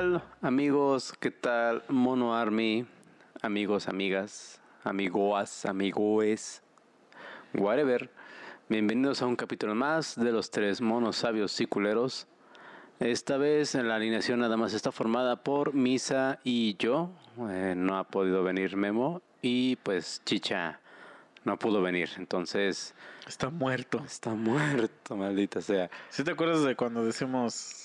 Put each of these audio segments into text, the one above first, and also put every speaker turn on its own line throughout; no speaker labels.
¿Qué tal, amigos? ¿Qué tal, Mono Army? Amigos, amigas, amigoas, amigoes, whatever. Bienvenidos a un capítulo más de los tres monos sabios y culeros. Esta vez en la alineación nada más está formada por Misa y yo. Eh, no ha podido venir Memo y pues Chicha no pudo venir. Entonces
Está muerto.
está muerto, maldita sea.
¿Sí te acuerdas de cuando decimos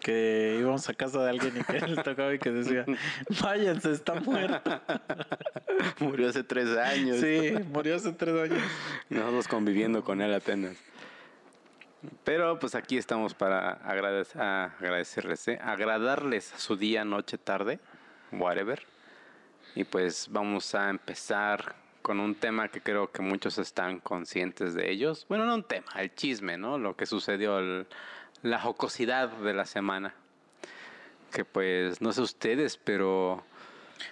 que íbamos a casa de alguien y que él tocaba y que decía, váyanse, está muerto?
Murió hace tres años.
Sí, murió hace tres años.
Nosotros conviviendo con él apenas. Pero pues aquí estamos para agradec- a- agradecerles, ¿eh? agradarles su día, noche, tarde, whatever. Y pues vamos a empezar con un tema que creo que muchos están conscientes de ellos. Bueno, no un tema, el chisme, ¿no? Lo que sucedió, el- la jocosidad de la semana. Que pues no sé ustedes, pero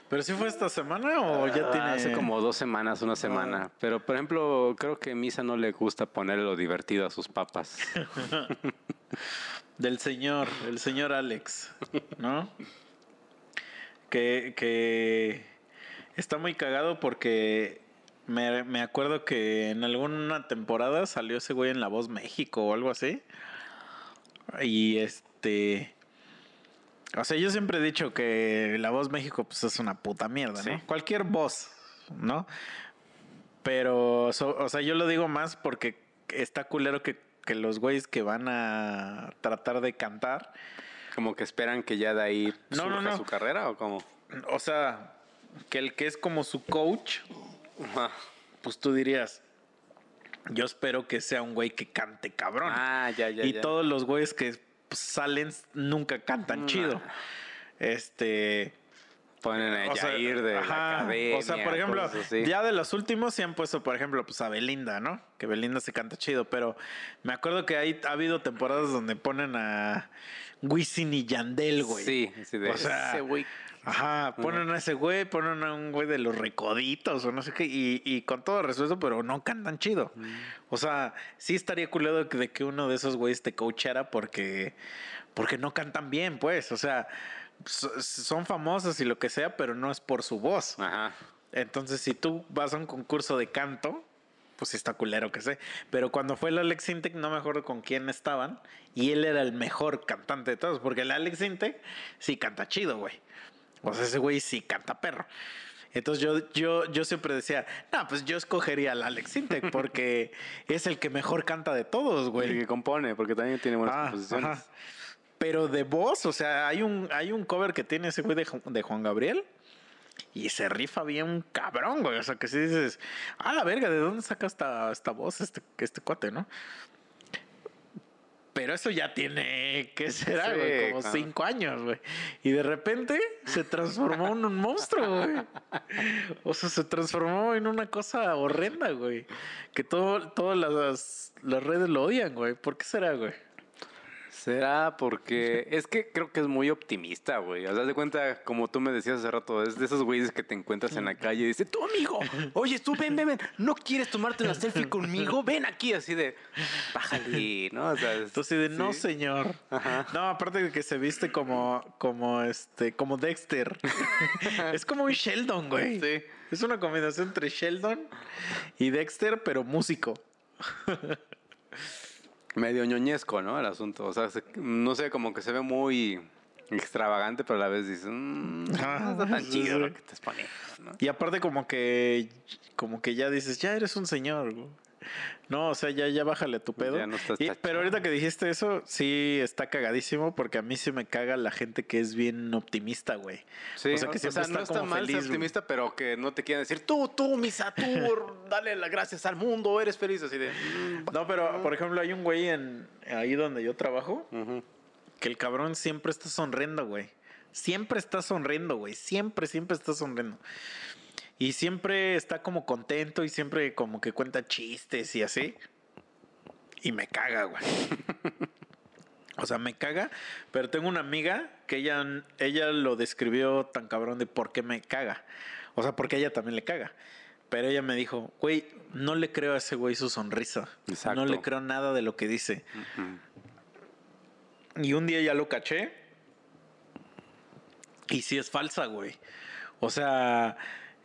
¿Pero sí fue esta semana o ya
Ah,
tiene...?
Hace como dos semanas, una semana. Pero, por ejemplo, creo que Misa no le gusta ponerle lo divertido a sus papas.
Del señor, el señor Alex, ¿no? Que, que está muy cagado porque me, me acuerdo que en alguna temporada salió ese güey en La Voz México o algo así. Y este... O sea, yo siempre he dicho que La Voz México pues es una puta mierda, ¿no?
Sí.
Cualquier voz, ¿no? Pero, so- o sea, yo lo digo más porque está culero que, que los güeyes que van a tratar de cantar,
Como que esperan que ya de ahí
No, no,
surja
no.
su carrera o cómo.
o sea, que el que es como su coach, pues tú dirías, yo espero que sea un güey que cante cabrón.
Ah, ya, ya,
y
ya.
todos los güeyes que salen nunca cantan chido. Este...
Ponen a Jair de
ajá,
la academia.
O sea, por ejemplo, ya de los últimos sí han puesto, por ejemplo, pues a Belinda, ¿no? Que Belinda se canta chido, pero me acuerdo que hay, ha habido temporadas donde ponen a Wisin y Yandel, güey.
Sí, sí, de
O sea,
ese güey.
Ajá, ponen a ese güey, ponen a un güey de los recoditos o no sé qué, y, y con todo respeto, pero no cantan chido.
Mm.
O sea, sí estaría culero de que, uno de esos güeyes te coachara porque, porque no cantan bien, pues. O sea, so- son famosos y lo que sea, pero no es por su voz.
Ajá.
Entonces, si tú vas a un concurso de canto, pues está culero que sé. Pero cuando fue el Alex Intec, no me acuerdo con quién estaban. Y él era el mejor cantante de todos. Porque el Alex Intec sí canta chido, güey. O sea, ese güey sí canta perro. Entonces yo, yo, yo siempre decía, no, pues yo escogería al Alex Intec porque es el que mejor canta de todos,
El
güey.
que compone, porque también tiene buenas
Ah,
composiciones.
ajá. Pero de voz, o sea, hay un, hay un cover que tiene ese güey de Juan Gabriel. Y se rifa bien cabrón, güey. O sea, que si dices, ah, la verga, ¿de dónde saca esta, esta voz este, este cuate, no? Pero eso ya tiene, ¿qué será,
Sí,
güey? Como
claro.
cinco años, güey. Y de repente se transformó en un monstruo, güey. O sea, se transformó en una cosa horrenda, güey. Que todo, todas las, las redes lo odian, güey. ¿Por qué será, güey?
Será porque es que creo que es muy optimista, güey. O sea, de cuenta, como tú me decías hace rato, es de esos güeyes que te encuentras en la calle y dices, tú amigo, oye, tú ven, ven, ven, ¿no quieres tomarte una selfie conmigo? Ven aquí, así de, bájale, ¿no? O sea, es-
Entonces de no señor.
Ajá.
No, aparte de que se viste como, como este, como Dexter. es como un Sheldon, güey.
Sí.
Es una combinación entre Sheldon y Dexter, pero músico.
Medio ñoñesco, ¿no? El asunto. O sea, se- no sé, como que se ve muy extravagante, pero a la vez dices, "Mm, no está tan chido lo que estás poniendo, ¿no?
Y aparte como que, como que ya dices, ya eres un señor. güey. No, o sea, ya, ya bájale tu pedo.
Ya no estás
Y- pero ahorita que dijiste eso, sí está cagadísimo porque a mí sí me caga la gente que es bien optimista, güey.
Sí,
o sea, que siempre
no
está
está
como
mal
feliz,
optimista, pero que no te quieran decir, tú, tú, misa, tú, dale las gracias al mundo, eres feliz, así de... "Mm,
No, pero por ejemplo, hay un güey en ahí donde yo trabajo
ujú".
que el cabrón siempre está sonriendo, güey. Siempre está sonriendo, güey. Siempre, siempre está sonriendo. Y siempre está como contento y siempre como que cuenta chistes y así. Y me caga, güey. O sea, me caga, pero tengo una amiga que ella, ella lo describió tan cabrón de por qué me caga. O sea, porque a ella también le caga. Pero ella me dijo, güey, no le creo a ese güey su sonrisa.
Exacto.
No le creo nada de lo que dice. Y un día ya lo caché Y sí es falsa, güey. O sea,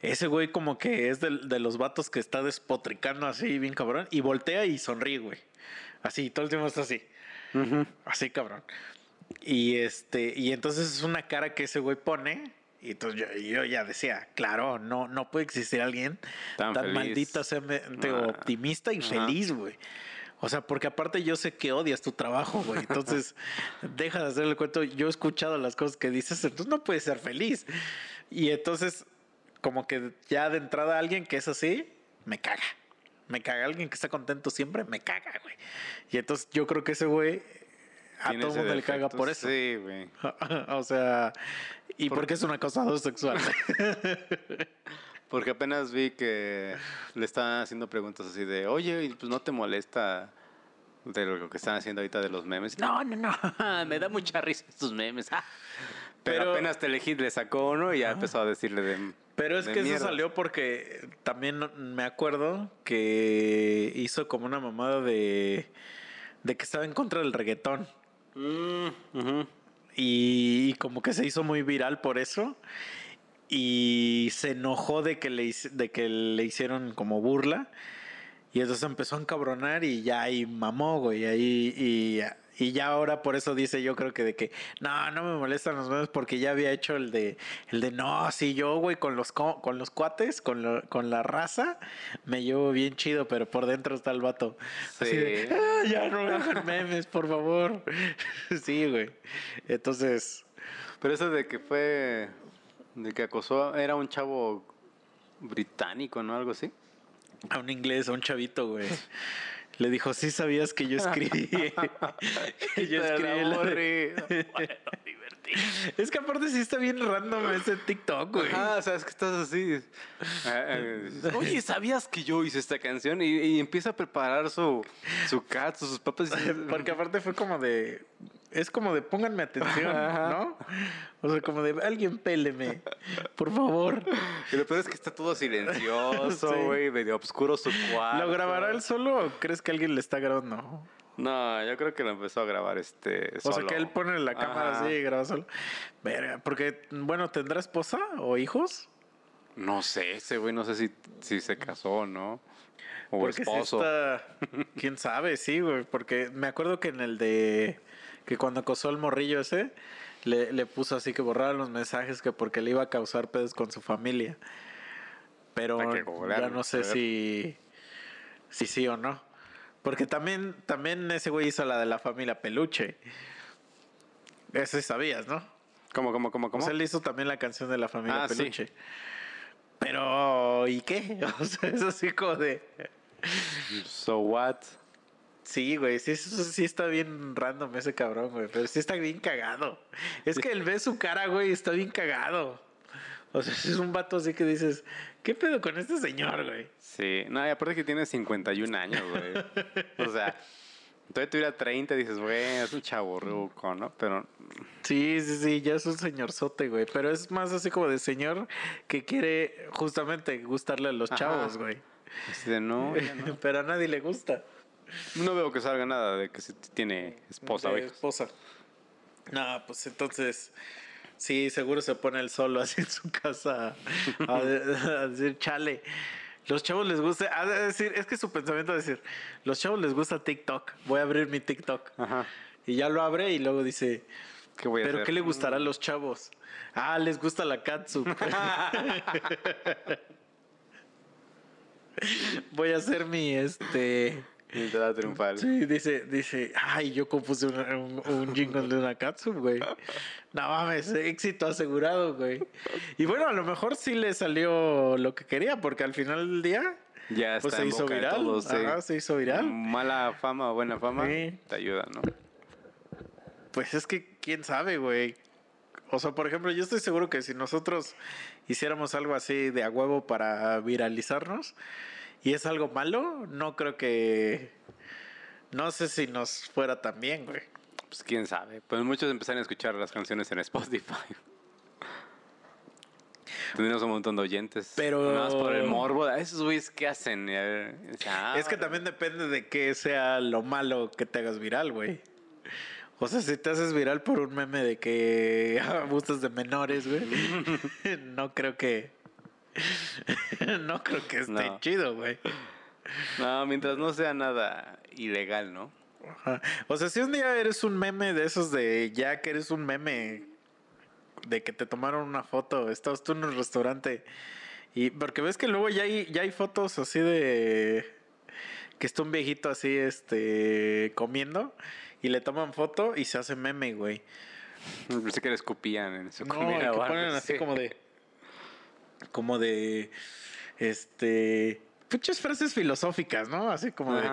ese güey como que es de, de los vatos que está despotricando así, bien cabrón. Y voltea y sonríe, güey. Así, todo el tiempo está así. Así, cabrón. Y este, y entonces es una cara que ese güey pone. Y entonces yo, yo ya decía, claro, no, no puede existir alguien
Tan
tan, malditamente
Ah.
optimista y feliz, güey. O sea, porque aparte yo sé que odias tu trabajo, güey. Entonces, deja de hacerle cuento. Yo he escuchado las cosas que dices, entonces no puedes ser feliz. Y entonces, como que ya de entrada alguien que es así, me caga. Me caga. Alguien que está contento siempre, me caga, güey. Y entonces yo creo que ese güey a todo mundo le caga por eso.
Sí, güey.
o sea, y porque es un acosador sexual.
Porque apenas vi que le estaban haciendo preguntas así de, oye, pues no te molesta de lo que están haciendo ahorita de los memes. No, no, no, me da mucha risa estos memes. ah". Pero,
Pero-
apenas Telehit le sacó uno y ya empezó a decirle de...
Pero es que eso salió porque también me acuerdo que hizo como una mamada de, de que estaba en contra del reggaetón.
Mm.
Y, y como que se hizo muy viral por eso. Y se enojó de que le, de que le hicieron como burla. Y entonces empezó a encabronar y ya ahí mamó, güey. Ahí, y, y ya ahora por eso dice yo creo que de que no, no me molestan los memes porque ya había hecho el de, el de no, sí, yo, güey, con los, co- con los cuates, con, lo- con la raza, me llevo bien chido, pero por dentro está el vato. Así de,
Sí.
"Ah, ya no me hagan memes, por favor. sí, güey. Entonces,
Pero eso de que fue... De que acosó, era un chavo británico, ¿no? Algo así.
a un inglés, a un chavito, güey. Le dijo, sí sabías que yo escribí. que yo escribí la de- Es que aparte sí está bien random ese TikTok, güey.
Ah, o sea, es que estás así. Oye, ¿sabías que yo hice esta canción? Y, y empieza a preparar su, su cat, sus papas.
Porque aparte fue como de. Es como de pónganme atención. ¿no? O sea, como de alguien péleme, por favor.
Y lo peor es que está todo silencioso,
Sí.
güey, medio oscuro su cuarto.
¿Lo grabará él solo o crees que alguien le está grabando?
No, yo creo que lo empezó a grabar este.
O sea,
solo.
que él pone la cámara
Ajá.
así y graba solo. Verga, porque, bueno, ¿tendrá esposa o hijos?
No sé, ese güey, no sé si, si se casó o no. O
Porque
esposo.
sí está. Quién sabe, sí, güey. Porque me acuerdo que en el de. Que cuando acosó al morrillo ese, le, le puso así que borrara los mensajes que porque le iba a causar pedos con su familia. Pero ya no sé si. Si sí o no. Porque también, también ese güey hizo la de la familia Peluche. Ese sabías, ¿no?
¿Cómo, cómo, cómo,
O
cómo?
sea, él hizo también la canción de la familia
Ah, sí.
Peluche. Pero, ¿y qué? O sea, es así como de.
So what?
Sí, güey, sí, está bien random ese cabrón, güey, pero sí está bien cagado. Es que él ve su cara, güey, está bien cagado. O sea, es un vato así que dices, ¿qué pedo con este señor, güey?
Sí, no, y aparte que tiene 51 años, güey. o sea, todavía tuviera 30, dices, güey, es un chavo ruco, ¿no? Pero
Sí, sí, sí, ya es un señorzote, güey, pero es más así como de señor que quiere justamente gustarle a los
Ajá.
chavos, güey.
de no, no.
pero a nadie le gusta.
No veo que salga nada de que si tiene esposa o
De esposa. No, pues entonces, sí, seguro se pone el solo así en su casa a, a decir, chale. Los chavos les gusta, a decir, es que su pensamiento es decir, los chavos les gusta TikTok, voy a abrir mi TikTok.
Ajá.
Y ya lo abre y luego dice,
¿Qué voy a
¿pero
hacer?
qué le gustará a los chavos? Ah, les gusta la katsu. voy a hacer mi, este...
Entrada triunfal.
Sí, dice, dice, ay, yo compuse una- un, un jingle de una Katsu, güey. No mames, éxito asegurado, güey. Y bueno, a lo mejor sí le salió lo que quería, porque al final del día,
Ya está
pues se
en
hizo
boca de
viral.
todos, sí.
Ajá, se hizo viral.
Mala fama o buena fama
Sí.
te ayuda, ¿no?
Pues es que, quién sabe, güey. O sea, por ejemplo, yo estoy seguro que si nosotros hiciéramos algo así de a huevo para viralizarnos y es algo malo, no creo que. No sé si nos fuera tan bien, güey.
Pues quién sabe. Pues muchos empezaron a escuchar las canciones en Spotify. Tendríamos un montón de oyentes.
Pero-
Nada más por el morbo. ¿A esos güeyes qué hacen? Y a ver, o sea,
Es que también depende de qué sea lo malo que te hagas viral, güey. O sea, si te haces viral por un meme de que abusas de menores, güey. no creo que. no creo que esté
No.
chido, güey.
No, mientras no sea nada ilegal, ¿no?
Ajá. O sea, si un día eres un meme de esos de ya que eres un meme de que te tomaron una foto, estabas tú en un restaurante y porque ves que luego ya hay ya hay fotos así de que está un viejito así este comiendo y le toman foto y se hace meme, güey.
Pensé que le escupían en su
No,
comida.
y que
o algo
ponen así como de como de este muchas frases filosóficas, ¿no? Así como de,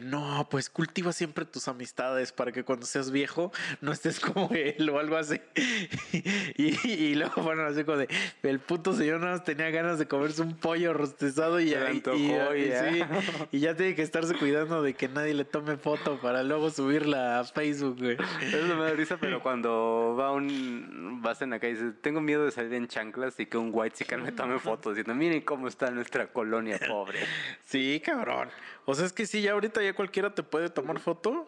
no, pues cultiva siempre tus amistades para que cuando seas viejo no estés como él o algo así. y, y luego bueno, así como de, el puto señor nada más tenía ganas de comerse un pollo rostizado y, y-
antojó
y-
y
y
ya.
sí, y ya tiene que estarse cuidando de que nadie le tome foto para luego subirla a Facebook, güey.
Eso me da risa, pero cuando va un vas en la calle y dices, tengo miedo de salir en chanclas y que un white chican me tome fotos diciendo, miren cómo está nuestra colonia pobre.
Sí, cabrón. O sea, es que sí, ya ahorita ya cualquiera te puede tomar foto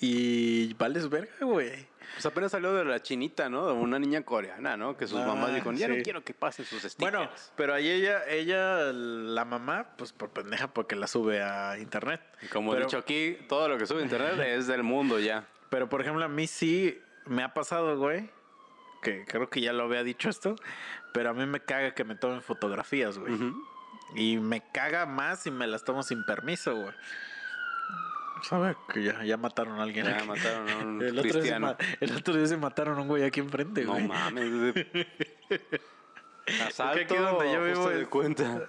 y vales verga, güey.
Pues apenas salió de la chinita, ¿no? De una niña coreana, ¿no? Que sus
Ah,
mamás dijeron, ya
sí.
no quiero que pasen sus stickers.
Bueno, pero ahí ella, ella, la mamá, pues por pendeja porque la sube a internet.
Y como he
pero,
dicho aquí, todo lo que sube a internet es del mundo ya.
Pero por ejemplo, a mí sí me ha pasado, güey. Que creo que ya lo había dicho esto. Pero a mí me caga que me tomen fotografías, güey. Y me caga más si me las tomo sin permiso, güey. ¿Sabe? Que ya, ya mataron a alguien.
Ya
aquí.
mataron a un
el, otro día se el otro día se mataron a un güey aquí enfrente,
No
güey.
mames. Asalto,
aquí donde yo vivo
de cuenta.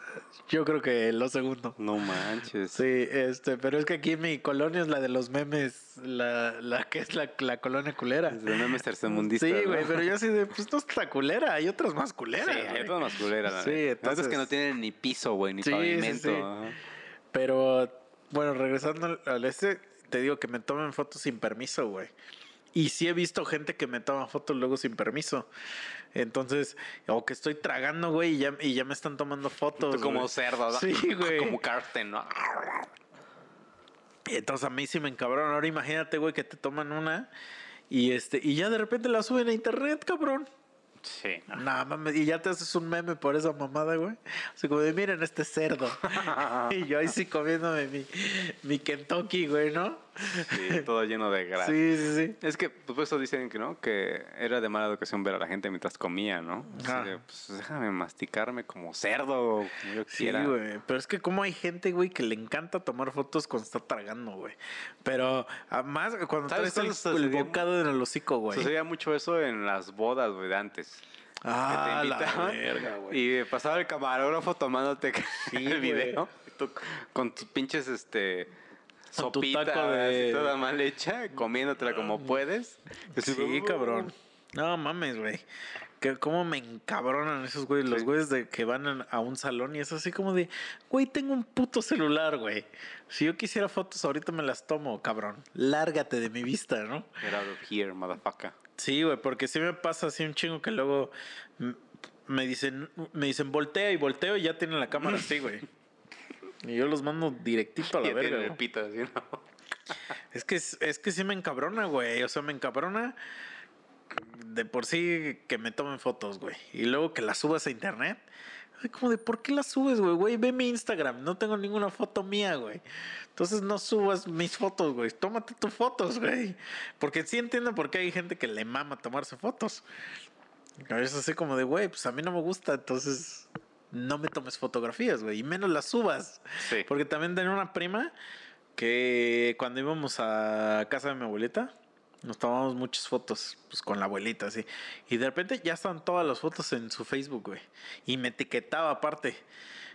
Yo creo que lo segundo.
No manches.
Sí, este, pero es que aquí mi colonia es la de los memes, la, la que es la, la colonia culera.
Es de memes tercermundistas.
Sí,
¿no?
güey, pero yo así de, pues no está culera, hay otras más culeras.
Sí, hay otras más culeras.
Sí, entonces-
Otras que no tienen ni piso, güey, ni
Sí, sí,
pavimento.
sí.
ajá.
Pero, bueno, regresando al- al este, te digo que me tomen fotos sin permiso, güey. Y sí he visto gente que me toma fotos luego sin permiso. Entonces, o que estoy tragando, güey, y ya, y ya me están tomando fotos.
Tú como
güey.
cerdo, ¿no?
Sí, güey.
Como Carsten, ¿no?
Entonces a mí sí me encabrón. Ahora imagínate, güey, que te toman una y este y ya de repente la suben a internet, cabrón.
Sí.
No mames, y ya te haces un meme por esa mamada, güey. Así como de miren este cerdo. y yo ahí sí comiéndome mi, mi Kentucky, güey, ¿no?
Sí, todo lleno de grasa.
Sí, sí, sí.
Es que, pues, por eso dicen que no, que era de mala educación ver a la gente mientras comía, ¿no? Así de, pues déjame masticarme como cerdo, como yo
Sí, güey. Pero es que como hay gente, güey, que le encanta tomar fotos cuando está tragando, güey. Pero además cuando
¿Sabes
traes el, bocado en el hocico, güey.
Sucedía mucho eso en las bodas, güey, de antes.
Ah, la verga, güey.
Y pasaba el camarógrafo tomándote
Sí,
el video. con tus pinches, este...
Tu
Sopita
taco de-
así toda mal hecha, comiéndotela como puedes. Así,
Sí,
uh,
cabrón. No mames, güey. Que cómo me encabronan esos güeyes, los güeyes de que van a un salón y es así como de, güey, tengo un puto celular, güey. Si yo quisiera fotos ahorita me las tomo, cabrón. Lárgate de mi vista, ¿no?
Get out of here, motherfucker.
Sí, güey, porque sí me pasa así un chingo que luego me dicen, me dicen voltea y volteo y ya tienen la cámara así, güey. Y yo los mando directito a la verga.
el así, ¿no?
Es que, es es que sí me encabrona, güey. O sea, me encabrona de por sí que me tomen fotos, güey. Y luego que las subas a internet. Como de, ¿por qué las subes, güey? Güey, ve mi Instagram. No tengo ninguna foto mía, güey. Entonces no subas mis fotos, güey. Tómate tus fotos, güey. Porque sí entiendo por qué hay gente que le mama tomarse fotos. A veces así como de, güey, pues a mí no me gusta, entonces no me tomes fotografías, güey. Y menos las subas.
Sí.
Porque también tenía una prima que cuando íbamos a casa de mi abuelita, nos tomamos muchas fotos, pues con la abuelita, así. Y de repente ya estaban todas las fotos en su Facebook, güey. Y me etiquetaba aparte.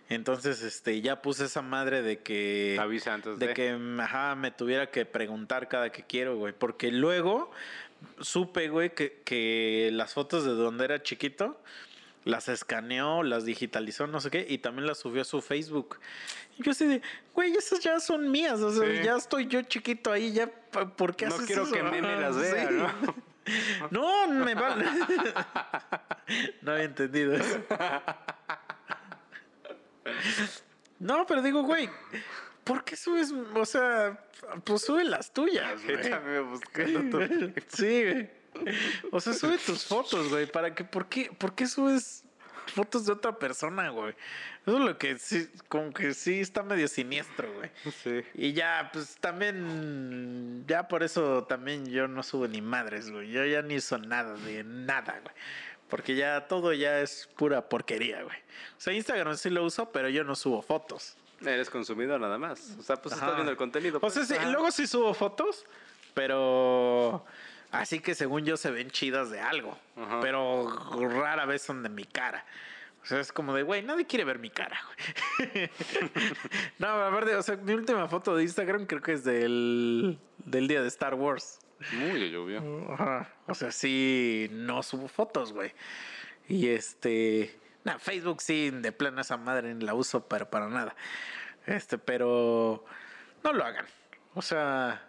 Entonces, este, ya puse esa madre de que.
Avisa antes
de
de.
que ajá, me tuviera que preguntar cada que quiero, güey. Porque luego supe, güey, que, que las fotos de donde era chiquito las escaneó, las digitalizó, no sé qué, y también las subió a su Facebook. Y yo así de, güey, esas ya son mías, o sea,
Sí.
ya estoy yo chiquito ahí, ya, ¿por qué
No
haces
quiero
eso?
que Meme las vea, ¿no?
No, me vale. no había entendido eso. No, pero digo, güey, ¿por qué subes? O sea, pues sube las tuyas, güey. Sí, güey. O sea, sube tus fotos, güey. ¿Para qué? ¿Por qué, por qué subes fotos de otra persona, güey? Eso es lo que sí, como que sí está medio siniestro, güey.
Sí.
Y ya, pues también, ya por eso también yo no subo ni madres, güey. Yo ya ni uso nada de nada, güey. Porque ya todo ya es pura porquería, güey. O sea, Instagram sí lo uso, pero yo no subo fotos.
Eres consumidor nada más. O sea, pues
Ajá.
estás viendo el contenido.
O sea,
pues.
sí, luego sí subo fotos, pero así que según yo se ven chidas de algo.
Ajá.
Pero rara vez son de mi cara. O sea, es como de, güey, nadie quiere ver mi cara, güey. no, a ver, o sea, mi última foto de Instagram creo que es del, del día de Star Wars.
Muy llovió.
Ajá. O sea, sí, no subo fotos, güey. Y este. Nah, Facebook sí, de plano esa madre ni la uso, pero para nada. Este, pero. No lo hagan. O sea.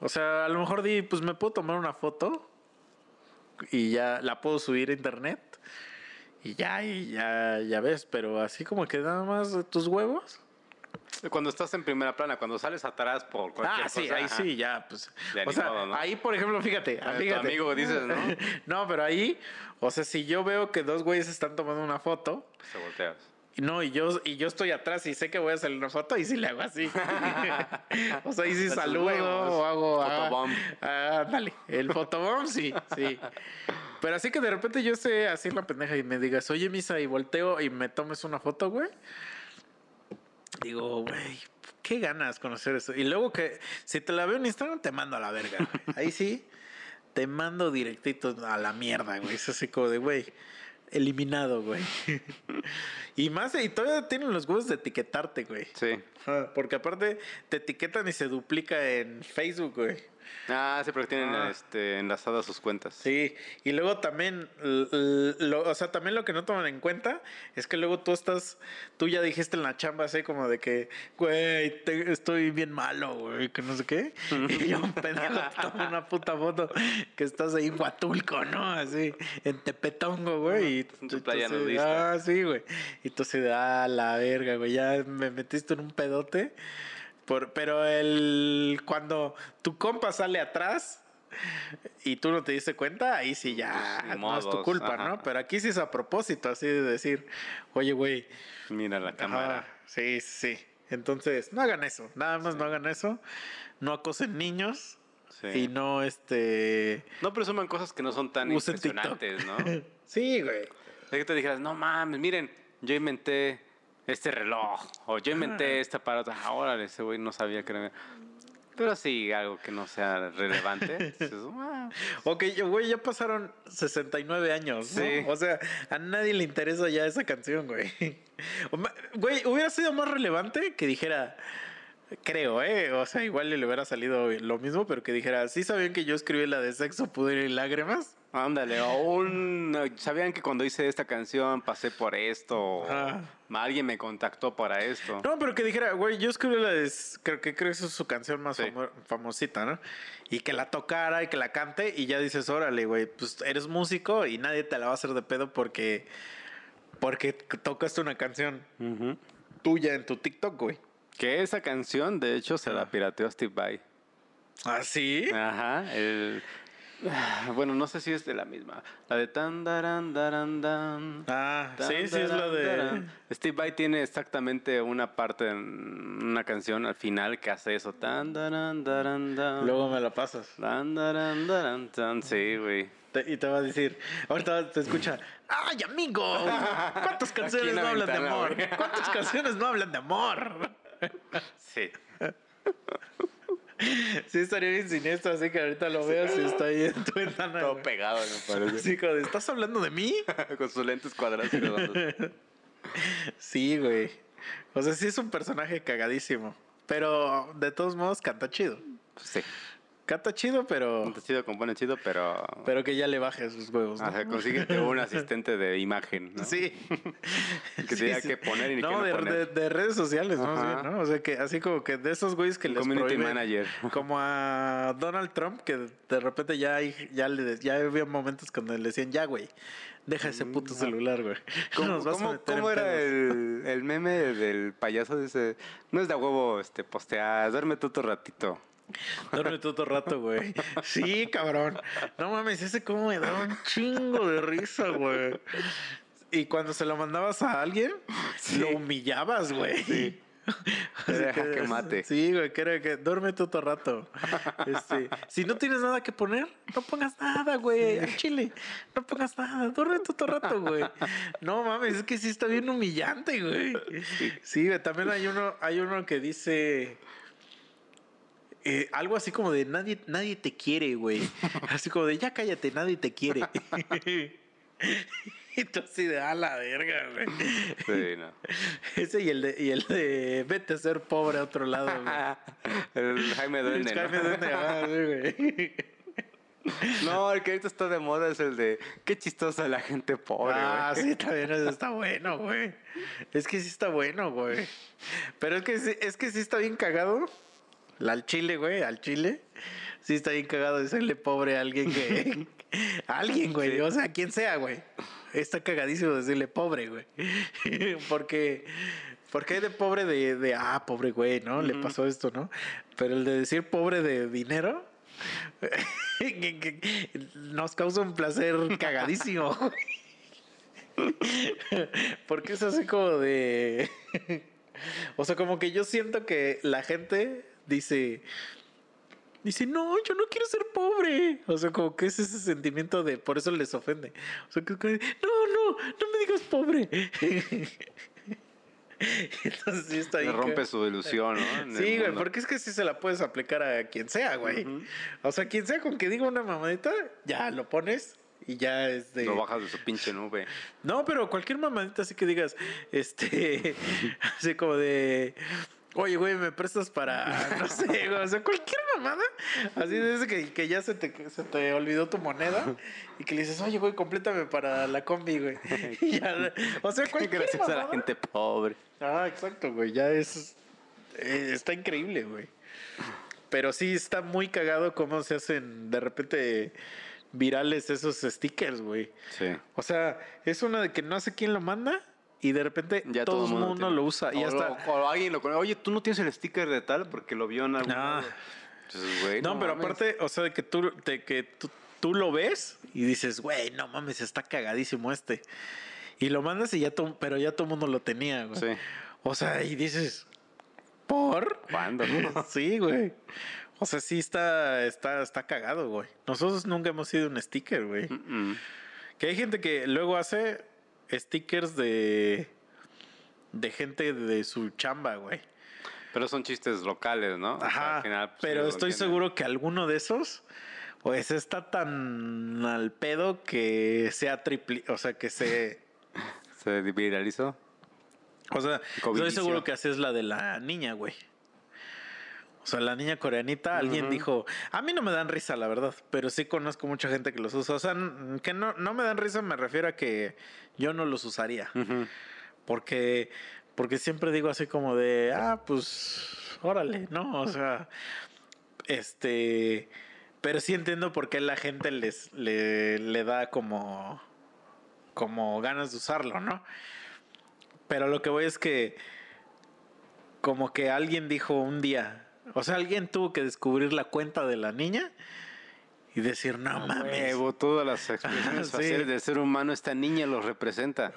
O sea, a lo mejor di, pues me puedo tomar una foto. Y ya la puedo subir a internet. Y ya, y ya, ya ves, pero así como que nada más de tus huevos.
Cuando estás en primera plana, cuando sales atrás por cualquier
Ah, sí,
cosa,
ahí
ajá.
sí, ya, pues.
Ya
o sea,
¿no?
ahí, por ejemplo, fíjate,
Ah, tu
fíjate.
amigo dices, ¿no?
no, pero ahí, o sea, si yo veo que dos güeyes están tomando una foto,
Se volteas.
Y no, y yo, y yo estoy atrás y sé que voy a salir una foto, y sí le hago así. o sea, ahí sí
Con tus
saludo o hago. ah,
Photobomb.
Ah, dale, el fotobomb, sí, sí. Pero así que de repente yo esté así en la pendeja y me digas, oye, Misa, y volteo y me tomes una foto, güey. Digo, güey, qué ganas conocer eso. Y luego que si te la veo en Instagram, te mando a la verga. güey. Ahí sí, te mando directito a la mierda, güey. Es así como de, güey, eliminado, güey. y más, y todavía tienen los huevos de etiquetarte, güey.
Sí.
Porque aparte te etiquetan y se duplica en Facebook, güey.
Ah, sí, porque tienen
Ah.
este, enlazadas sus cuentas.
Sí, y luego también, lo, o sea, también lo que no toman en cuenta es que luego tú estás, tú ya dijiste en la chamba así como de que, güey, te- estoy bien malo, güey, que no sé qué. Y yo, pendejo, te tomo una puta foto que estás ahí en Huatulco, ¿no? Así, en Tepetongo, güey. Y
en tu playa nudista.
Ah, sí, güey. Y tú así de, ah, la verga, güey, ya me metiste en un pedote. Por, pero el cuando tu compa sale atrás y tú no te diste cuenta, ahí sí ya
Pues,
no es tu culpa,
ajá.
¿no? Pero aquí sí es a propósito, así de decir, oye, güey,
Mira la cámara.
sí, sí. Entonces, no hagan eso, nada más no hagan eso, no acosen niños
Sí.
y no, este...
No presuman cosas que no son tan
TikTok.
impresionantes, ¿no?
Sí, güey.
Es que te dijeras, no mames, miren, yo inventé este reloj, o yo inventé este aparato. Ah, órale, ese güey no sabía que era. Pero sí, algo que no sea relevante. "Ah".
Ok, güey, ya pasaron 69 años, ¿no?
Sí.
O sea, a nadie le interesa ya esa canción, güey. Güey, hubiera sido más relevante que dijera, creo, ¿eh? O sea, igual le hubiera salido lo mismo, pero que dijera, ¿sí sabían que yo escribí la de sexo, pudor y lágrimas?
Ándale, o un, ¿sabían que cuando hice esta canción pasé por esto?
Ah.
Alguien me contactó para esto.
No, pero que dijera, güey, yo escribí la de, creo que creo que es su canción más
Sí.
famo- famosita, ¿no? Y que la tocara y que la cante y ya dices, órale, güey, pues eres músico y nadie te la va a hacer de pedo porque, porque tocaste una canción tuya en tu TikTok, güey.
Que esa canción, de hecho, se
Ah.
la pirateó Steve Vai.
¿Ah, sí?
Ajá, el... Bueno, no sé si es de la misma. La de tan, daran, daran, dan.
Ah,
Tan,
sí, sí, es la de...
daran. Steve Vai tiene exactamente una parte en una canción al final que hace eso. Tan, daran, daran, dan.
Luego me la pasas.
Tan, daran, daran, tan. Sí, güey.
Y te va a decir, ahorita te escucha, ¡ay, amigo! ¿Cuántas canciones no hablan de
ventana,
amor?
güey.
¿Cuántas canciones no hablan de amor?
Sí.
Sí, estaría bien siniestro, así que ahorita lo veas y está ahí en tu ventana.
Todo
güey.
pegado, me parece.
De, ¿estás hablando de mí?
Con sus lentes cuadrados y.
Sí, güey. O sea, sí es un personaje cagadísimo. Pero de todos modos canta chido.
Sí.
Canta chido, pero.
Canta chido, compone chido, pero...
Pero que ya le baje sus huevos. ¿no?
O sea, consíguete un asistente de imagen, ¿no?
Sí.
Que te diga qué poner y qué
no,
no
de,
poner.
de- de redes sociales, más bien, ¿no? O sea, que así como que de esos güeyes que
Un
les
community
prohíben-
manager.
Como a Donald Trump, que de repente ya, hay- ya, le, ya había momentos cuando le decían, ya, güey, deja ese puto celular, güey.
¿Cómo,
Nos vas a
cómo-
meter en
cómo era
pedos".
el, el meme del payaso ese? No es de a huevo este, postear, duerme tú otro ratito.
Duerme todo el rato, güey. Sí, cabrón. No mames, ese como me daba un chingo de risa, güey. Y cuando se lo mandabas a alguien, lo humillabas, güey.
Sí. Deja que mate.
Sí, güey, que era que duerme todo el rato. Este, si no tienes nada que poner, no pongas nada, güey. Al chile, no pongas nada. Duerme todo el rato, güey. No mames, es que sí está bien humillante, güey. Sí, güey. También hay uno, hay uno que dice. Eh, algo así como de nadie, nadie te quiere, güey. Así como de ya cállate, nadie te quiere. y tú así de a la verga, güey.
Sí, no.
Ese y el de, y el de vete a ser pobre a otro lado, güey.
el Jaime Duende,
El
¿no?
Jaime Duende, ah, güey.
No, el que ahorita está de moda es el de qué chistosa la gente pobre,
Ah,
güey.
sí, también está bueno, güey. Es que sí está bueno, güey. Pero es que es que sí está bien cagado. La al chile, güey, al chile. Sí está bien cagado decirle pobre a alguien que. a alguien, güey.
Sí.
O sea, quien sea, güey. Está cagadísimo decirle pobre, güey. Porque. Porque hay de pobre de, de ah, pobre güey, ¿no? Le pasó esto, ¿no? Pero el de decir pobre de dinero nos causa un placer cagadísimo. güey. Porque es así como de. O sea, como que yo siento que la gente dice. Dice, no, yo no quiero ser pobre. O sea, como que es ese sentimiento de. Por eso les ofende. O sea, que, no, no, no me digas pobre. Entonces sí está
Le
bien.
rompe su ilusión, ¿no? En
Sí, güey, porque es que sí se la puedes aplicar a quien sea, güey. O sea, quien sea con que diga una mamadita, ya lo pones y ya es de.
Lo bajas de su pinche nube.
No, pero cualquier mamadita así que digas, este, así como de, oye, güey, me prestas para, no sé, güey, o sea, cualquier mamada, así de que, que ya se te, se te olvidó tu moneda y que le dices, oye, güey, complétame para la combi, güey. Y ya, o sea, cualquier
Gracias a la gente pobre.
Ah, exacto, güey, ya es, eh, está increíble, güey. Pero sí está muy cagado cómo se hacen de repente virales esos stickers, güey.
Sí.
O sea, es una de que no sé quién lo manda y de repente
Ya
todo el mundo,
tiene.
lo usa. Y
o,
hasta...
lo- o alguien lo conoce. Oye, tú no tienes el sticker de tal porque lo vio en algún
Ah.
Entonces, güey,
no, pero
mames.
aparte, o sea, de que tú, de que tú, tú lo ves y dices, güey, no mames, está cagadísimo este. Y lo mandas y ya todo, pero ya todo el mundo lo tenía, güey.
Sí.
O sea, y dices, ¿por?
¿Cuándo? no?
sí, güey. O sea, sí está, está, está cagado, güey. Nosotros nunca hemos sido un sticker, güey.
Mm, mm.
Que hay gente que luego hace stickers de de gente de su chamba, güey.
Pero son chistes locales, ¿no? O sea,
Ajá.
al final, pues,
pero estoy seguro que alguno de esos pues está tan al pedo que sea tripli, o sea, que se
Se viralizó.
o sea, estoy seguro que así es la de la niña, güey. O sea, la niña coreanita, alguien dijo, a mí no me dan risa, la verdad, pero sí conozco mucha gente que los usa. O sea, que no, no me dan risa, me refiero a que yo no los usaría. Porque, porque siempre digo así como de, ah, pues, órale, ¿no? O sea, este, pero sí entiendo por qué la gente les, le, le da como, como ganas de usarlo, ¿no? Pero lo que voy es que, como que alguien dijo un día, o sea, alguien tuvo que descubrir la cuenta de la niña y decir, no mames.
Huevo, todas las expresiones
Sí.
faciales del ser humano, esta niña los representa.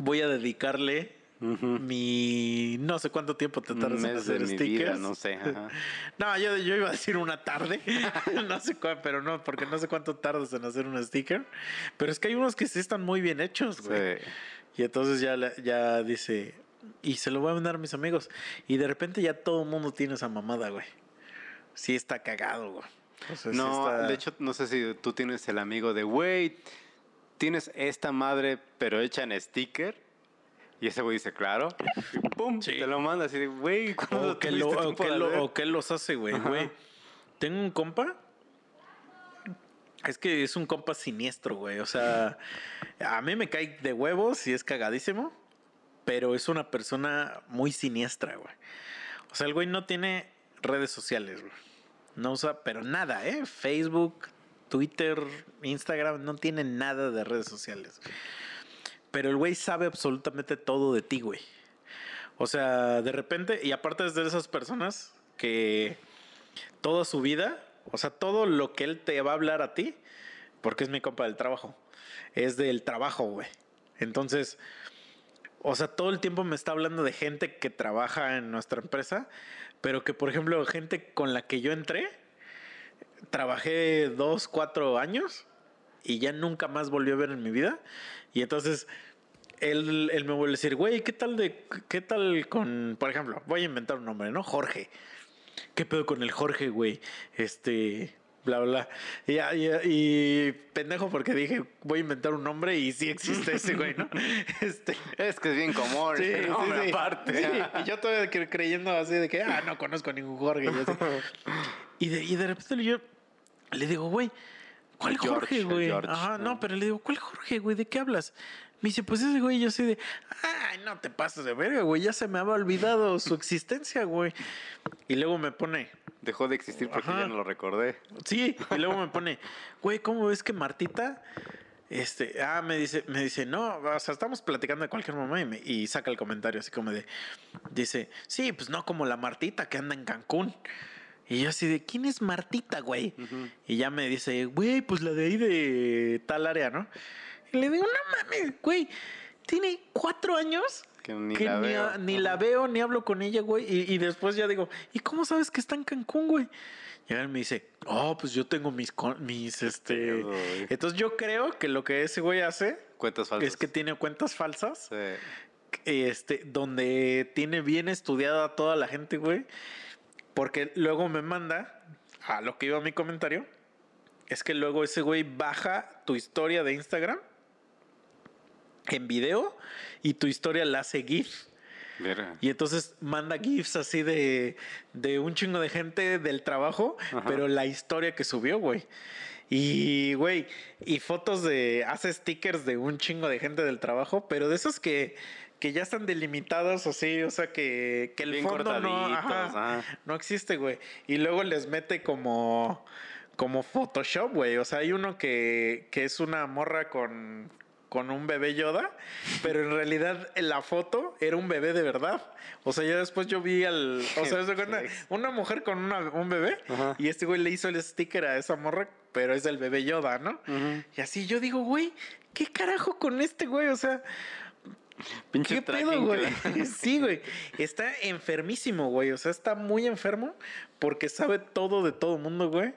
Voy a dedicarle mi no sé cuánto tiempo te tardas en
mes de
hacer
mi
stickers.
vida, no sé. ajá.
No, yo, yo iba a decir una tarde. no sé cuál, pero no, porque no sé cuánto tardas en hacer un sticker. Pero es que hay unos que sí están muy bien hechos, güey.
Sí.
Y entonces ya, ya dice, y se lo voy a mandar a mis amigos. Y de repente ya todo el mundo tiene esa mamada, güey. Sí está cagado, güey. O sea, sí
No,
está-
de hecho, no sé si tú tienes el amigo de, güey, tienes esta madre, pero hecha en sticker. Y ese güey dice, claro. Y pum,
Sí.
te lo manda así de, güey, ¿cuándo
O que, lo, o, que lo-
hacer?"
o que él los hace, güey. Güey. Tengo un compa. Es que es un compa siniestro, güey. O sea, a mí me cae de huevos y es cagadísimo. Pero es una persona muy siniestra, güey. O sea, el güey no tiene redes sociales, güey. No usa, pero nada, ¿eh? Facebook, Twitter, Instagram, no tiene nada de redes sociales. Pero el güey sabe absolutamente todo de ti, güey. O sea, de repente, y aparte es de esas personas que toda su vida, o sea, todo lo que él te va a hablar a ti, porque es mi compa del trabajo, es del trabajo, güey. Entonces, o sea, todo el tiempo me está hablando de gente que trabaja en nuestra empresa, pero que, por ejemplo, gente con la que yo entré, trabajé dos, cuatro años y ya nunca más volvió a ver en mi vida. Y entonces él, él me vuelve a decir, güey, ¿qué tal de, qué tal con, por ejemplo, voy a inventar un nombre, ¿no? Jorge. ¿Qué pedo con el Jorge, güey? Este, bla, bla. Y, y, y, pendejo porque dije, voy a inventar un nombre y sí existe ese güey, ¿no? Este,
es que es bien común.
Sí, sí,
nombre
sí.
aparte.
Y yo todavía cre- creyendo así de que, ah, no conozco a ningún Jorge. Y, así. Y de, y de repente yo le digo, güey, ¿cuál
George,
Jorge, güey?
George,
Ajá, no, pero le digo, ¿cuál Jorge, güey? ¿De qué hablas? Me dice, pues ese güey, yo así de, ay, no te pases de verga, güey, ya se me había olvidado su existencia, güey. Y luego me pone,
Dejó de existir porque
Ajá.
ya no lo recordé.
Sí, y luego me pone, güey, ¿cómo ves que Martita? Este, ah, me dice, me dice, no, o sea, estamos platicando de cualquier momento y, me- y saca el comentario así como de, dice, sí, pues no como la Martita que anda en Cancún. Y yo así de, ¿quién es Martita, güey? Y ya me dice, güey, pues la de ahí de tal área, ¿no? Y le digo, no mames, güey, tiene cuatro años
Que ni
que
la
ni,
veo.
a- ni
Ajá.
la veo, ni hablo con ella, güey. Y, y después ya digo, ¿y cómo sabes que está en Cancún, güey? Y él me dice, oh, pues yo tengo mis, mis, este... Entonces yo creo que lo que ese güey hace
Cuentas falsas.
es que tiene cuentas falsas,
Sí.
este, donde tiene bien estudiada toda la gente, güey. Porque luego me manda, a lo que iba mi comentario, es que luego ese güey baja tu historia de Instagram en video y tu historia la hace GIF.
Verga.
Y entonces manda GIFs así de, de un chingo de gente del trabajo,
Ajá.
pero la historia que subió, güey. Y, güey, y fotos de. Hace stickers de un chingo de gente del trabajo, pero de esos que, que ya están delimitados así, o sea, que, que el
Bien
fondo no, ajá,
ajá.
no existe, güey. Y luego les mete como. Como Photoshop, güey. O sea, hay uno que, que es una morra con, con un bebé Yoda, pero en realidad en la foto era un bebé de verdad. O sea, ya después yo vi al. O sea,
flex.
una mujer con una- un bebé
Ajá.
y este güey le hizo el sticker a esa morra, pero es del bebé Yoda, ¿no? Y así yo digo, güey, ¿qué carajo con este güey? O sea,
Pinche
¿Qué pedo, güey? Sí, güey. Está enfermísimo, güey. O sea, está muy enfermo porque sabe todo de todo mundo, güey.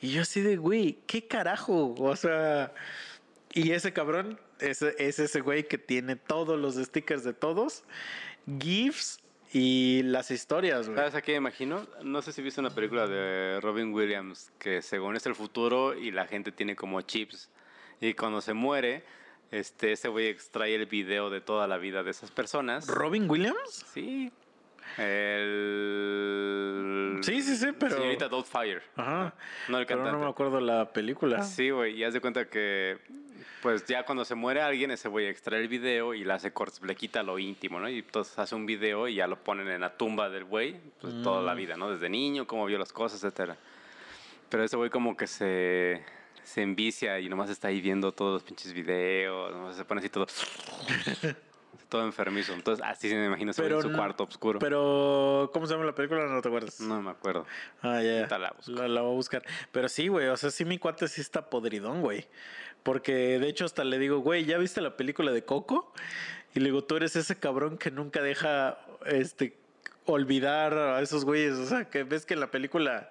Y yo así de, güey, ¿qué carajo? O sea, y ese cabrón es, es ese güey que tiene todos los stickers de todos, GIFs y las historias, güey.
¿Sabes a qué me imagino? No sé si viste una película de Robin Williams que según es el futuro y la gente tiene como chips. Y cuando se muere, este, ese güey extrae el video de toda la vida de esas personas.
¿Robin Williams?
Sí. El...
Sí, sí, sí, pero-
Señorita Doubtfire.
Ajá.
No el
Pero
cantante.
no me acuerdo la película.
Sí, güey, y haz de cuenta que, pues ya cuando se muere alguien, ese güey extrae el video y le hace cortes, le quita lo íntimo, ¿no? Y entonces hace un video y ya lo ponen en la tumba del güey, pues toda
Mm.
la vida, ¿no? Desde niño, cómo vio las cosas, etcétera. Pero ese güey como que se, se envicia y nomás está ahí viendo todos los pinches videos, nomás se pone así todo... todo enfermizo. Entonces así se me imagino ese güey en su
no-
cuarto oscuro.
Pero, ¿cómo se llama la película? No te acuerdas.
No me acuerdo.
Ah, ya.
La
voy a buscar. Pero sí, güey. O sea, sí, mi cuate sí está podridón, güey. Porque de hecho, hasta le digo, güey, ¿ya viste la película de Coco? Y le digo, tú eres ese cabrón que nunca deja este olvidar a esos güeyes. O sea, que ves que en la película,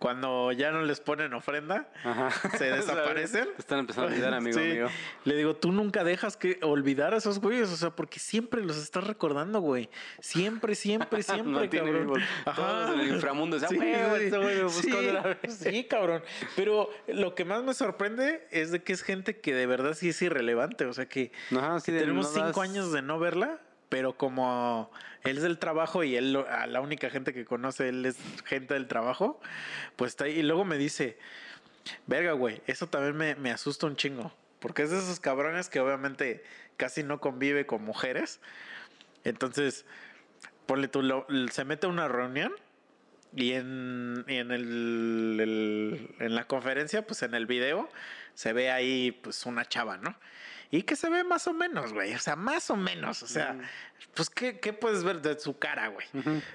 cuando ya no les ponen ofrenda,
Ajá.
se desaparecen.
Te Están empezando a olvidar, amigo
Sí.
mío.
Le digo, tú nunca dejas que olvidar a esos güeyes, o sea, porque siempre los estás recordando, güey. Siempre, siempre, siempre,
Mantiene
cabrón.
Todos en el inframundo, o sea, "Güey, güey, güey me buscó
sí,
de la vez".
sí, cabrón. Pero lo que más me sorprende es de que es gente que de verdad sí es irrelevante, o sea, que
Ajá, sí,
tenemos
no das-
cinco años de no verla, pero como él es del trabajo y él, a la única gente que conoce, él es gente del trabajo, pues está ahí. Y luego me dice, verga, güey, eso también me, me asusta un chingo. Porque es de esos cabrones que obviamente casi no convive con mujeres. Entonces, ponle tú, se mete a una reunión Y en, y en, el- en la conferencia, pues en el video, se ve ahí pues una chava, ¿no? Y que se ve más o menos, güey. O sea, más o menos. O sea, pues, ¿qué, qué puedes ver de su cara, güey?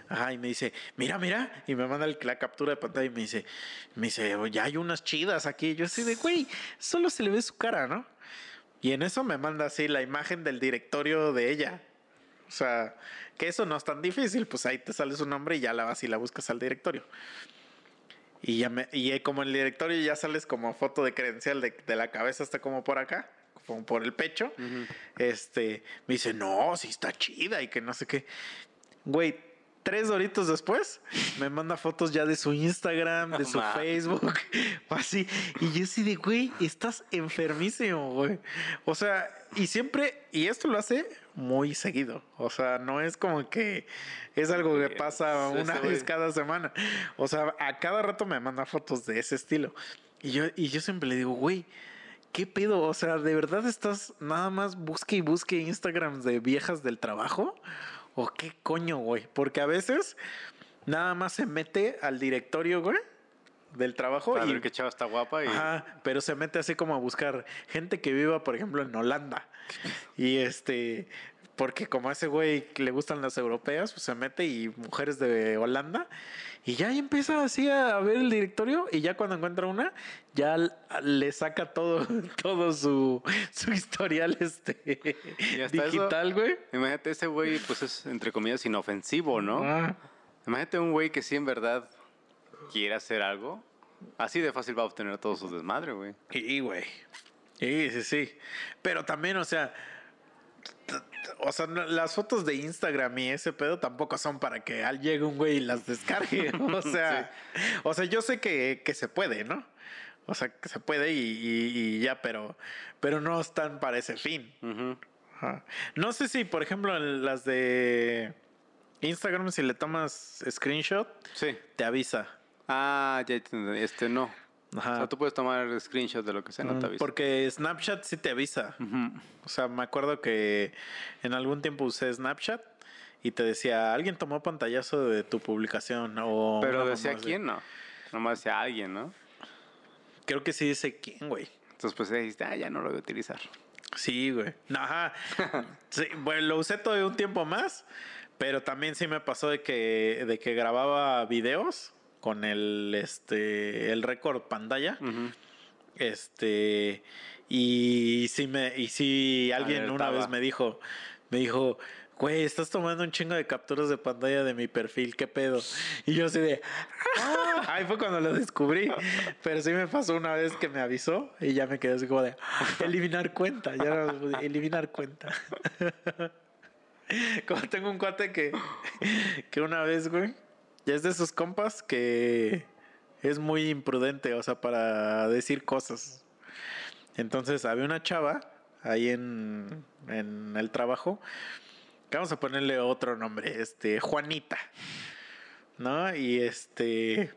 Ajá, y me dice, mira, mira. Y me manda el- la captura de pantalla y me dice, me dice, ya hay unas chidas aquí. Yo así de, güey, solo se le ve su cara, ¿no? Y en eso me manda así la imagen del directorio de ella. O sea, que eso no es tan difícil, pues ahí te sale su nombre y ya la vas y la buscas al directorio. Y ya me, y como en el directorio ya sales como foto de credencial de, de la cabeza hasta como por acá, por el pecho. Este, me dice, no, sí está chida y que no sé qué. Güey, tres horitos después me manda fotos ya de su Instagram, de su. Facebook, así. Y yo así de, güey, estás enfermísimo, güey. O sea, y siempre, y esto lo hace muy seguido. O sea, no es como que es algo que
Sí,
pasa
sí,
una vez cada semana. O sea, a cada rato me manda fotos de ese estilo. Y yo, y yo siempre le digo, güey, ¿qué pedo? O sea, ¿de verdad estás nada más busque y busque Instagrams de viejas del trabajo? ¿O qué coño, güey? Porque a veces nada más se mete al directorio, güey, del trabajo
Para
y
ver qué chava está guapa y...
Ajá, pero se mete así como a buscar gente que viva, por ejemplo, en Holanda. Y este, porque como a ese güey le gustan las europeas, pues se mete y mujeres de Holanda. Y ya ahí empieza así a ver el directorio y ya cuando encuentra una, ya le saca todo, todo su, su historial este digital, güey.
Imagínate, ese güey, pues es entre comillas inofensivo, ¿no?
Ah,
Imagínate un güey que sí en verdad quiere hacer algo. Así de fácil va a obtener todo su desmadre, güey.
Y, güey. Sí, sí, sí. Pero también, o sea, o sea, no- las fotos de Instagram y ese pedo tampoco son para que al llegue un güey y las descargue. O sea, o sea, yo sé que, que se puede, ¿no? O sea, que se puede y, y- y ya, pero, pero no están para ese fin. Ajá. No sé si, por ejemplo, en las de Instagram, si le tomas screenshot,
Sí.
te avisa.
Ah, ya entendí. Este no.
Ajá.
O sea, tú puedes tomar screenshot de lo que sea, no te avisa.
Porque Snapchat sí te avisa. O sea, me acuerdo que en algún tiempo usé Snapchat y te decía, alguien tomó pantallazo de tu publicación o...
Pero decía quién, no. Nomás decía alguien, ¿no?
Creo que sí dice quién, güey.
Entonces, pues dijiste, ah, ya no lo voy a utilizar.
Sí, güey. Ajá. Sí, bueno, lo usé todo un tiempo más, pero también sí me pasó de que, de que grababa videos con el, este, el récord pantalla. Este, y sí me, y sí alguien una vez me dijo, me dijo, güey, estás tomando un chingo de capturas de pantalla de mi perfil, qué pedo. Y yo así de, "Ah". ahí fue cuando lo descubrí. Pero sí me pasó una vez que me avisó y ya me quedé así como de, eliminar cuenta, ya no, eliminar cuenta. Como tengo un cuate que, que una vez, güey, ya es de sus compas que es muy imprudente, o sea, para decir cosas. Entonces había una chava ahí en, en el trabajo, vamos a ponerle otro nombre, este, Juanita, ¿no? Y este...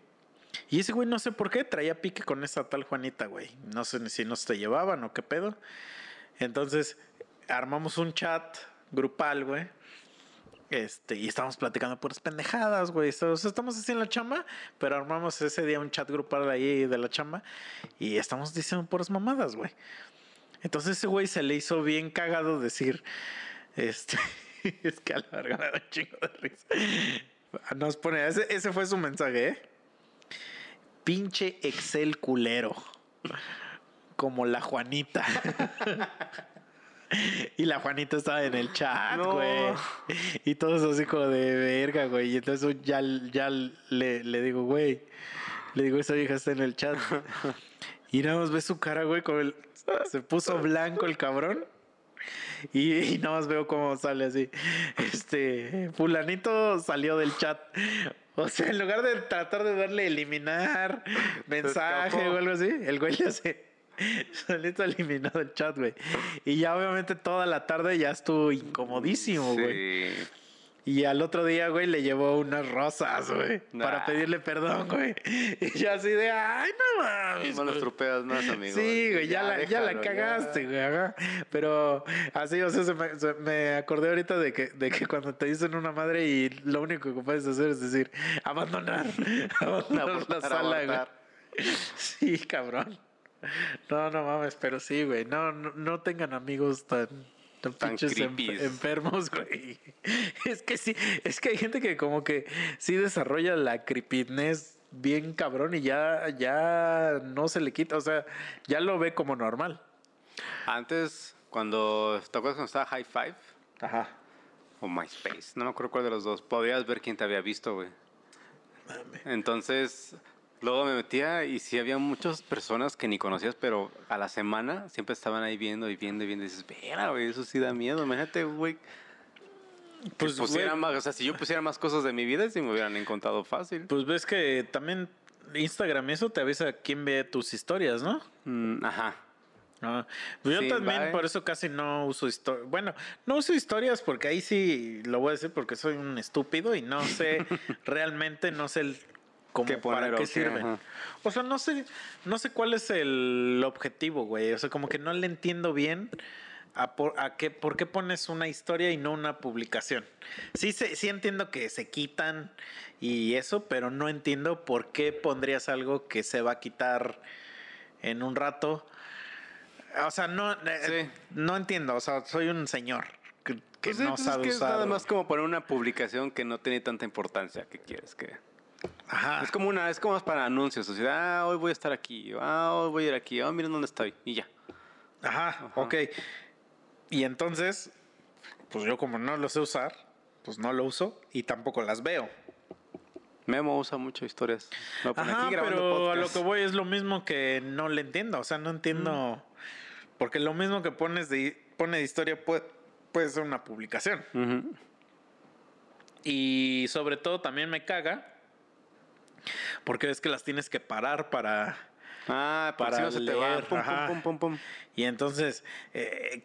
Y ese güey no sé por qué traía pique con esa tal Juanita, güey. No sé si nos te llevaban o qué pedo. Entonces armamos un chat grupal, güey. Este, y estábamos platicando puras pendejadas, güey. Sea, estamos así en la chamba, pero armamos ese día un chat grupal ahí de la chamba y estamos diciendo puras mamadas, güey. Entonces ese güey se le hizo bien cagado decir, este, es que a la verga me da un chingo de risa. Nos pone, ese, ese fue su mensaje, ¿eh? Pinche Excel culero. Como la Juanita. Y la Juanita estaba en el chat,
No.
güey. Y todos así como de verga, güey. Y entonces ya, ya le, le digo, güey. Le digo, esa vieja está en el chat. Y nada más ve su cara, güey, con el... Se puso blanco el cabrón. Y, y nada más veo cómo sale así. Este, fulanito salió del chat. O sea, en lugar de tratar de darle eliminar mensaje o algo así, el güey le hace solito eliminado el chat, güey. Y ya obviamente toda la tarde ya estuvo incomodísimo, güey.
Sí.
Y al otro día, güey, le llevó unas rosas, güey, para pedirle perdón, güey. Y yo así de, ay, no mames.
No los
güey".
tropeas más, amigo.
Sí, güey, ya, la, ya la cagaste, güey. ajá. Pero así, o sea, se me, se- me acordé ahorita de que, de que cuando te dicen una madre y lo único que puedes hacer es decir, abandonar, abandonar la sala, güey. Sí, cabrón. No, no mames, pero sí, güey. No, no, no tengan amigos tan, tan,
Tan creepies.
enfermos, güey. Es que sí, es que hay gente que como que sí desarrolla la creepiness bien cabrón y ya, ya no se le quita, o sea, ya lo ve como normal.
Antes, cuando. ¿Te acuerdas cuando estaba High Five?
Ajá.
O MySpace. No me acuerdo cuál de los dos. Podías ver quién te había visto, güey. Entonces, luego me metía y sí había muchas personas que ni conocías, pero a la semana siempre estaban ahí viendo y viendo y viendo. Y dices, espera, güey, eso sí da miedo. Imagínate, güey.
Pues,
pusiera más, o sea, si yo pusiera más cosas de mi vida, sí me hubieran encontrado fácil.
pues ves que también Instagram eso te avisa quién ve tus historias, ¿no?
Mm, ajá.
Ah, pues yo también
bye.
por eso casi no uso historias. Bueno, no uso historias porque ahí sí lo voy a decir porque soy un estúpido y no sé realmente no sé el, cómo
¿Qué poner
para qué
qué?
sirve.
Ajá.
O sea, no sé no sé cuál es el objetivo, güey. O sea, como que no le entiendo bien a por, a qué por qué pones una historia y no una publicación. Sí sé, sí entiendo que se quitan y eso, pero no entiendo por qué pondrías algo que se va a quitar en un rato. O sea, no, eh, no entiendo. O sea, soy un señor que, que
Pues
no
pues es
sabe
que es nada más como poner una publicación que no tiene tanta importancia que quieres que.
Ajá.
Es como una, es como más para anuncios. O sea, ah, hoy voy a estar aquí. Ah, hoy voy a ir aquí. Ah, miren dónde estoy. Y ya.
Ajá, ok. Y entonces, pues yo como no lo sé usar, pues no lo uso y tampoco las veo.
Memo usa mucho historias. Lo pone
Ajá,
aquí grabando
pero a lo
podcast.
que voy es lo mismo que no le entiendo. O sea, no entiendo. Porque lo mismo que pones de, pone de historia puede, puede ser una publicación.
Ujú.
Y sobre todo también me caga. Porque es que las tienes que parar para.
Ah, para si no se te va. Pum, pum, pum.
Y entonces. eh,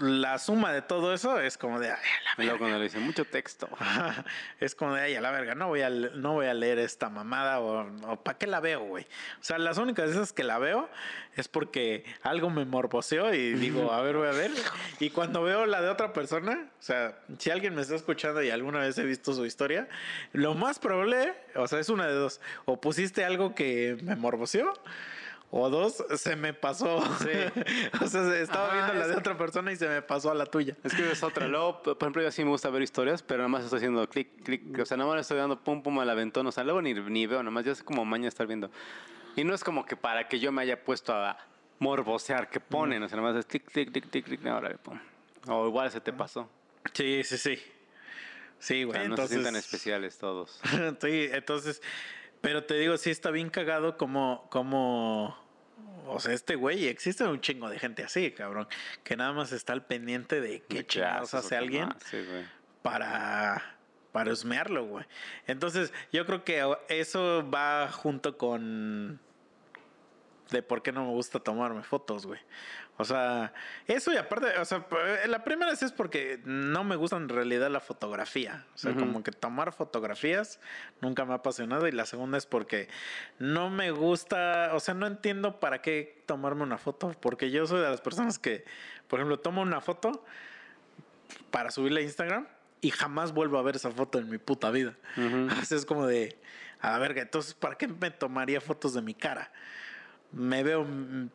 la suma de todo eso es como de. "Ay, a la
Y luego cuando le dicen mucho texto.
Es como de, ay, a la verga, no voy a, no voy a leer esta mamada o, ¿para qué la veo, güey? O sea, las únicas veces que la veo es porque algo me morboseó y digo, a ver, voy a ver. Y cuando veo la de otra persona, o sea, si alguien me está escuchando y alguna vez he visto su historia, lo más probable, o sea, es una de dos. O pusiste algo que me morboseó. O dos, se me pasó. o sea, se- estaba
Ajá,
viendo la de otra persona y se me pasó a la tuya.
Es que es otra. Luego, por ejemplo, yo sí me gusta ver historias, pero nada más estoy haciendo clic, clic. O sea, nada más le estoy dando pum, pum al aventón. O sea, luego ni, ni veo, nada más ya es como maña estar viendo. Y no es como que para que yo me haya puesto a morbosear que ponen. O sea, nada más es clic, clic, clic, clic, clic. Ahora, pum. O igual se te pasó.
Sí, sí, sí. Sí,
O
güey.
sea, no se sientan especiales todos.
sí, entonces, pero te digo, sí está bien cagado como, como, o sea, este güey, existe un chingo de gente así, cabrón, que nada más está al pendiente de qué chingados hace alguien
más, Sí, güey.
para, para husmearlo, güey. Entonces, yo creo que eso va junto con de por qué no me gusta tomarme fotos, güey. O sea, eso y aparte, o sea, p- la primera es porque no me gusta en realidad la fotografía. O sea, como que tomar fotografías nunca me ha apasionado. Y la segunda es porque no me gusta, o sea, no entiendo para qué tomarme una foto. Porque yo soy de las personas que, por ejemplo, tomo una foto para subirla a Instagram y jamás vuelvo a ver esa foto en mi puta vida. Así es como de, a verga, entonces, ¿para qué me tomaría fotos de mi cara? Me veo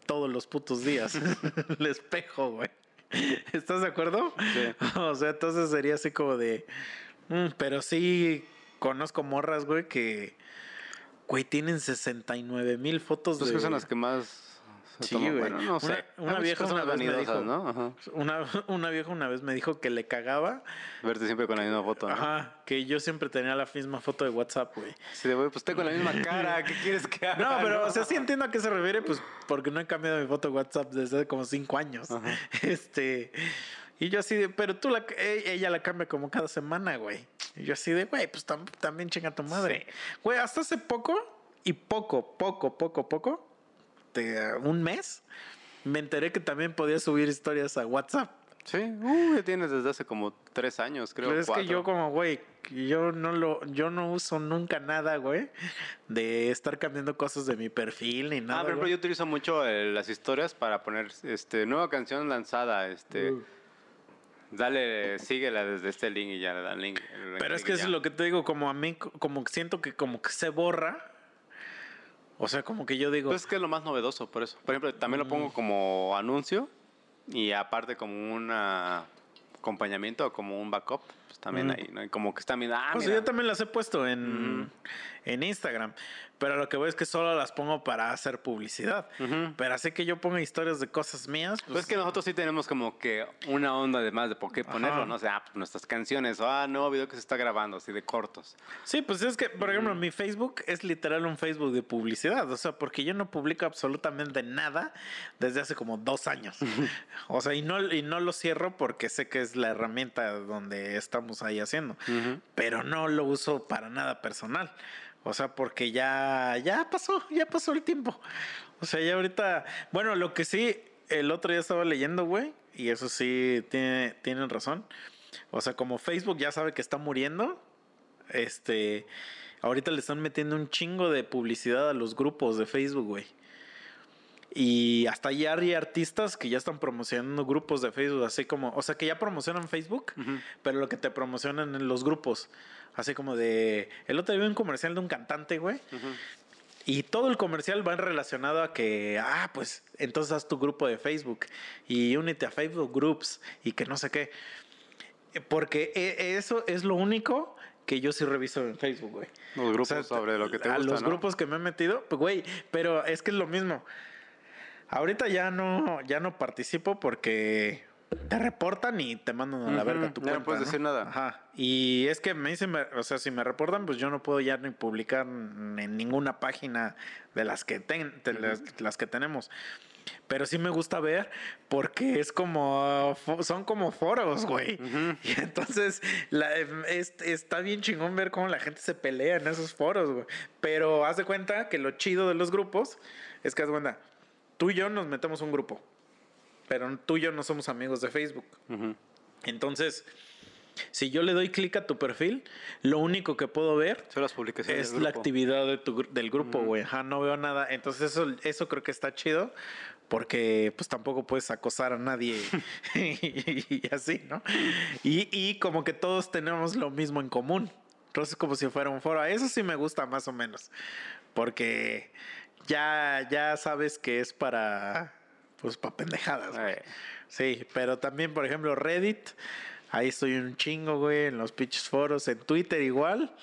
todos los putos días. El espejo, güey. ¿Estás de acuerdo?
Sí.
O sea, entonces sería así como de. mm, pero sí conozco morras, güey, que. Güey, tienen 69 mil fotos
Pues
de.
que son las que más se
Sí, güey.
Bueno, no sé.
Una- vieja una vez me dijo-
¿no? Ajá.
Una, una vieja una vez me dijo que le cagaba.
Verte siempre con la misma foto, ¿no?
Ajá, que yo siempre tenía la misma foto de WhatsApp, güey.
Sí, de, güey, pues tengo la misma cara. ¿Qué quieres que haga?
No, pero, o sea, sí entiendo a qué se refiere, pues, porque no he cambiado mi foto de WhatsApp desde hace como cinco años.
Ajá.
Este, y yo así de, pero tú la, e- ella la cambia como cada semana, güey. Y yo así de, güey, pues tam- también chinga tu madre. Güey, hasta hace poco, y poco, poco, poco, poco, un mes, me enteré que también podía subir historias a WhatsApp.
Sí, uh, ya tienes desde hace como tres años, creo.
Pero es que yo como, güey, yo no lo, yo no uso nunca nada, güey, de estar cambiando cosas de mi perfil ni nada.
Ah, por ejemplo,
güey.
yo utilizo mucho eh, las historias para poner este nueva canción lanzada, este
Uh.
dale, síguela desde este link y ya le dan link.
Pero es que
ya.
es lo que te digo, como a mí, como siento que como que se borra. O sea, como que yo digo,
Pues es que es lo más novedoso, por eso. Por ejemplo, también lo
Mm.
pongo como anuncio y aparte como un acompañamiento o como un backup, pues también
Mm.
ahí, ¿no? Y como que está bien, ah,
pues
mira.
yo también las he puesto en, en Instagram. Pero lo que voy es que solo las pongo para hacer publicidad.
Ujú.
Pero así que yo ponga historias de cosas mías, pues,
Pues es que nosotros sí tenemos como que una onda de más de por qué ponerlo,
Ajá.
¿no? O sea, ah, pues nuestras canciones, o ah, nuevo video que se está grabando, así de cortos.
Sí, pues es que, por ejemplo, mi Facebook es literal un Facebook de publicidad. O sea, porque yo no publico absolutamente nada desde hace como dos años. o sea, y no, y no lo cierro porque sé que es la herramienta donde estamos ahí haciendo. Pero no lo uso para nada personal. O sea, porque ya, ya pasó, ya pasó el tiempo. O sea, ya ahorita. Bueno, lo que sí, el otro día estaba leyendo, güey, y eso sí tiene, tienen razón. O sea, como Facebook ya sabe que está muriendo, este, ahorita le están metiendo un chingo de publicidad a los grupos de Facebook, güey. Y hasta ya hay artistas que ya están promocionando grupos de Facebook, así como, o sea, que ya promocionan Facebook, pero lo que te promocionan en los grupos, así como de, el otro día vi un comercial de un cantante, güey, y todo el comercial va relacionado a que, ah, pues entonces haz tu grupo de Facebook y únete a Facebook Groups y que no sé qué. Porque e- eso es lo único que yo sí reviso en Facebook, güey.
Los grupos
O sea,
sobre lo que te
a
gusta,
los
¿no?
grupos que me he metido, pues, güey, pero es que es lo mismo. Ahorita ya no, ya no participo porque te reportan y te mandan a la
Ujú,
verga tu
ya no
cuenta.
puedes decir nada.
Ajá. Y es que me dicen, o sea, si me reportan, pues yo no puedo ya ni publicar en ninguna página de las que ten- de las, las que tenemos. Pero sí me gusta ver porque es como son como foros, güey. Y entonces la- es- está bien chingón ver cómo la gente se pelea en esos foros, güey. Pero haz de cuenta que lo chido de los grupos es que haz cuenta, tú y yo nos metemos un grupo, pero tú y yo no somos amigos de Facebook. Entonces, si yo le doy clic a tu perfil, lo único que puedo ver
Son las publicaciones
es la actividad de tu gru- del grupo, güey. No veo nada. Entonces eso, eso creo que está chido porque pues tampoco puedes acosar a nadie y, así, ¿no? Y, y como que todos tenemos lo mismo en común. Entonces como si fuera un foro. Eso sí me gusta más o menos. Porque ya, ya sabes que es para, pues para pendejadas, güey.
Eh,
Sí, pero también, por ejemplo, Reddit. Ahí estoy un chingo, güey, en los pinches foros. En Twitter igual.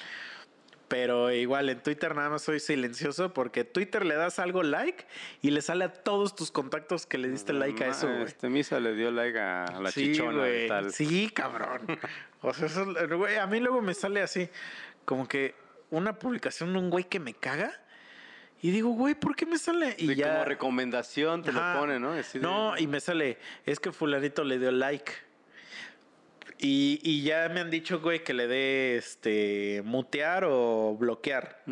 Pero igual en Twitter nada más soy silencioso porque Twitter le das algo like y le sale a todos tus contactos que le diste like a eso, güey.
Este Misa le dio like a la
Sí,
chichona
güey.
y tal.
Sí, cabrón. O sea, eso, güey, a mí luego me sale así, como que una publicación de un güey que me caga. Y digo, güey, ¿por qué me sale? Y ya.
como recomendación te
Ajá.
lo pone, ¿no? Así de-
No, y me sale, es que fulanito le dio like. Y, y ya me han dicho, güey, que le dé este mutear o bloquear.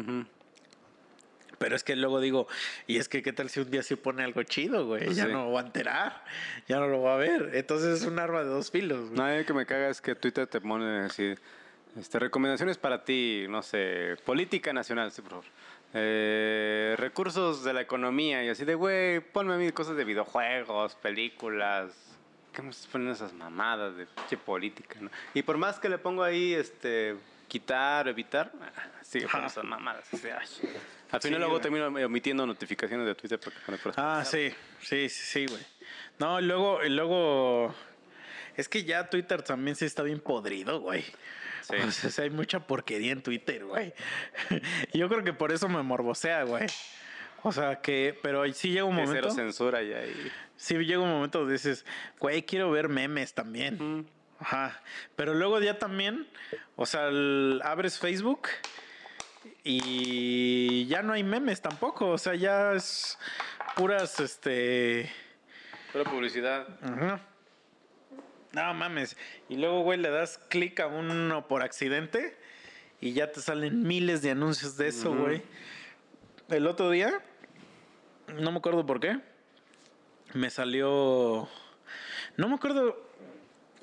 Pero es que luego digo, y es que qué tal si un día se pone algo chido, güey.
Pues
ya
sí.
no lo va a enterar, ya no lo va a ver. Entonces es un arma de dos filos. güey.
No, a mí que me caga es que Twitter te pone así, este, recomendaciones para ti, no sé, política nacional, sí, por favor. Eh, recursos de la economía y así de, güey, ponme a mí cosas de videojuegos, películas. ¿Qué me estás poniendo esas mamadas de pinche política, no? Y por más que le pongo ahí, este, quitar, evitar, sigue poniendo esas mamadas. así, ay. Al final
Sí,
luego
güey.
termino omitiendo notificaciones de Twitter porque puras
Ah, sí, sí, sí, sí, güey. No, y luego, luego, es que ya Twitter también sí está bien podrido, güey.
Sí.
Hay mucha porquería en Twitter, güey. Yo creo que por eso me morbosea, güey. O sea, que, pero sí llega un
Que cero
momento,
censura y ahí.
sí llega un momento donde dices, güey, quiero ver memes también.
Mm.
Ajá. Pero luego ya también, o sea, el- abres Facebook y ya no hay memes tampoco. O sea, ya es puras, este...
Pura publicidad.
Ajá. No mames. Y luego, güey, le das clic a uno por accidente y ya te salen miles de anuncios de eso, güey. El otro día, no me acuerdo por qué, me salió. No me acuerdo.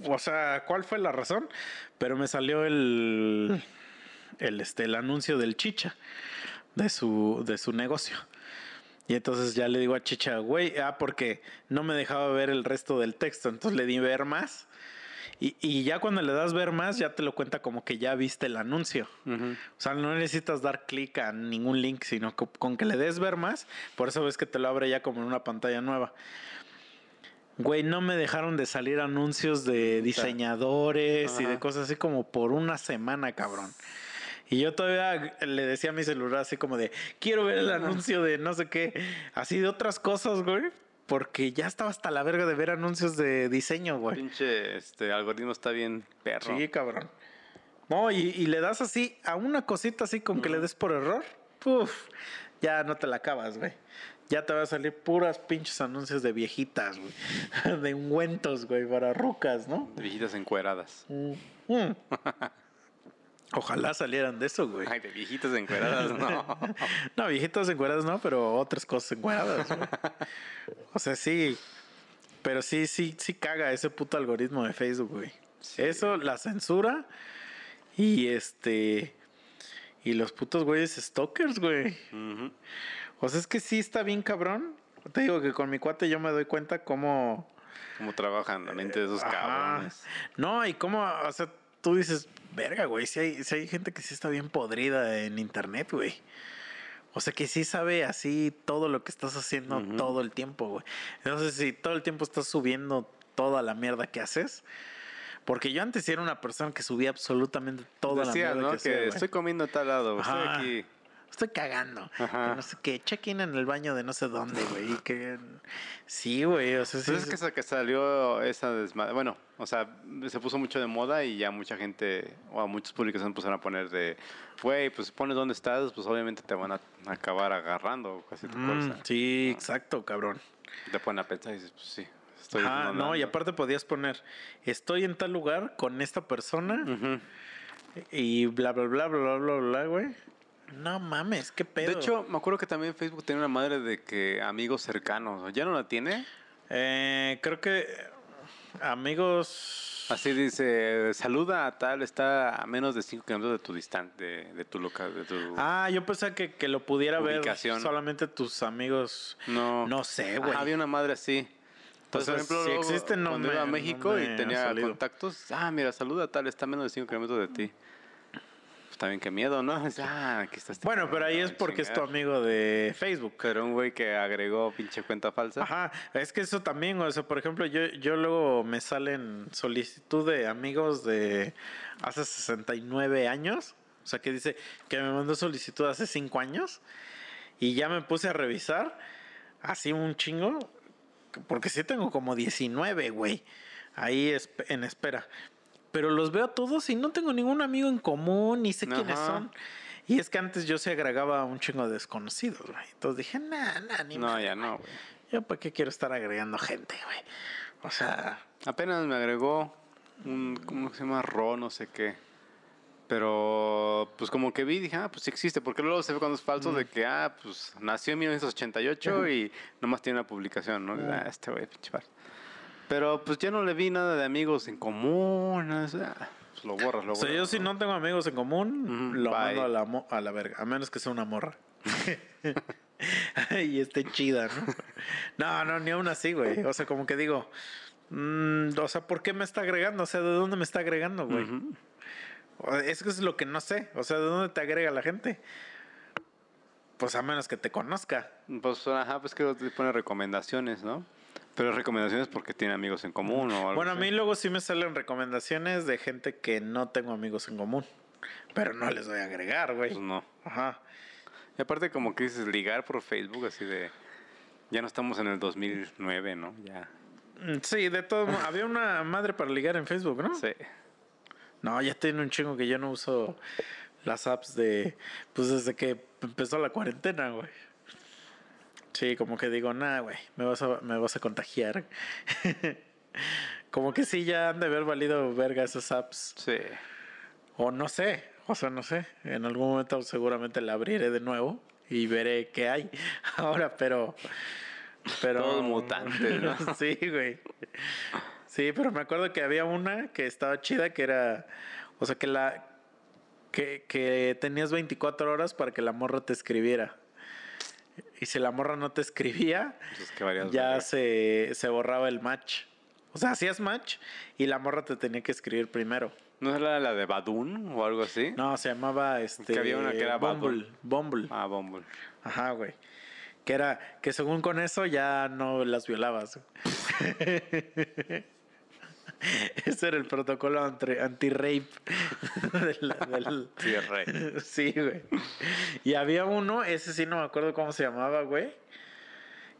o sea, ¿cuál fue la razón? Pero me salió el, el, este, el anuncio del chicha de su, de su negocio. Y entonces ya le digo a Chicha, güey, ah, porque no me dejaba ver el resto del texto. Entonces le di ver más. Y, y ya cuando le das ver más, ya te lo cuenta como que ya viste el anuncio. O sea, no necesitas dar clic a ningún link, sino que con que le des ver más, por eso ves que te lo abre ya como en una pantalla nueva. Güey, no me dejaron de salir anuncios de diseñadores y de cosas así como por una semana, cabrón. Y yo todavía le decía a mi celular así como de, quiero ver el anuncio de no sé qué, así de otras cosas, güey. Porque ya estaba hasta la verga de ver anuncios de diseño, güey.
Pinche este algoritmo está bien perro.
Sí, cabrón. No, y, y le das así a una cosita así con que le des por error. Puf, ya no te la acabas, güey. Ya te va a salir puras pinches anuncios de viejitas, güey. De ungüentos, güey, para rucas, ¿no?
De viejitas encueradas.
Mm. Ojalá salieran de eso, güey.
Ay, de viejitas encueradas, no.
No, viejitas encueradas no, pero otras cosas encueradas. güey. O sea, sí. Pero sí, sí, sí caga ese puto algoritmo de Facebook, güey. Eso, la censura y este. Y los putos güeyes stalkers, güey. O sea, es que sí está bien cabrón. Te digo que con mi cuate yo me doy cuenta cómo.
Cómo trabajan la mente de esos
Ajá.
cabrones.
No, y cómo, o sea, tú dices, verga, güey, si hay, si hay gente que sí está bien podrida en internet, güey. O sea, que sí sabe así todo lo que estás haciendo todo el tiempo, güey. Entonces, si todo el tiempo estás subiendo toda la mierda que haces. Porque yo antes era una persona que subía absolutamente toda
Decía,
la mierda
¿no?
que
Que,
hacía,
estoy comiendo a tal lado, estoy aquí.
Estoy cagando.
Ajá.
que No sé qué, check-in en el baño de no sé dónde, güey. y Que... Sí, güey, o sea, sí.
Pues es que, que salió esa desmadre. Bueno, o sea, se puso mucho de moda y ya mucha gente, o a muchas publicaciones empezaron a poner de, güey, pues pones dónde estás, pues obviamente te van a acabar agarrando casi tu
Mm,
cosa.
sí, exacto, cabrón.
Te ponen a pensar y dices, pues sí, estoy.
Ah, no, y aparte podías poner, estoy en tal lugar con esta persona
Ujú.
y bla, bla, bla, bla, bla, bla, bla, güey. No mames, qué pedo.
De hecho, me acuerdo que también Facebook tenía una madre de que amigos cercanos, ¿ya no la tiene?
Eh, creo que amigos...
Así dice, saluda a tal, está a menos de 5 kilómetros de tu distante, de, de tu local, de tu...
Ah, yo pensaba que, que lo pudiera
Ubicación.
ver solamente tus amigos.
no.
No sé, güey.
había una madre así. Entonces, por ejemplo,
si
luego,
existe, no
cuando
me-
iba a México y tenía contactos, ah, mira, saluda a tal, está a menos de 5 kilómetros de ti. Pues también qué miedo, ¿no? Ah, aquí está este
Bueno, pero ahí es porque es tu amigo de Facebook.
Pero un güey que agregó pinche cuenta falsa.
Ajá, es que eso también, o sea, por ejemplo, yo, yo luego me salen solicitud de amigos de hace 69 años, o sea, que dice que me mandó solicitud hace 5 años y ya me puse a revisar así un chingo, porque sí tengo como 19, güey, ahí en espera. Pero los veo a todos y no tengo ningún amigo en común, ni sé quiénes son. Y es que antes yo se agregaba a un chingo de desconocidos, güey. Entonces dije, nah, nah, ni
no, ya no, güey.
yo para qué quiero estar agregando gente, güey. O sea,
Apenas me agregó un, ¿cómo se llama? Ro, no sé qué. Pero, pues como que vi, dije, ah, pues sí existe. Porque luego se ve cuando es falso de que, ah, pues nació en 1988 y nomás tiene una publicación, ¿no? Ah, este güey, pinche. Pero pues ya no le vi nada de amigos en común. eso. Ah, pues lo borras, lo
o sea,
borras,
yo si no tengo amigos en común, lo
bye.
mando a la, mo- a la verga. A menos que sea una morra. y esté chida, ¿no? No, no, ni aún así, güey. O sea, como que digo, mm, o sea, ¿por qué me está agregando? O sea, ¿de dónde me está agregando, güey? O- Es que es lo que no sé. O sea, ¿de dónde te agrega la gente? Pues a menos que te conozca.
Pues, ajá, pues que te pone recomendaciones, ¿no? Pero recomendaciones porque tiene amigos en común o algo
Bueno, a mí luego sí me salen recomendaciones de gente que no tengo amigos en común. Pero no les voy a agregar, güey.
Pues no.
Ajá.
Y aparte como que dices ligar por Facebook, así de... Ya no estamos en el 2009, ¿no? Ya.
Mm, Sí, de todo. Había una madre para ligar en Facebook, ¿no?
Sí.
No, ya tiene un chingo que yo no uso las apps de. Pues desde que empezó la cuarentena, güey. Sí, como que digo, nah, güey, me vas a, me vas a contagiar. como que sí, ya han de haber valido verga esas apps.
Sí.
O no sé, o sea, no sé. En algún momento seguramente la abriré de nuevo y veré qué hay. Ahora, pero. Pero.
Todos mutantes, ¿no?
sí, güey. Sí, pero me acuerdo que había una que estaba chida, que era, o sea, que la, que, que tenías 24 horas para que la morra te escribiera. Y si la morra no te escribía,
Pues que valías
ya se, se borraba el match. O sea, hacías match y la morra te tenía que escribir primero.
¿No era la de Badun o algo así?
No, se llamaba este.
Que había una que era
Bumble. Bumble.
Ah, Bumble.
Ajá, güey. Que era, que según con eso ya no las violabas. Ese era el protocolo anti- anti-rape. del- del-
Sí.
Sí, güey. Y había uno, ese sí no me acuerdo cómo se llamaba, güey.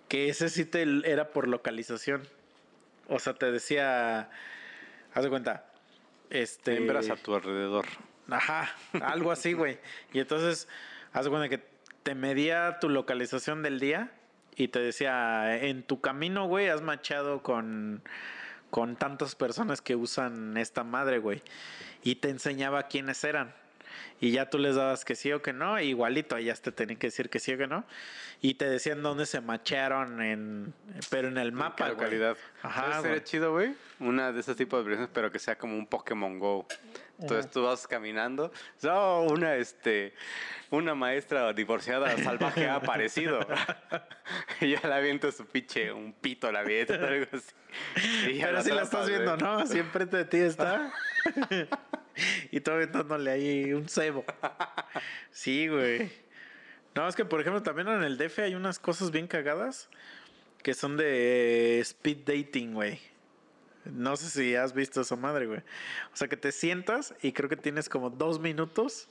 Que ese sí te era por localización. O sea, te decía. Haz de cuenta. Este.
Hembras a tu alrededor.
Ajá, algo así, güey. Y entonces, haz de cuenta que te medía tu localización del día y te decía, en tu camino, güey, has machado con, con tantas personas que usan esta madre, güey. Y te enseñaba quiénes eran. Y ya tú les dabas que sí o que no, e igualito, ellas te tenían que decir que sí o que no. Y te decían dónde se machearon, en, pero en el mapa,
¿Qué
güey.
localidad?
Ajá.
Sería chido, güey. Una de ese tipo de versiones, pero que sea como un Pokémon Go. Entonces tú vas caminando. No, una, este, una maestra divorciada salvaje ha aparecido. y ya la avienta su pinche, un pito la avienta, algo así. Y ya
Pero si la estás viendo, ¿no? Siempre de ti está. y tú aventándole ahí un cebo. Sí, güey. No, es que por ejemplo también en el DF hay unas cosas bien cagadas que son de speed dating, güey. No sé si has visto esa madre, güey. O sea que te sientas y creo que tienes como dos minutos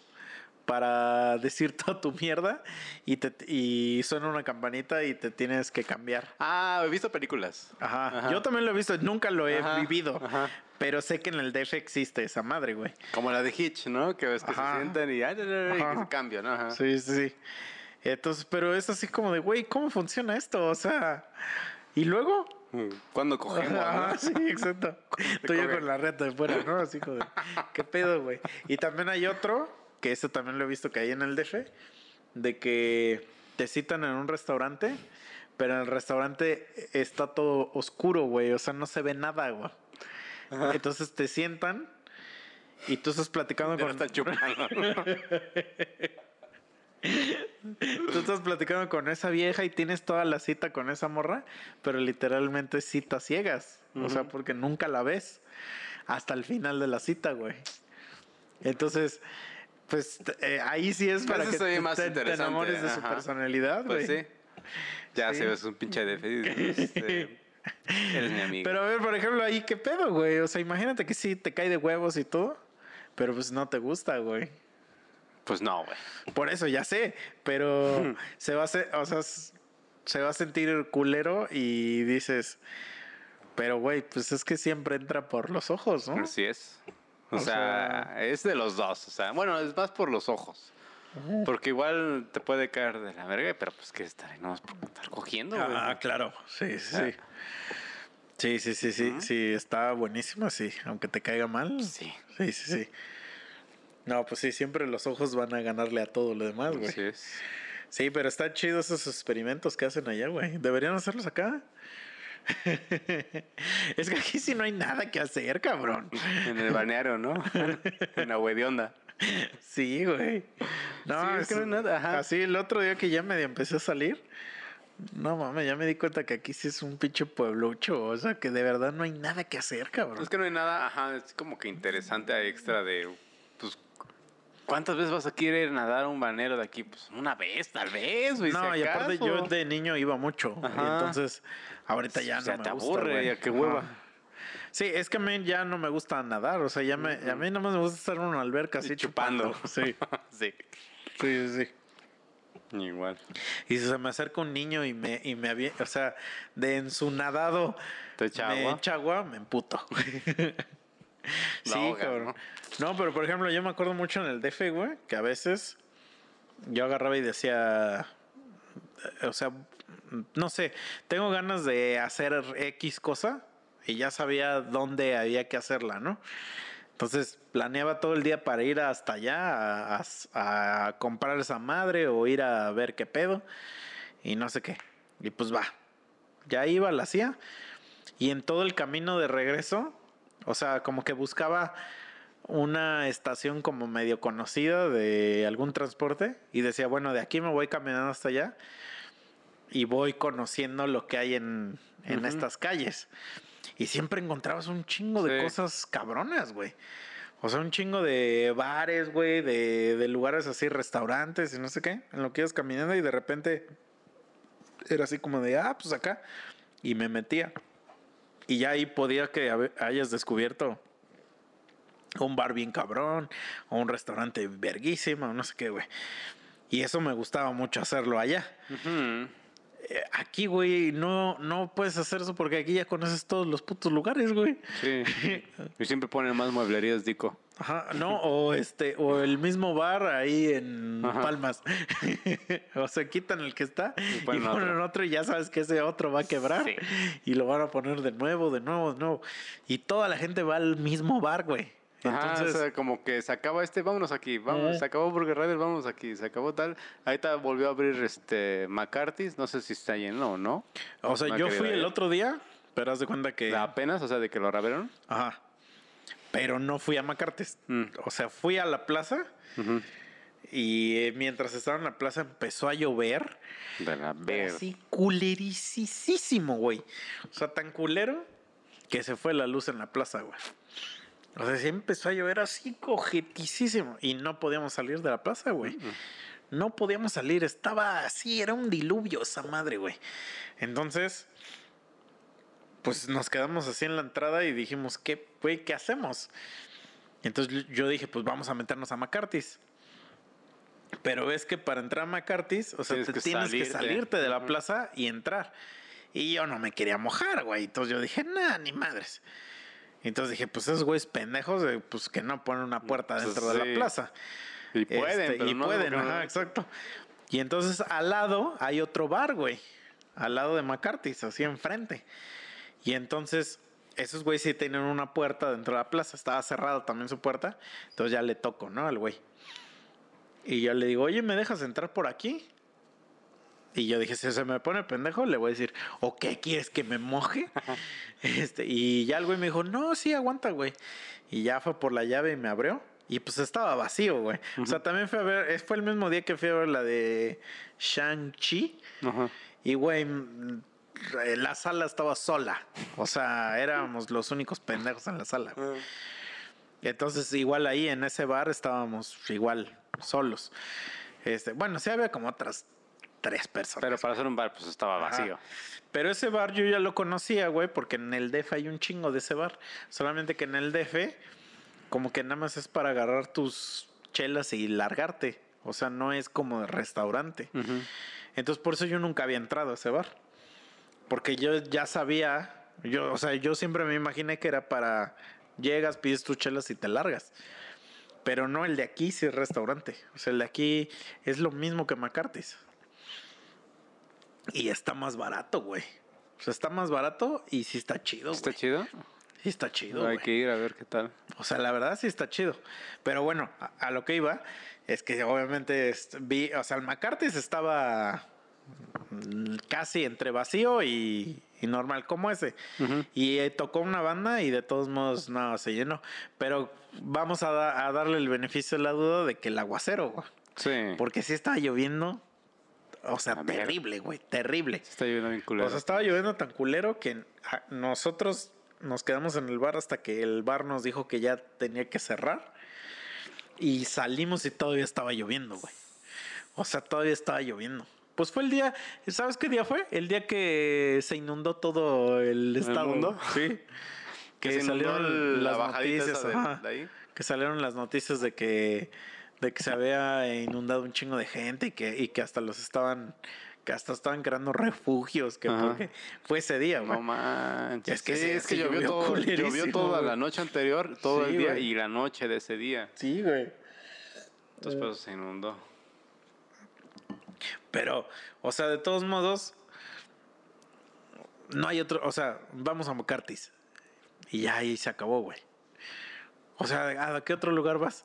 para decir toda tu mierda y, te, y suena una campanita y te tienes que cambiar.
Ah, he visto películas.
Ajá.
Ajá.
Yo también lo he visto, nunca lo he
Ajá,
vivido.
ajá.
Pero sé que en el DF existe esa madre, güey.
Como la de Hitch, ¿no? Que ves que se sientan y, ay, ay, ay, y que se cambia, ¿no? Ajá.
Sí, sí, sí. Entonces, pero es así como de, güey, ¿cómo funciona esto? O sea, ¿y luego?
Mm, ¿Cuándo cogemos,
Ajá,
no?
sí, exacto. Tú yo con la reta de fuera, ¿no? Así como de, ¿qué pedo, güey? Y también hay otro, que ese también lo he visto que hay en el DF, de que te citan en un restaurante, pero en el restaurante está todo oscuro, güey. O sea, no se ve nada, güey. Entonces te sientan y tú estás platicando
Pero
con...
está chupando.
Tú estás platicando con esa vieja y tienes toda la cita con esa morra, pero literalmente citas ciegas. O sea, porque nunca la ves hasta el final de la cita, güey. Entonces, pues eh, ahí sí es para
Eso
que
más
te- enamores de su personalidad, güey.
Pues sí. Ya
Sí.
se ves un pinche de este, Eres mi amigo.
Pero a ver, por ejemplo, ahí qué pedo, güey. O sea, imagínate que sí te cae de huevos y todo, pero pues no te gusta, güey.
Pues no, güey.
Por eso ya sé, pero se va a hacer, o sea, s- se va a sentir culero y dices, pero güey, pues es que siempre entra por los ojos, ¿no?
Así es. O,
O
sea,
sea-
es de los dos. O sea, bueno, es más por los ojos. Porque igual te puede caer de la verga, pero pues que estar, no por estar cogiendo, güey.
Ah, claro, sí, sí, sí. Sí, sí, sí, sí, sí, está buenísimo, sí, aunque te caiga mal.
Sí.
Sí, sí, sí. No, pues sí, siempre los ojos van a ganarle a todo lo demás, güey. Sí, pero están chidos esos experimentos que hacen allá, güey. Deberían hacerlos acá. es que aquí sí no hay nada que hacer, cabrón.
En el balneario, ¿no? en la güey de onda.
Sí, güey. No,
Sí, es que no hay nada, ajá.
Así el otro día que ya medio empecé a salir. No mames, ya me di cuenta que aquí sí es un pinche pueblucho. O sea, que de verdad no hay nada que hacer, cabrón.
Es que no hay nada, ajá, es como que interesante extra de, pues, ¿cuántas veces vas a querer nadar un balneario de aquí? Pues una vez, tal vez, güey.
No,
si
y aparte yo de niño iba mucho. y entonces, ahorita ya
O
no
sea,
me
te aburre, ya qué hueva.
Ajá. Sí, es que a mí ya no me gusta nadar. O sea, ya me, a mí nomás me gusta estar en una alberca así
chupando.
chupando. Sí,
sí.
sí, sí. sí.
Igual.
Y si se me acerca un niño y me, y me o sea, de en su nadado
¿Te echa
me
agua?
echa agua, me emputo. sí, cabrón. ¿no? Pero por ejemplo, yo me acuerdo mucho en el DF, güey, que a veces yo agarraba y decía, eh, o sea, no sé, tengo ganas de hacer X cosa y ya sabía dónde había que hacerla, ¿no? Entonces planeaba todo el día para ir hasta allá a- a comprar esa madre o ir a ver qué pedo y no sé qué. Y pues va. Ya iba, la hacía. Y en todo el camino de regreso, o sea, como que buscaba una estación como medio conocida de algún transporte y decía, bueno, de aquí me voy caminando hasta allá y voy conociendo lo que hay en, en estas calles. Y siempre encontrabas un chingo de
Sí.
cosas cabronas, güey. O sea, un chingo de bares, güey, de, de lugares así, restaurantes y no sé qué, en lo que ibas caminando y de repente era así como de, ah, pues acá. Y me metía. Y ya ahí podía que hayas descubierto un bar bien cabrón, o un restaurante verguísimo, no sé qué, güey. Y eso me gustaba mucho hacerlo allá. Eh, Aquí, güey, no, no puedes hacer eso porque aquí ya conoces todos los putos lugares, güey.
Sí. Y siempre ponen más mueblerías, Dico.
Ajá, no, o este, o el mismo bar ahí en
Ajá.
Palmas. o se quitan el que está y
ponen
ponen,
otro.
otro. y ya sabes que ese otro va a quebrar.
Sí.
Y lo van a poner de nuevo, de nuevo, de nuevo. Y toda la gente va al mismo bar, güey.
Ajá,
Entonces,
o sea, como que se acaba este, vámonos aquí, vamos,
Ajá.
se acabó Burger Rider, vamos aquí, se acabó tal. Ahorita volvió a abrir este McCarthy's, no sé si está lleno o no.
o sea, yo fui el otro día, pero haz de cuenta que.
Apenas, o sea, de que lo abrieron.
Ajá. Pero no fui a Macartes.
Mm.
O sea, fui a la plaza y eh, mientras estaba en la plaza empezó a llover.
De la ver.
Así culericísimo, güey. O sea, tan culero que se fue la luz en la plaza, güey. O sea, sí empezó a llover así cojeticísimo. Y no podíamos salir de la plaza, güey. No podíamos salir. Estaba así, era un diluvio esa madre, güey. Entonces, pues nos quedamos así en la entrada y dijimos, ¿qué, güey, qué hacemos? Entonces yo dije, pues vamos a meternos a McCarthy's. Pero ves que para entrar a McCarthy's, o sea,
Tienes
te
que
tienes que
salirte.
salirte de la plaza y entrar. Y yo no me quería mojar, güey. Entonces yo dije, nah, ni madres. Entonces dije, pues esos güeyes pendejos, pues que no ponen una puerta
Pues
dentro de
sí.
la plaza.
Y pueden,
Este,
pero
y
no,
pueden,
no.
exacto. Y entonces al lado hay otro bar, güey. Al lado de McCarthy's, así enfrente. Y entonces esos güeyes sí tenían una puerta dentro de la plaza. Estaba cerrada también su puerta. Entonces ya le toco, ¿no? Al güey. Y yo le digo, oye, ¿me dejas entrar por aquí? Y yo dije, si se me pone pendejo, le voy a decir, ¿o qué quieres que me moje? este, y ya el güey me dijo, no, sí, aguanta, güey. Y ya fue por la llave y me abrió. Y pues estaba vacío, güey. O sea, también fue a ver, eh, fue el mismo día que fui a ver la de Shang-Chi. Y, güey, mm, la sala estaba sola. O sea, éramos los únicos pendejos en la sala. güey. Entonces, igual ahí en ese bar estábamos igual solos. Este, bueno, sí había como otras tres personas.
Pero para hacer un bar, pues estaba
Ajá.
vacío.
Pero ese bar yo ya lo conocía, güey, porque en el DF hay un chingo de ese bar. Solamente que en el DF, como que nada más es para agarrar tus chelas y largarte. O sea, no es como de restaurante. Entonces, por eso yo nunca había entrado a ese bar. Porque yo ya sabía, yo, o sea, yo siempre me imaginé que era para llegas, pides tus chelas y te largas. Pero no, el de aquí sí es restaurante. O sea, el de aquí es lo mismo que McCarthy's. Y está más barato, güey. O sea, está más barato y sí está chido,
¿Está
güey.
chido?
Sí está chido,
Hay
güey.
que ir a ver qué tal.
O sea, la verdad sí está chido. Pero bueno, a, a lo que iba es que obviamente vi, o sea, el McCarthy's estaba casi entre vacío y, y normal como ese. Y eh, tocó una banda y de todos modos no se llenó. Pero vamos a, da- a darle el beneficio de la duda de que el aguacero, güey.
Sí.
Porque sí estaba lloviendo. O sea, terrible, güey, terrible.
Está lloviendo bien culero.
O sea, estaba lloviendo tan culero que nosotros nos quedamos en el bar hasta que el bar nos dijo que ya tenía que cerrar. Y salimos y todavía estaba lloviendo, güey. O sea, todavía estaba lloviendo. Pues fue el día, ¿sabes qué día fue? El día que se inundó todo el estado.
mundo?
Sí.
Que se
salieron
el- la
las noticias.
de-
ajá.
de ahí.
Que salieron las noticias de que, de que se había inundado un chingo de gente y que, y que hasta los estaban, que hasta estaban creando refugios, que
Ajá.
porque fue ese día, güey.
No manches.
Es que
Sí, es que llovió,
llovió
todo,
culerísimo,
llovió toda
güey.
la noche anterior, todo
Sí,
el día
güey.
y la noche de ese día.
Sí, güey.
Entonces, pues se inundó.
Pero, o sea, de todos modos, no hay otro, o sea, vamos a McCarthy's. Y ya ahí se acabó, güey. O sea, ¿a qué otro lugar vas?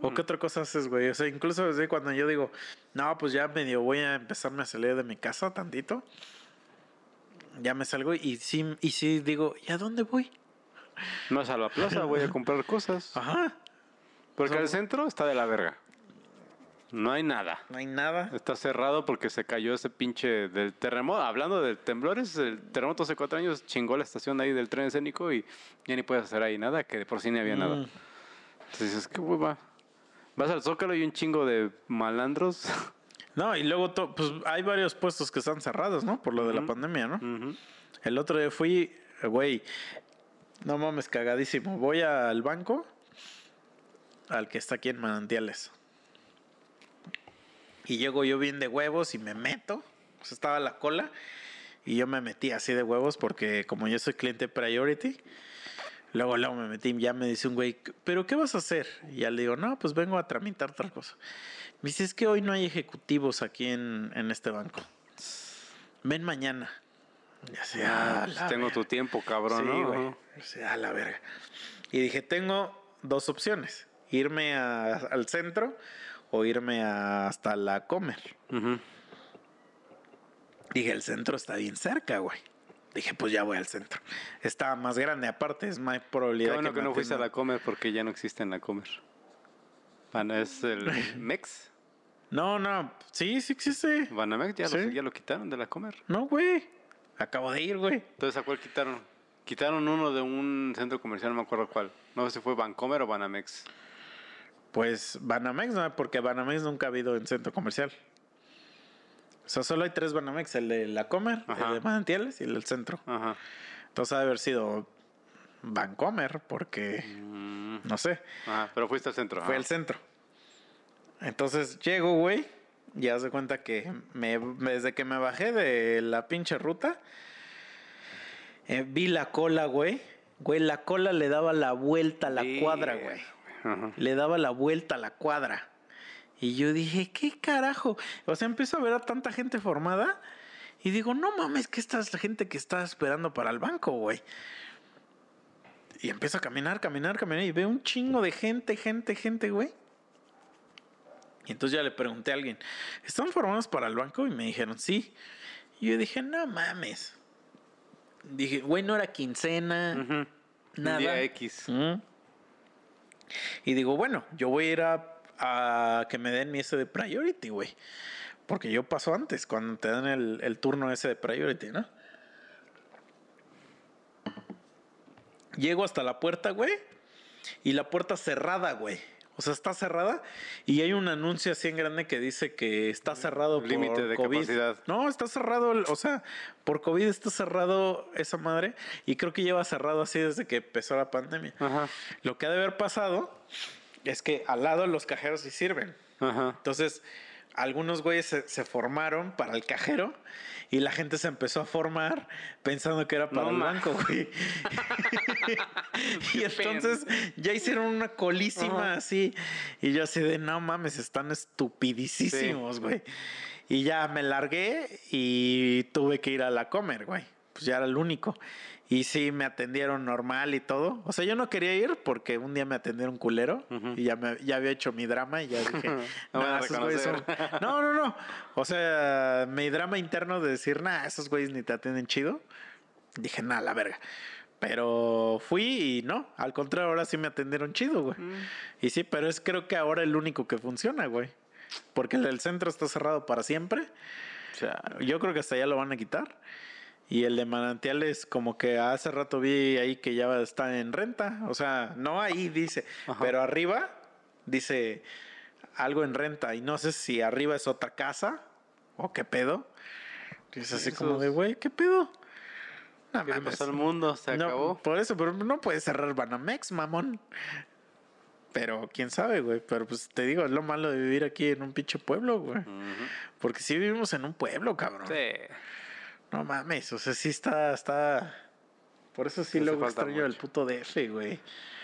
¿O qué otra cosa haces, güey? O sea, incluso desde cuando yo digo, no, pues ya medio voy a empezarme a salir de mi casa tantito. ya me salgo y sí, y sí digo, ¿y a dónde voy?
No es a la plaza, voy a comprar cosas.
Ajá.
Porque el centro está de la verga. No hay nada.
No hay nada.
Está cerrado porque se cayó ese pinche del terremoto. Hablando de temblores, el terremoto hace cuatro años chingó la estación ahí del tren escénico y ya ni puedes hacer ahí nada, que de por sí ni había nada.
Mm.
Entonces dices, qué hueva. Vas al Zócalo y un chingo de malandros.
No, y luego to- pues hay varios puestos que están cerrados, ¿no? Por lo de la pandemia, ¿no? El otro día fui, güey, no mames, cagadísimo. Voy al banco, al que está aquí en Manantiales. Y llego yo bien de huevos y me meto. Sea, estaba la cola y yo me metí así de huevos porque como yo soy cliente priority, luego, luego me metí y ya me dice un güey, ¿pero qué vas a hacer? Y ya le digo, no, pues vengo a tramitar tal cosa. Me dice, es que hoy no hay ejecutivos aquí en, en este banco. Ven mañana. Y así,
Ah,
"Ah,
pues tengo
verga".
tu tiempo, cabrón,
Sí,
¿no?
güey. A la verga. Y dije, tengo dos opciones. Irme a- al centro o irme a- hasta la Comer. Dije, el centro está bien cerca, güey. Dije, pues ya voy al centro. Está más grande, aparte es más
Qué
probabilidad
bueno que, no fuiste a la Comer porque ya no existe en la Comer. ¿Es el Mex?
No, no, sí, sí existe.
Banamex ya,
Sí.
ya lo quitaron de la Comer.
No, güey. Acabo de ir, güey.
Entonces, ¿a cuál quitaron? Quitaron uno de un centro comercial, no me acuerdo cuál. No sé si fue Bancomer o Banamex.
Pues Banamex, no, porque Banamex nunca ha habido en centro comercial. O sea, solo hay tres Banamex, el de la Comer,
Ajá.
el de Manantiales y el del centro.
Ajá.
Entonces ha de haber sido Bancomer, porque
Mm,
no sé,
Ajá, pero fuiste al centro.
fue el centro. Entonces llego, güey, y haz de cuenta que me, desde que me bajé de la pinche ruta, eh, vi la cola, güey. Güey, la cola le daba la vuelta a la
Sí,
cuadra, güey. Le daba la vuelta a la cuadra. Y yo dije, ¿qué carajo? O sea, empiezo a ver a tanta gente formada y digo, no mames, que esta es la gente que está esperando para el banco, güey. Y empiezo a caminar, caminar, caminar y veo un chingo de gente, gente, gente, güey. Y entonces ya le pregunté a alguien, ¿están formados para el banco? Y me dijeron, sí. Y yo dije, no mames. Dije, güey, no era quincena, nada.
Día X.
Mm. Y digo, bueno, yo voy a ir a, a que me den mi ese de priority, güey. Porque yo paso antes, cuando te dan el, el turno ese de priority, ¿no? Llego hasta la puerta, güey. Y la puerta cerrada, güey. O sea, está cerrada y hay un anuncio así en grande que dice que está cerrado por
Límite de
COVID.
capacidad.
No, está cerrado, o sea, por COVID está cerrado esa madre y creo que lleva cerrado así desde que empezó la pandemia.
Ajá.
Lo que ha de haber pasado es que al lado los cajeros sí sirven.
Ajá.
Entonces, algunos güeyes se, se formaron para el cajero y la gente se empezó a formar pensando que era para
No
el banco, güey. y entonces ya hicieron una colísima
Ajá.
así. Y yo así de, no mames, están estupidísimos, güey. Y ya me largué y tuve que ir a la comer, güey. Pues ya era el único. Y sí, me atendieron normal y todo. O sea, yo no quería ir porque un día me atendieron culero
Ujú.
y ya, me, ya había hecho mi drama y ya dije,
No
"Nah, esos güeyes son-". No, no, no. O sea, mi drama interno de decir, nah, esos güeyes ni te atienden chido. Dije, nah, la verga. Pero fui y no, al contrario, ahora sí me atendieron chido, güey.
Mm.
Y sí, pero es creo que ahora el único que funciona, güey. Porque el del centro está cerrado para siempre.
O sea,
Yo creo que hasta ya lo van a quitar. Y el de manantiales, como que hace rato vi ahí que ya está en renta. O sea, no ahí dice,
Ajá.
pero arriba dice algo en renta. Y no sé si arriba es otra casa o qué pedo. Y es así como de, güey, ¿qué pedo? No
¿qué le
mames.
pasó al mundo? Se
No,
acabó.
Por eso, pero no puedes cerrar Banamex, mamón. Pero quién sabe, güey. Pero pues te digo, es lo malo de vivir aquí en un pinche pueblo, güey. Porque sí vivimos en un pueblo, cabrón.
Sí.
No mames, o sea, sí está, está. Por eso sí luego
falta
extraño el puto DF, güey.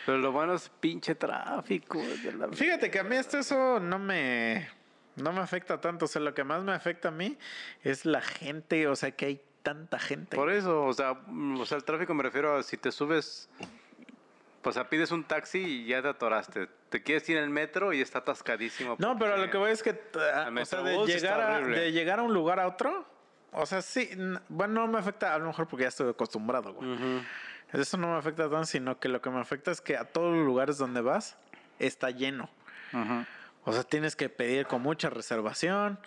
Pero lo bueno es pinche tráfico. de la-
Fíjate que a mí esto eso no me no me afecta tanto, o sea, lo que más me afecta a mí es la gente, o sea, que hay tanta gente.
Por eso, o sea, mm, o sea, el tráfico me refiero a si te subes, o sea, pides un taxi y ya te atoraste. Te quieres ir en el metro y está atascadísimo.
No, pero lo que voy es que, t- a-
El
o sea, de llegar, a, de llegar a un lugar a otro, o sea, sí, bueno, no me afecta a lo mejor porque ya estoy acostumbrado, güey. Eso no me afecta tanto, sino que lo que me afecta es que a todos los lugares donde vas está lleno. O sea, tienes que pedir con mucha reservación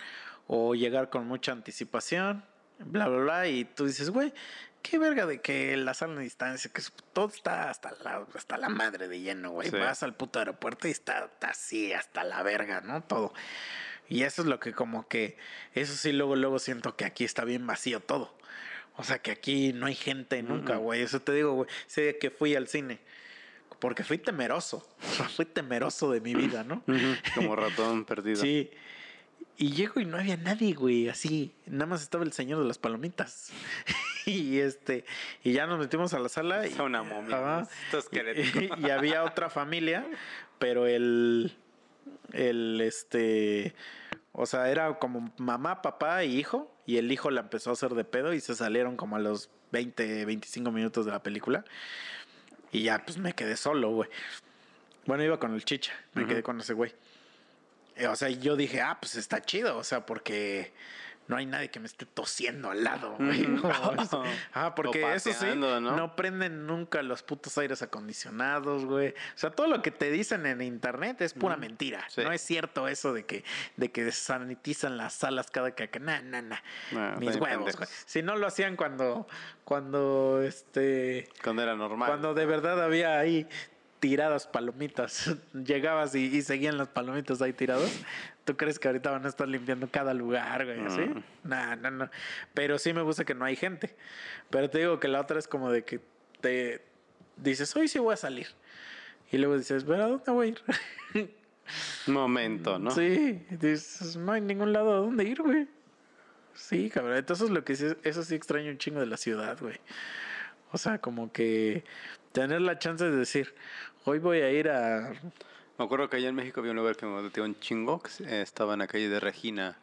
o llegar con mucha anticipación, bla, bla, bla. Y tú dices, güey, qué verga de que la sala de distancia, que todo está hasta la, hasta la madre de lleno, güey.
Sí.
Vas al puto aeropuerto y está, está así, hasta la verga, ¿no? Todo. Y eso es lo que como que, eso sí, luego, luego siento que aquí está bien vacío todo. O sea, que aquí no hay gente nunca, güey. Eso te digo, güey. Sé que fui al cine. Porque fui temeroso. fui temeroso de mi vida, ¿no?
Como ratón perdido.
Sí. Y llego y no había nadie, güey, así. Nada más estaba el señor de las palomitas. y este, y ya nos metimos a la sala. Y,
Es una momia, es esquelético.
y había otra familia, pero el, el, este, o sea, era como mamá, papá y hijo. Y el hijo la empezó a hacer de pedo y se salieron como a los 20, 25 minutos de la película. Y ya, pues me quedé solo, güey. Bueno, iba con el chicha, me quedé con ese güey. Eh, O sea, yo dije, ah, pues está chido, o sea, porque no hay nadie que me esté tosiendo al lado, güey.
Ujú.
¿no? ah, porque eso sí, ¿no?
¿no?
prenden nunca los putos aires acondicionados, güey. O sea, todo lo que te dicen en internet es pura mentira.
Sí.
No es cierto eso de que, de que sanitizan las salas cada que... Nah, nah, nah.
Nah,
Mis huevos, güey. Si no lo hacían cuando, cuando, este...
Cuando era normal.
Cuando de verdad había ahí tiradas palomitas, llegabas y, y seguían las palomitas ahí tiradas. ¿Tú crees que ahorita van a estar limpiando cada lugar, güey? ¿Así?
Mm.
No, no, no. Pero sí me gusta que no hay gente. Pero te digo que la otra es como de que te dices, hoy sí voy a salir. Y luego dices, ¿pero a dónde voy a ir?
Momento, ¿no?
Sí, dices, no hay ningún lado a dónde ir, güey. Sí, cabrón. Entonces lo que sí, eso sí extraño un chingo de la ciudad, güey. O sea, como que tener la chance de decir, hoy voy a ir a...
Me acuerdo que allá en México había un lugar que me gustaba un chingo, que estaba en la calle de Regina,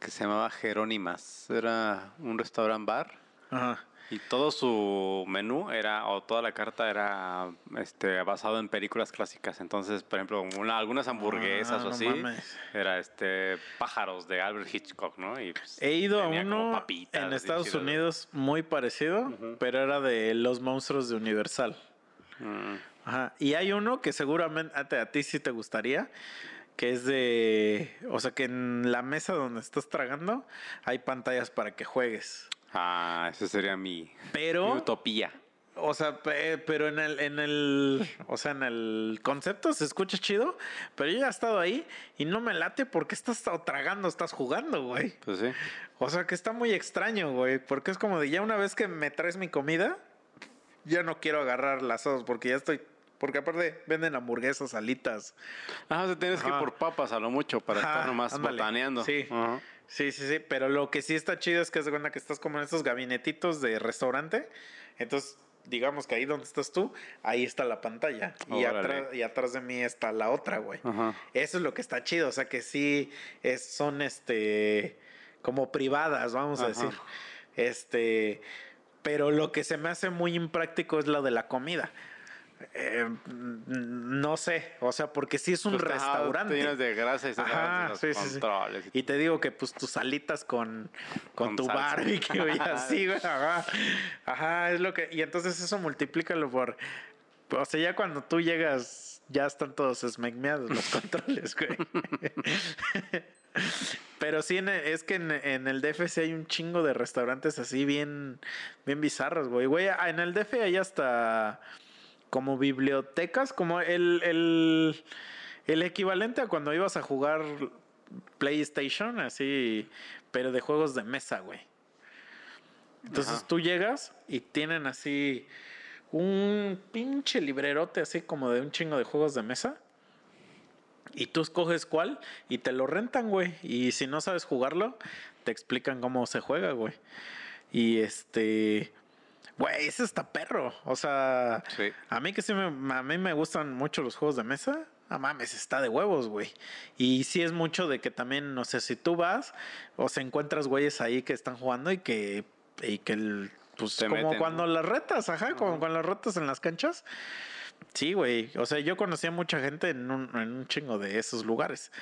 que se llamaba Jerónimas. Era un restaurant bar
Ajá.
y todo su menú era, o toda la carta era este, basado en películas clásicas. Entonces, por ejemplo, una- algunas hamburguesas
Ah,
o
no
así,
mames.
era este pájaros de Albert Hitchcock, ¿no? Y, pues,
He ido a uno
papitas
en Estados. Unidos muy parecido, pero era de los monstruos de Universal.
Mm.
Ajá. Y hay uno que seguramente a ti- a ti sí te gustaría, que es de, o sea, que en la mesa donde estás tragando hay pantallas para que juegues.
Ah, esa sería mi, mi utopía.
o sea, pe- pero en el, en el, o sea, en el concepto se escucha chido, pero yo ya he estado ahí y no me late porque estás tragando, estás jugando, güey.
Pues sí.
O sea, que está muy extraño, güey, porque es como de ya una vez que me traes mi comida, ya no quiero agarrar las dos porque ya estoy, porque aparte venden hamburguesas, alitas.
Ah, o sea, tienes que ir por papas a lo mucho para
Ajá,
estar nomás
ándale.
botaneando.
Sí.
Ajá.
Sí, sí, sí, pero lo que sí está chido es que se cuenta que estás como en estos gabinetitos de restaurante. Entonces, digamos que ahí donde estás tú, ahí está la pantalla. Y, atrás, y atrás de mí está la otra, güey. Eso es lo que está chido. O sea que sí es, son este como privadas, vamos a decir. Este. Pero lo que se me hace muy impráctico es lo de la comida. Eh, mm, no sé, o sea, porque sí es un
Pues,
restaurante.
Te llenas de grasa y
Ajá, sí, sí. Y te digo que pues tus alitas con, con,
Con
tu
salsa.
barbecue y así, güey. Ajá. Ajá, es lo que. Y entonces eso multiplícalo por. O sea, ya cuando tú llegas, ya están todos esmegmeados los controles, güey. Pero sí, en el- es que en, en el DF sí hay un chingo de restaurantes así bien, bien bizarros, güey. Güey, en el DF hay hasta como bibliotecas, como el, el, el equivalente a cuando ibas a jugar PlayStation, así, pero de juegos de mesa, güey. Entonces
Ajá.
tú llegas y tienen así un pinche librerote así como de un chingo de juegos de mesa. Y tú escoges cuál y te lo rentan, güey. Y si no sabes jugarlo, te explican cómo se juega, güey. Y este... Güey, ese está perro. O sea,
Sí.
a mí que sí me, a mí me gustan mucho los juegos de mesa. Ah, mames, está de huevos, güey. Y sí es mucho de que también, no sé, si tú vas o se encuentras güeyes ahí que están jugando y que, y que el, pues
Te
como
meten,
cuando
¿no?
las retas, ajá, como cuando las retas en las canchas. Sí, güey. O sea, yo conocía mucha gente en un, en un chingo de esos lugares.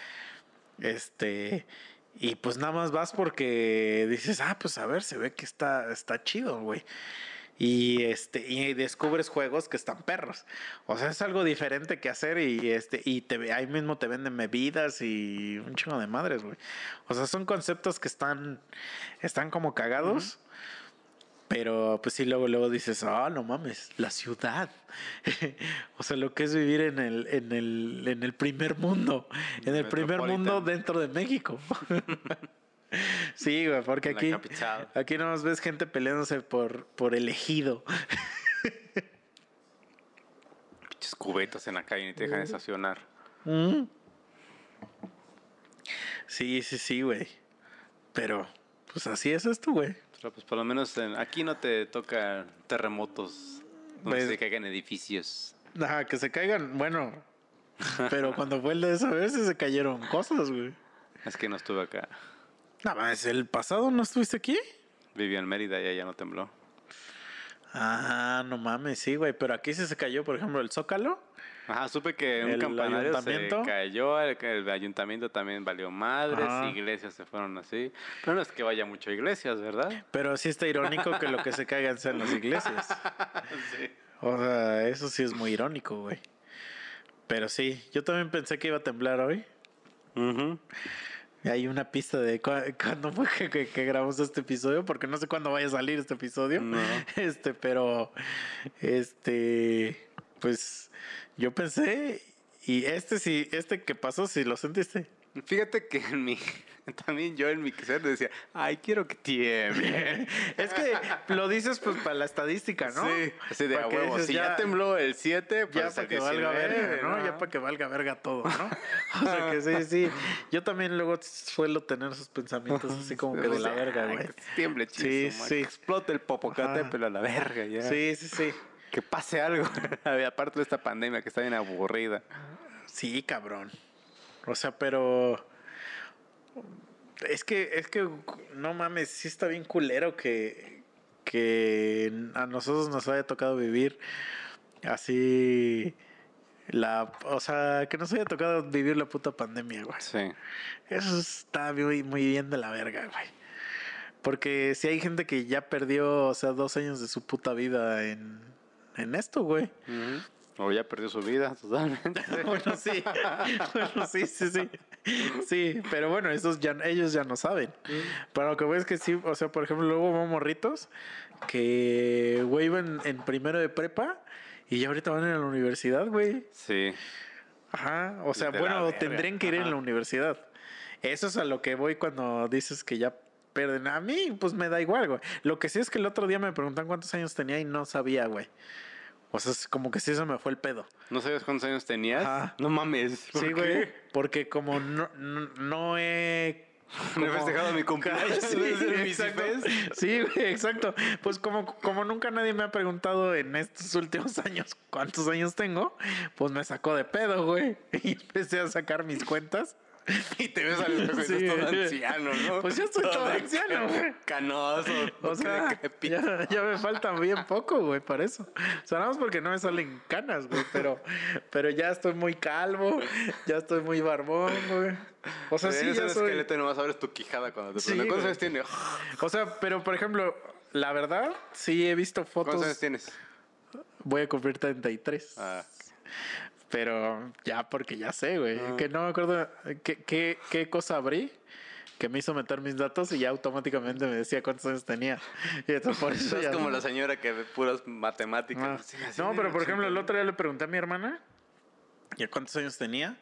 Este. Y pues nada más vas porque dices, ah, pues a ver, se ve que está, está chido, güey. Y este, y descubres juegos que están perros. O sea, es algo diferente que hacer y este, y te ahí mismo te venden bebidas y un chingo de madres, güey. O sea, son conceptos que están, están como cagados. Pero pues sí, luego, luego dices, ah, no mames, la ciudad. o sea, lo que es vivir en el, en el, en el primer mundo. En el primer mundo dentro de México. sí, güey, porque aquí, aquí no nos ves gente peleándose por, por elegido.
Pinches cubetas en la calle y te dejan estacionar.
Sí, sí, sí, güey. Pero, pues así es esto, güey.
Pero pues por lo menos aquí no te toca terremotos donde pues se caigan edificios.
Ajá, que se caigan, bueno. Pero cuando fue el de esa vez se cayeron cosas, güey.
Es que no estuve acá.
Nada más, ¿el pasado no estuviste aquí?
Viví en Mérida y allá no tembló.
Ah, no mames, sí, güey. Pero aquí sí se cayó, por ejemplo, el Zócalo.
Ajá, supe que un campanario se cayó, el, ayuntamiento también valió madres, iglesias se fueron así. Pero no es que vaya mucho a iglesias, ¿verdad?
Pero sí está irónico que lo que se caigan sean las iglesias. sí. O sea, eso sí es muy irónico, güey. Pero sí, yo también pensé que iba a temblar hoy. Hay una pista de cuándo fue que, que, grabamos este episodio, porque no sé cuándo vaya a salir este episodio. Este, pero este, pues yo pensé, y este sí, este que pasó, si lo sentiste.
Fíjate que en mi, también yo en mi ser decía, ay, quiero que tiemble.
es que lo dices pues para la estadística, ¿no? Sí,
así de a huevo. si ya, tembló el 7, pues
ya para que valga verga, ¿no? Ya para que valga verga todo, ¿no? o sea que sí, sí. Yo también luego suelo tener esos pensamientos así como que de la verga, güey.
tiemble, chiso, Sí, sí. Explote el popocate, pero a la verga ya.
Sí, sí, sí
que pase algo. Aparte de esta pandemia que está bien aburrida.
Sí, cabrón. O sea, pero. Es que, es que, no mames, sí está bien culero que, que a nosotros nos haya tocado vivir así. La, o sea, que nos haya tocado vivir la puta pandemia, güey. Sí. Eso está muy, muy bien de la verga, güey. Porque si hay gente que ya perdió, o sea, dos años de su puta vida en, en esto, güey.
O ya perdió su vida totalmente.
bueno, sí. bueno, sí, sí, sí. Sí, pero bueno, esos ya, ellos ya no saben. Pero lo que voy es que sí, o sea, por ejemplo, luego hubo morritos que, güey, iban en primero de prepa y ya ahorita van a la universidad, güey.
Sí.
Ajá, o sea, bueno, tendrían que ir en la universidad. Eso es a lo que voy cuando dices que ya pierden. A mí, pues me da igual, güey. Lo que sí es que el otro día me preguntan cuántos años tenía y no sabía, güey. O sea, es como que sí se me fue el pedo.
¿No sabes cuántos años tenías? No mames.
Sí, güey. Porque como no, no, he
No he festejado mi cumpleaños.
Sí, güey, exacto. Pues como, como nunca nadie me ha preguntado en estos últimos años cuántos años tengo, pues me sacó de pedo, güey. Y empecé a sacar mis cuentas.
y te ves al espejo sí. todo anciano, ¿no?
Pues yo estoy todo, anciano, güey.
Canoso.
O sea, ya, ya, me falta bien poco, güey, para eso. O sea, nada más porque no me salen canas, güey, pero, pero ya estoy muy calvo, ya estoy muy barbón, güey.
O sea, sí, ya soy... esqueleto no vas a ver tu quijada cuando te sí, ¿Cuántos años tienes?
O sea, pero por ejemplo, la verdad, sí he visto fotos...
¿Cuántos años tienes?
Voy a cumplir 33. Ah. Pero ya, porque ya sé, güey. Ah. Que no me acuerdo qué, qué, qué cosa abrí que me hizo meter mis datos y ya automáticamente me decía cuántos años tenía. Y entonces por eso
es como la señora que ve puras matemáticas.
Ah. no, pero por ejemplo, el otro día le pregunté a mi hermana ya cuántos años tenía.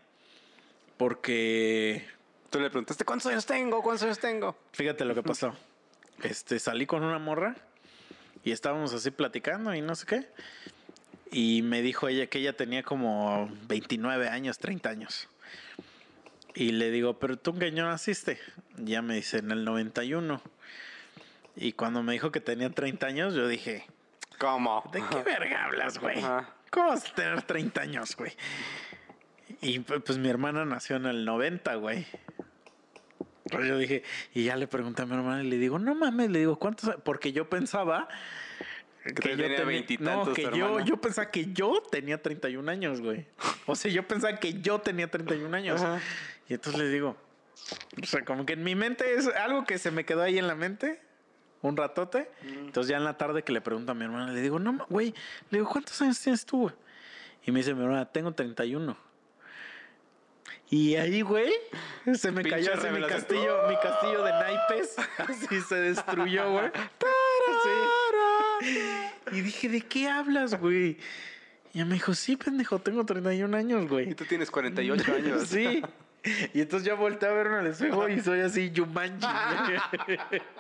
Porque.
Tú le preguntaste cuántos años tengo, cuántos años tengo.
Fíjate lo que pasó. Este, salí con una morra y estábamos así platicando y no sé qué. Y me dijo ella que ella tenía como 29 años, 30 años. Y le digo, ¿pero tú en qué año naciste? ya me dice, en el 91. Y cuando me dijo que tenía 30 años, yo dije,
¿cómo?
¿De qué verga hablas, güey? ¿Cómo vas a tener 30 años, güey? Y pues mi hermana nació en el 90, güey. Pero yo dije, y ya le pregunté a mi hermana y le digo, no mames, le digo, ¿cuántos? Porque yo pensaba
que, yo tenía veintitantos.
No, que yo, yo pensaba que yo tenía 31 años, güey. O sea, yo pensaba que yo tenía 31 años. Y entonces le digo, O sea, como que en mi mente es algo que se me quedó ahí en la mente un ratote. Entonces ya en la tarde que le pregunto a mi hermana, le digo, no, güey, le digo, ¿cuántos años tienes tú? güey?" Y me dice mi hermana, tengo 31. Y ahí, güey, se me
Pinche
cayó así mi castillo, mi castillo de naipes. Así se destruyó, güey. Sí. Y dije, ¿de qué hablas, güey? Y ella me dijo, sí, pendejo, tengo 31 años, güey.
Y tú tienes 48 años.
Sí. Y entonces yo volteé a verme al espejo y soy así Yumanji.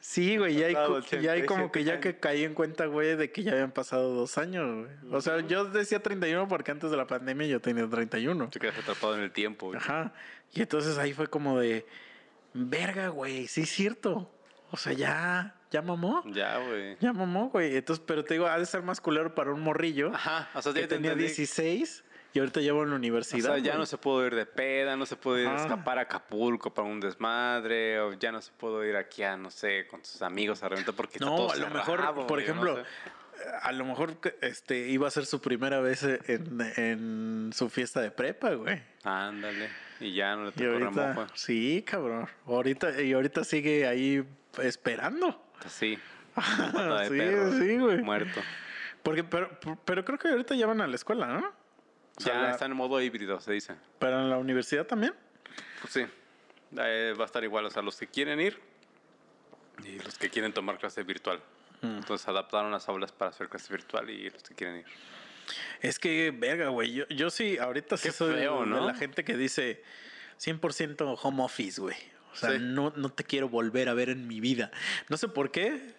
Sí, güey, ya hay, ya hay como que
87
ya que caí en cuenta, güey, de que ya habían pasado dos años, güey. O sea, yo decía 31 porque antes de la pandemia yo tenía 31.
Te quedas atrapado en el tiempo. güey.
Ajá. Y entonces ahí fue como de, verga, güey, sí es cierto. O sea, ya, ya mamó.
Ya, güey.
Ya mamó, güey. Entonces, pero te digo, ha de ser más culero para un morrillo
Ajá, o sea,
que
ya te
tenía
entendí.
16 y ahorita llevo en la
O
universidad.
sea, ya
güey.
no se pudo ir de peda, no se pudo ir a escapar a Acapulco para un desmadre, o ya no se pudo ir aquí a, no sé, con sus amigos a reventar porque está
No,
todo
a lo
cerrado,
mejor, por
güey,
ejemplo,
no sé.
a lo mejor este iba a ser su primera vez en, en su fiesta de prepa, güey.
Ándale, y ya no le
Y
tocó
ahorita,
remojo.
sí, cabrón. Ahorita, y ahorita sigue ahí esperando.
Sí, pata de
Sí,
perro,
sí, güey.
muerto.
Porque, pero, pero creo que ahorita ya van a la escuela, ¿no? O sea,
Ya
la-
está en modo híbrido, se dice.
Pero en la universidad también.
Pues sí, eh, va a estar igual, o sea, los que quieren ir y los que quieren tomar clase virtual.
Mm.
Entonces adaptaron las aulas para hacer clase virtual y los que quieren ir.
Es que, verga, güey. Yo, yo sí, ahorita sí
Qué
soy de-
feo,
de
¿no?
la gente que dice 100% home office, güey. O sea,
Sí.
no, no te quiero volver a ver en mi vida. No sé por qué.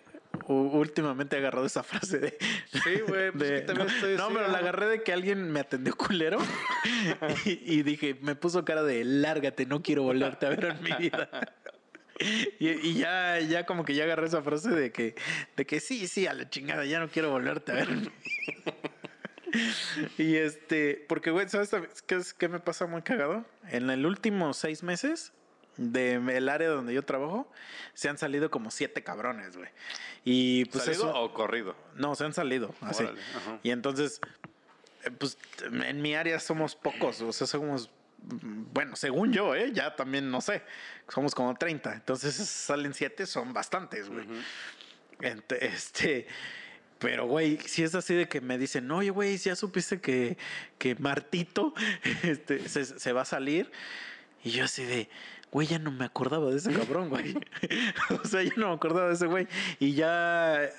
Últimamente he agarrado esa frase de.
Sí, güey, pues
de-
que también
no,
estoy
no,
así,
pero la agarré de que alguien me atendió culero y, y dije, me puso cara de lárgate, no quiero volverte a ver en mi vida. Y, y ya, ya como que ya agarré esa frase de que, de que sí, sí, a la chingada, ya no quiero volverte a ver. en mi y este, porque, güey, ¿sabes qué, es, qué me pasa muy cagado? En el último seis meses del área donde yo trabajo, se han salido como siete cabrones, güey. Y pues
¿Salido
eso.
o corrido?
No, se han salido, así.
Órale.
Y entonces, eh, pues en mi área somos pocos, o sea, somos, bueno, según yo, ¿eh? ya también no sé, somos como 30. Entonces salen siete, son bastantes, güey. Ent- Este, pero, güey, si es así de que me dicen, oye, güey, ya supiste que, que Martito este, se, se va a salir. Y yo así de, güey, ya no me acordaba de ese cabrón, güey. o sea, ya no me acordaba de ese güey. Y ya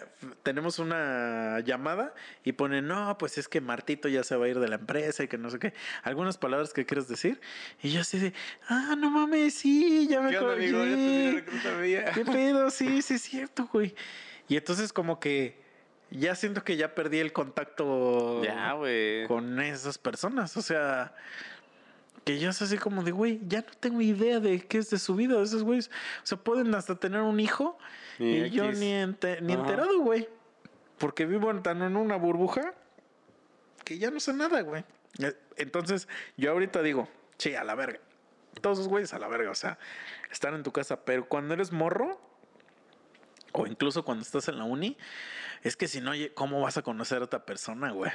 tenemos una llamada y pone, no, pues es que Martito ya se va a ir de la empresa y que no sé qué. Algunas palabras que quieres decir. Y yo así de, ah, no mames, sí, ya me
¿Qué onda,
acordé.
amigo? Ya.
¿Qué pedo? Sí, sí es cierto, güey. Y entonces como que ya siento que ya perdí el contacto
Ya, güey.
con esas personas. O sea, que ya es así como de, güey, ya no tengo idea de qué es de su vida esos güeyes. O sea, pueden hasta tener un hijo y yo ni, ente- ni enterado, güey. Porque vivo tan en una burbuja que ya no sé nada, güey. Eh, Entonces, yo ahorita digo, sí, a la verga. Todos esos güeyes a la verga, o sea, están en tu casa. Pero cuando eres morro, o incluso cuando estás en la uni, es que si no, ¿cómo vas a conocer a otra persona, güey?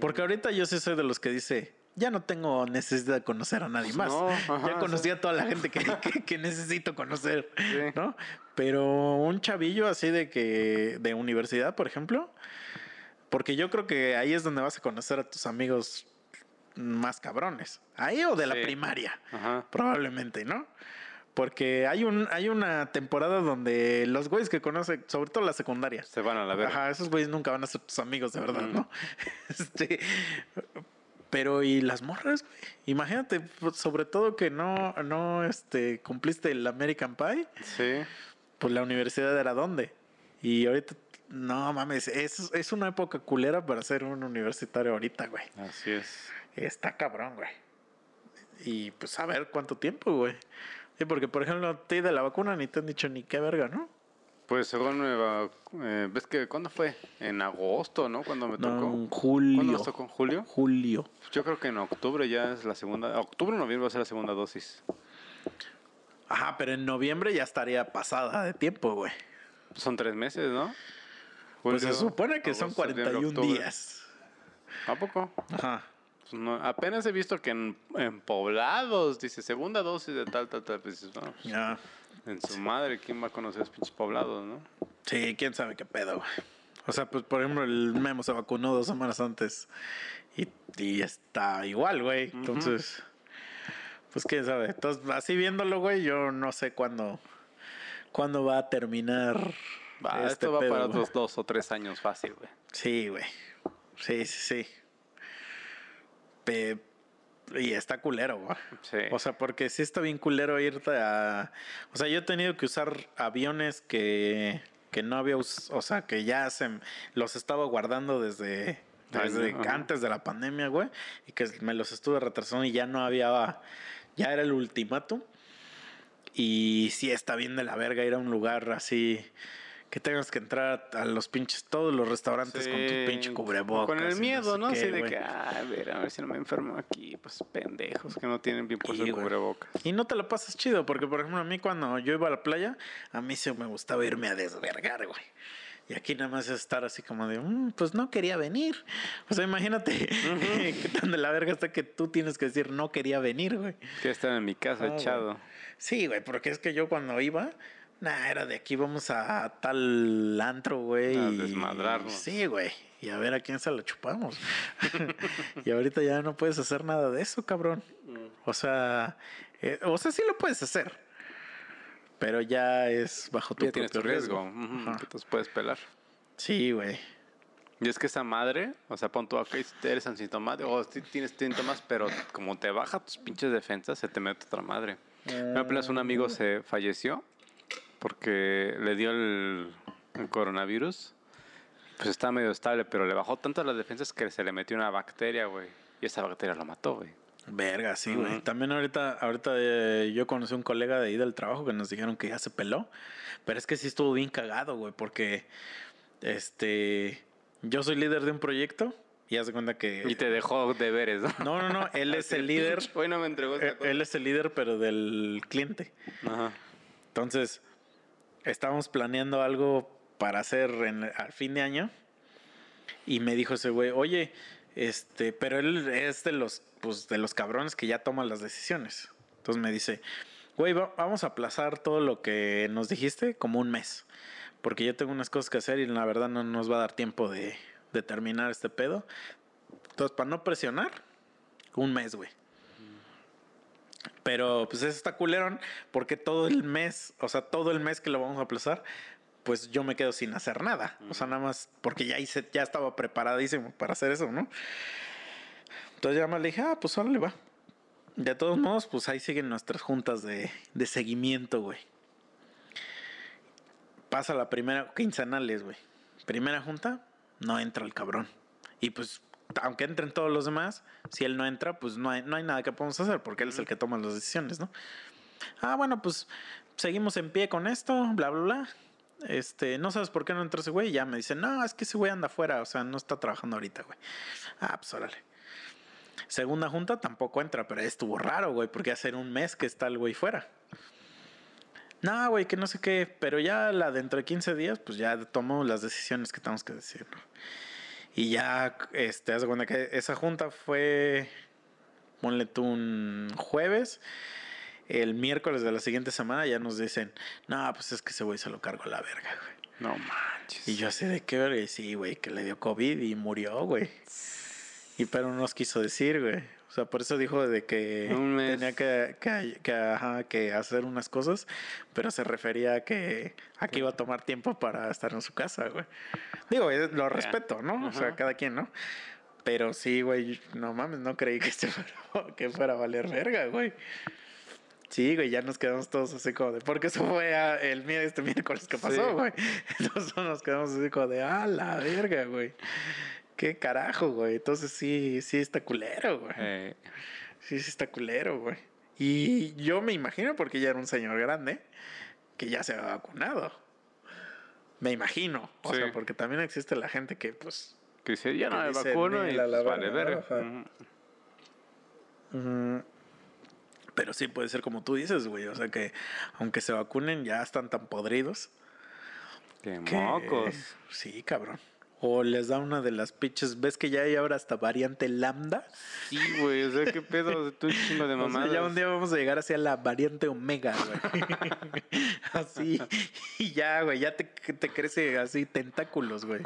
Porque ahorita yo sí soy de los que dice, ya no tengo necesidad de conocer a nadie
Pues
más.
no, ajá,
ya conocí
sí.
a toda la gente que, que- que necesito conocer,
Sí.
¿no? Pero un chavillo así de que, de universidad, por ejemplo, porque yo creo que ahí es donde vas a conocer a tus amigos más cabrones. Ahí o de la primaria,
Ajá.
probablemente, ¿no? Porque hay un hay una temporada donde los güeyes que conocen, sobre todo la secundaria,
Se van a la verga.
Ajá, esos güeyes nunca van a ser tus amigos de verdad,
Mm.
¿no? Este, pero y las morras, güey. Imagínate, pues, sobre todo que no, no, este, cumpliste el American Pie,
Sí.
pues la universidad era dónde. Y ahorita, no mames, es, es una época culera para ser un universitario ahorita, güey.
Así es.
Está cabrón, güey. Y pues a ver cuánto tiempo, güey. Sí, porque por ejemplo, a ti de la vacuna ni te han dicho ni qué verga, ¿no?
Pues según me va, eh, ves que cuándo fue? En agosto, ¿no? Cuando me
No,
tocó.
en julio.
¿Cuándo nos tocó? ¿En julio?
Julio.
Yo creo que en octubre ya es la segunda. Octubre o noviembre va a ser la segunda dosis.
Ajá, pero en noviembre ya estaría pasada de tiempo, güey.
Son tres meses, ¿no?
Pues se supone que son
agosto, septiembre,
41
octubre.
días.
¿A poco?
Ajá.
pues, no, apenas he visto que en, en poblados, dice, segunda dosis de tal, tal, tal. Pues no, pues,
Ya.
En su madre, ¿quién va a conocer esos pinches poblados, no?
Sí, quién sabe qué pedo, güey. O sea, pues por ejemplo, el Memo se vacunó dos semanas antes y, y está igual, güey. Entonces, pues quién sabe. Entonces, así viéndolo, güey, yo no sé cuándo, cuándo va a terminar.
Va,
este
esto va
pedo,
para dos, dos o tres años fácil, güey.
Sí, güey. Sí, sí, sí. Pe- y está culero, güey.
Sí.
O sea, porque sí está bien culero irte a... O sea, yo he tenido que usar aviones que, que no había... us- O sea, que ya se... los estaba guardando desde, antes de la pandemia, güey. Y que me los estuve retrasando y ya no había... Ya era el ultimátum. Y sí está bien de la verga ir a un lugar así... Que tengas que entrar a los pinches... Todos los restaurantes con tu pinche cubrebocas.
Con el
no
miedo,
sé
¿no?
qué,
Así de que, "Ah, a ver, a ver si no me enfermo aquí. Pues pendejos que no tienen bien puesto el cubrebocas.
Y no te lo pasas chido, porque por ejemplo a mí cuando yo iba a la playa, a mí sí me gustaba irme a desvergar, güey. Y aquí nada más es estar así como de, "Mm, pues no quería venir. O sea, imagínate qué tan de la verga está que tú tienes que decir no quería venir, güey.
Que estar en mi casa
Ah, güey.
echado.
Sí, güey, porque es que yo cuando iba, nah, era de aquí vamos a tal antro, güey.
A desmadrarnos.
Sí, güey. Y a ver a quién se lo chupamos. y ahorita ya no puedes hacer nada de eso, cabrón. O sea, eh, o sea, sí lo puedes hacer. Pero ya es bajo tu
Ya tienes tu riesgo.
Ajá.
que te puedes pelar.
Sí, güey.
Y es que esa madre, o sea, pon tú si eres asintomático, o tienes síntomas, pero como te baja tus pinches defensas, se te mete otra madre. Por ejemplo, un amigo se falleció porque le dio el, el coronavirus. Pues estaba medio estable, pero le bajó tanto las defensas que se le metió una bacteria, güey. Y esa bacteria lo mató, güey.
Verga, sí, güey.
Ujú.
También ahorita, ahorita eh, yo conocí un colega de ahí del trabajo que nos dijeron que ya se peló. Pero es que sí estuvo bien cagado, güey, porque este yo soy líder de un proyecto y haz de cuenta que.
Y te dejó deberes, ¿no?
No, no, no, él es el líder.
Hoy no me entregó esta
eh,
cosa.
Él es el líder, pero del cliente.
Ajá.
Entonces, estábamos planeando algo para hacer en- al fin de año. Y me dijo ese güey, oye, este, pero él es de los, pues, de los cabrones que ya toman las decisiones. Entonces me dice, güey, va- vamos a aplazar todo lo que nos dijiste como un mes. Porque yo tengo unas cosas que hacer y la verdad no nos va a dar tiempo de, de terminar este pedo. Entonces, para no presionar, un mes, güey. Pero pues eso está culerón porque todo el mes, o sea, todo el mes que lo vamos a aplazar, pues yo me quedo sin hacer nada. O sea, nada más porque ya hice, ya estaba preparadísimo para hacer eso, ¿no? Entonces ya me le dije, ah, pues órale, va. De todos modos, pues ahí siguen nuestras juntas de, de seguimiento, güey. Pasa la primera, quincenales, güey. Primera junta, no entra el cabrón. Y pues, aunque entren todos los demás, si él no entra, pues no hay, no hay nada que podamos hacer, porque él es el que toma las decisiones, ¿no? Ah, bueno, pues seguimos en pie con esto, bla, bla, bla. Este, no sabes por qué no entró ese güey. Y ya me dice, no, es que ese güey anda afuera, o sea, no está trabajando ahorita, güey. Ah, pues órale. Segunda junta tampoco entra, pero estuvo raro, güey, porque hace un mes que está el güey fuera. No, güey, que no sé qué, pero ya la dentro de 15 días, pues ya tomamos las decisiones que tenemos que decir, ¿no? Y ya, este, haz cuenta que esa junta fue, ponle tú un jueves, el miércoles de la siguiente semana ya nos dicen, no, pues es que ese güey se lo cargó a la verga, güey.
No manches.
Y yo así de qué verga, y sí, güey, que le dio COVID y murió, güey. Y pero no nos quiso decir, güey. O sea, por eso dijo de que tenía que, que, que, ajá, que hacer unas cosas, pero se refería a que aquí iba a tomar tiempo para estar en su casa, güey. Digo, eh, lo respeto, ¿no? O sea, cada quien, ¿no? Pero sí, güey, no mames, no creí que, este fuera, que fuera a valer verga, güey. Sí, güey, ya nos quedamos todos así como de... Porque eso fue a- el este miércoles que pasó,
Sí.
güey. Entonces nos quedamos así como de... ¡Ah, la verga, güey! ¡Qué carajo, güey! Entonces sí, sí está culero, güey.
Eh,
Sí, sí está culero, güey. Y yo me imagino, porque ya era un señor grande, que ya se había vacunado. Me imagino. O
Sí.
sea, porque también existe la gente que, pues...
que dice, ya no me vacuno y
"Mira, la
pues, vale
verga", Pero sí puede ser como tú dices, güey. O sea que aunque se vacunen, ya están tan podridos.
Qué
que-
mocos.
Sí, cabrón. O les da una de las pinches. ¿Ves que ya hay ahora hasta variante lambda?
Sí, güey, o sea, qué pedo, tú chingo de
O sea, ya un día vamos a llegar hacia la variante omega, güey. así. Y ya, güey, ya te, te crece así tentáculos, güey.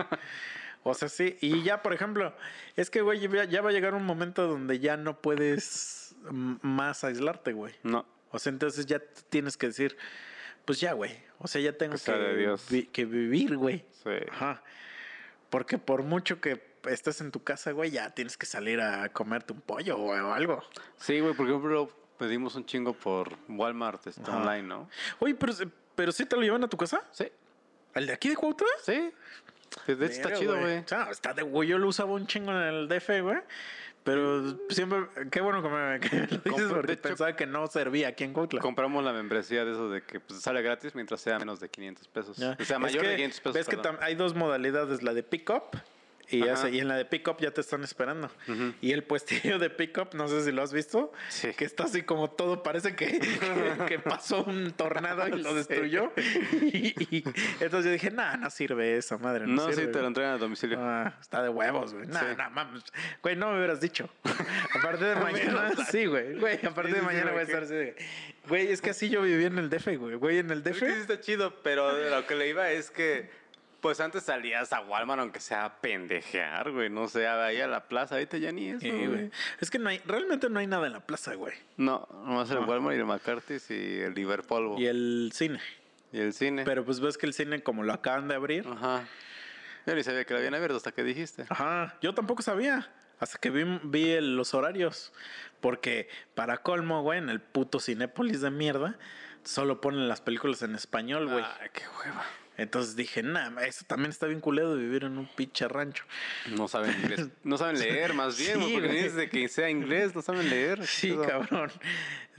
O sea, sí. Y ya, por ejemplo, es que, güey, ya, va a llegar un momento donde ya no puedes más aislarte, güey.
No,
O sea, entonces ya tienes que decir, pues ya, güey. O sea, ya tengo
Que
vi- que vivir, güey.
sí.
Ajá. Porque por mucho que estés en tu casa, güey, ya tienes que salir a comerte un pollo o algo.
Sí, güey, por ejemplo, pedimos un chingo por Walmart
Ajá.
online, ¿no?
Oye, pero, pero sí te lo llevan a tu casa?
Sí.
¿Al de aquí de Cuautla?
Sí. De hecho, está chido, güey.
O sea, está de güey. Yo lo usaba un chingo en el DF, güey. Pero siempre, qué bueno que me, que me lo dices
Compro-
porque
hecho-
pensaba que no servía aquí en Cuautla.
Compramos la membresía de eso de que pues, sale gratis mientras sea menos de 500 pesos.
Ya.
O sea,
Es
mayor
que
de 500 pesos.
Ves que
perdón.
tam- hay dos modalidades, la de pick-up y, ya se- y en la de pick-up ya te están esperando.
Ujú.
Y el puestillo de pick-up, no sé si lo has visto,
Sí.
que está así como todo, parece que, que pasó un tornado y lo destruyó. Y, y entonces yo dije, nah, no sirve esa madre. No,
No, sí,
sirve,
te lo
güey".
entregan a domicilio.
Ah, está de huevos, güey. Nah,
Sí.
nah, mames. Güey, no me hubieras dicho. A partir de mañana, sí, güey. Güey, a partir de mañana voy a estar así. Güey, es que así yo viví en el DF, güey. Güey, en el
Es
DF.
que sí está chido, pero lo que le iba es que, pues antes salías a Walmart aunque sea a pendejear, güey. No sé, ahí a la plaza, ahorita ya ni eso,
Sí,
güey.
güey. Es que no hay, realmente no hay nada en la plaza, güey.
No, nomás el
No.
Walmart y el McCarthy's y el Liverpool
Y el cine.
y el cine.
Pero pues ves que el cine, como lo acaban de abrir.
Ajá. Yo ni sabía que lo habían abierto hasta que dijiste.
Ajá. Yo tampoco sabía. Hasta que vi, vi el- los horarios. Porque para colmo, güey, en el puto Cinépolis de mierda, solo ponen las películas en español, güey.
Ay, qué hueva.
Entonces dije, nah, eso también está bien culero de vivir en un pinche rancho.
No saben inglés. No saben leer, más bien,
Sí,
porque
güey.
dices de que sea inglés, no saben leer.
Sí,
Eso.
cabrón.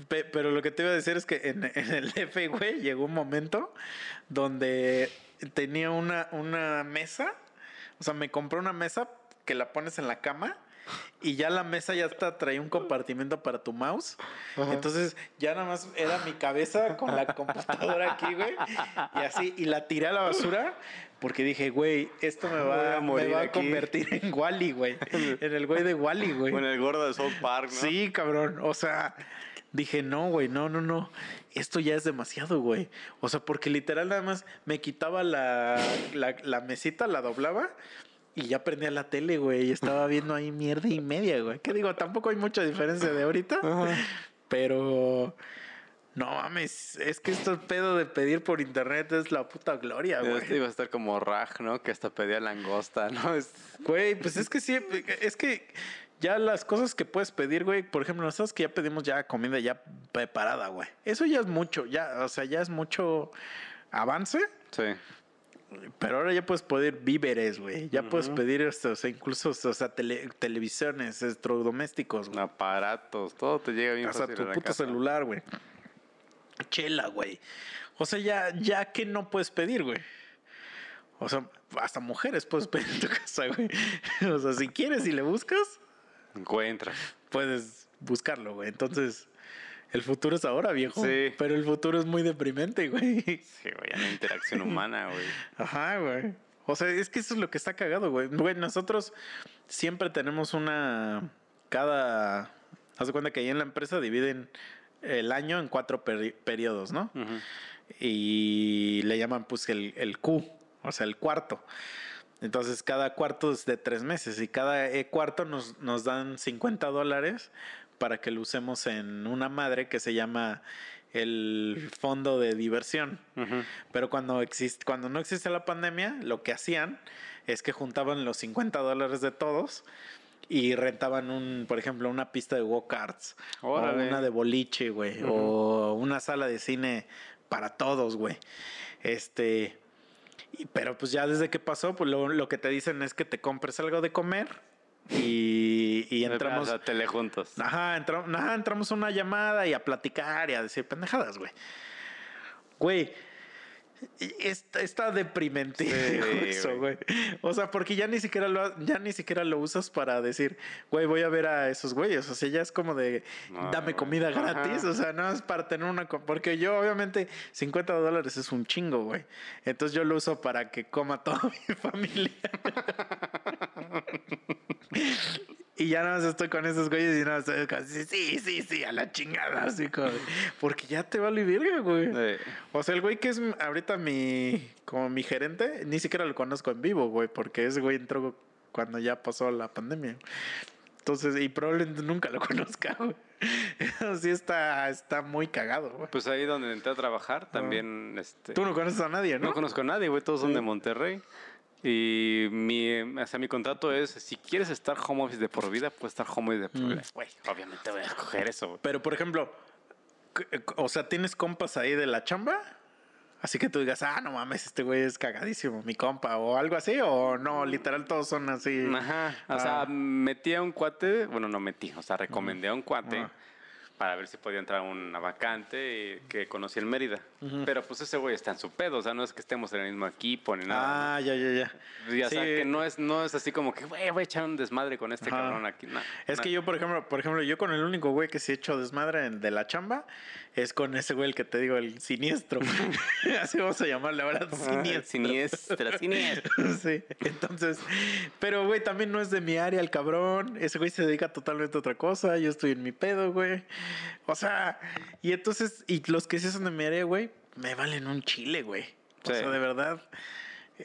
Pe- pero lo que te iba a decir es que en, en el F, güey, llegó un momento donde tenía una, una mesa. O sea, me compré una mesa que la pones en la cama. Y ya la mesa ya está, traía un compartimento para tu mouse. Entonces ya nada más era mi cabeza con la computadora aquí, güey. Y así, y la tiré a la basura porque dije, güey, esto me va,
a
me va a convertir en Wally, güey. En el güey de Wally, güey.
Con el gordo de South Park, ¿no?
Sí, cabrón. O sea, dije, no, güey, no, no, no. Esto ya es demasiado, güey. O sea, porque literal nada más me quitaba la, la, la mesita, la doblaba y ya prendía la tele, güey. Y estaba viendo ahí mierda y media, güey. Que digo, tampoco hay mucha diferencia de ahorita. Pero. No mames, es que esto pedo de pedir por internet es la puta gloria,
Este
güey.
iba a estar como Raj, ¿no? Que hasta pedía langosta, ¿no? Es-
Güey, pues es que sí, es que ya las cosas que puedes pedir, güey, por ejemplo, nosotros que ya pedimos ya comida ya preparada, güey. Eso ya es mucho, ya, o sea, ya es mucho avance,
Sí.
Pero ahora ya puedes pedir víveres, güey. Ya puedes pedir, o sea, incluso, o sea, tele- televisiones, electrodomésticos, güey.
Aparatos, todo te llega bien
Hasta
fácil
tu
a la
puto
casa.
celular, güey. Chela, güey. O sea, ya, ya que no puedes pedir, güey. O sea, hasta mujeres puedes pedir en tu casa, güey. O sea, si quieres y le buscas,
Encuentras.
puedes buscarlo, güey. Entonces, el futuro es ahora, viejo.
Sí.
Pero el futuro es muy deprimente, güey.
Sí, güey, ya la interacción humana, güey.
Ajá, güey. O sea, es que eso es lo que está cagado, güey. Güey, nosotros siempre tenemos una. Cada. Haz de cuenta que ahí en la empresa dividen el año en cuatro peri- periodos, ¿no? Y le llaman, pues, el, el Q, o sea, el cuarto. Entonces, cada cuarto es de tres meses y cada eh, cuarto nos, nos dan 50 dólares para que lo usemos en una madre que se llama el fondo de diversión. Pero cuando, existe, cuando no existe la pandemia, lo que hacían es que juntaban los 50 dólares de todos y rentaban, un, por ejemplo, una pista de go-karts o una de boliche, güey, o una sala de cine para todos, güey. Este, y- pero pues ya desde que pasó, pues lo, lo que te dicen es que te compres algo de comer y, y entramos...
A la tele juntos.
Ajá, entra- ajá, entramos a una llamada y a platicar y a decir pendejadas, güey. Güey, Está, está deprimente
Sí,
eso,
güey.
O sea, porque ya ni siquiera lo ya ni siquiera lo usas para decir, güey, voy a ver a esos güeyes. O sea, ya es como de
No,
dame comida
Ajá.
gratis. O sea, no es para tener una porque yo obviamente 50 dólares es un chingo, güey. Entonces yo lo uso para que coma toda mi familia. Y ya nada más estoy con esos güeyes y nada más estoy como, sí, sí, sí, sí, a la chingada. Así como, porque ya te vale verga, güey. O sea, el güey que es ahorita mi, como mi gerente, ni siquiera lo conozco en vivo, güey, porque ese güey entró cuando ya pasó la pandemia. Entonces, y probablemente nunca lo conozca, güey. Sí está, está muy cagado, güey.
pues ahí donde entré a trabajar también, este...
Tú no conoces a nadie, ¿no?
No conozco a nadie, güey, todos son de Monterrey. Y mi, o sea, mi contrato es, si quieres estar home office de por vida, puedes estar home office de por
Mm.
vida. Güey, obviamente voy a escoger eso.
Pero, por ejemplo, c- o sea, ¿tienes compas ahí de la chamba? Así que tú digas, ah, no mames, este güey es cagadísimo, mi compa, o algo así, o no, literal todos son así.
Ajá, o
Ah.
sea, metí a un cuate, bueno, no metí, o sea, recomendé a un cuate
Ah.
Para ver si podía entrar una vacante y que conocí en Mérida. Pero pues ese güey está en su pedo, o sea, no es que estemos en el mismo equipo ni nada.
Ah, ya, ya, ya.
¿no? Y, o sea,
Sí.
que no es, no es así como que, güey, voy a echar un desmadre con este
Ajá.
cabrón aquí. No,
Es
no.
que yo, por ejemplo, por ejemplo, yo con el único güey que se ha hecho desmadre de la chamba es con ese güey el que te digo, el siniestro. Así vamos a llamarle ahora,
Ah,
siniestro.
Siniestra, siniestra.
sí, entonces, pero güey, también no es de mi área el cabrón. Ese güey se dedica totalmente a otra cosa. Yo estoy en mi pedo, güey. O sea, y entonces, y los que sí son de mi área, güey, me valen un chile, güey. O
Sí.
sea, de verdad.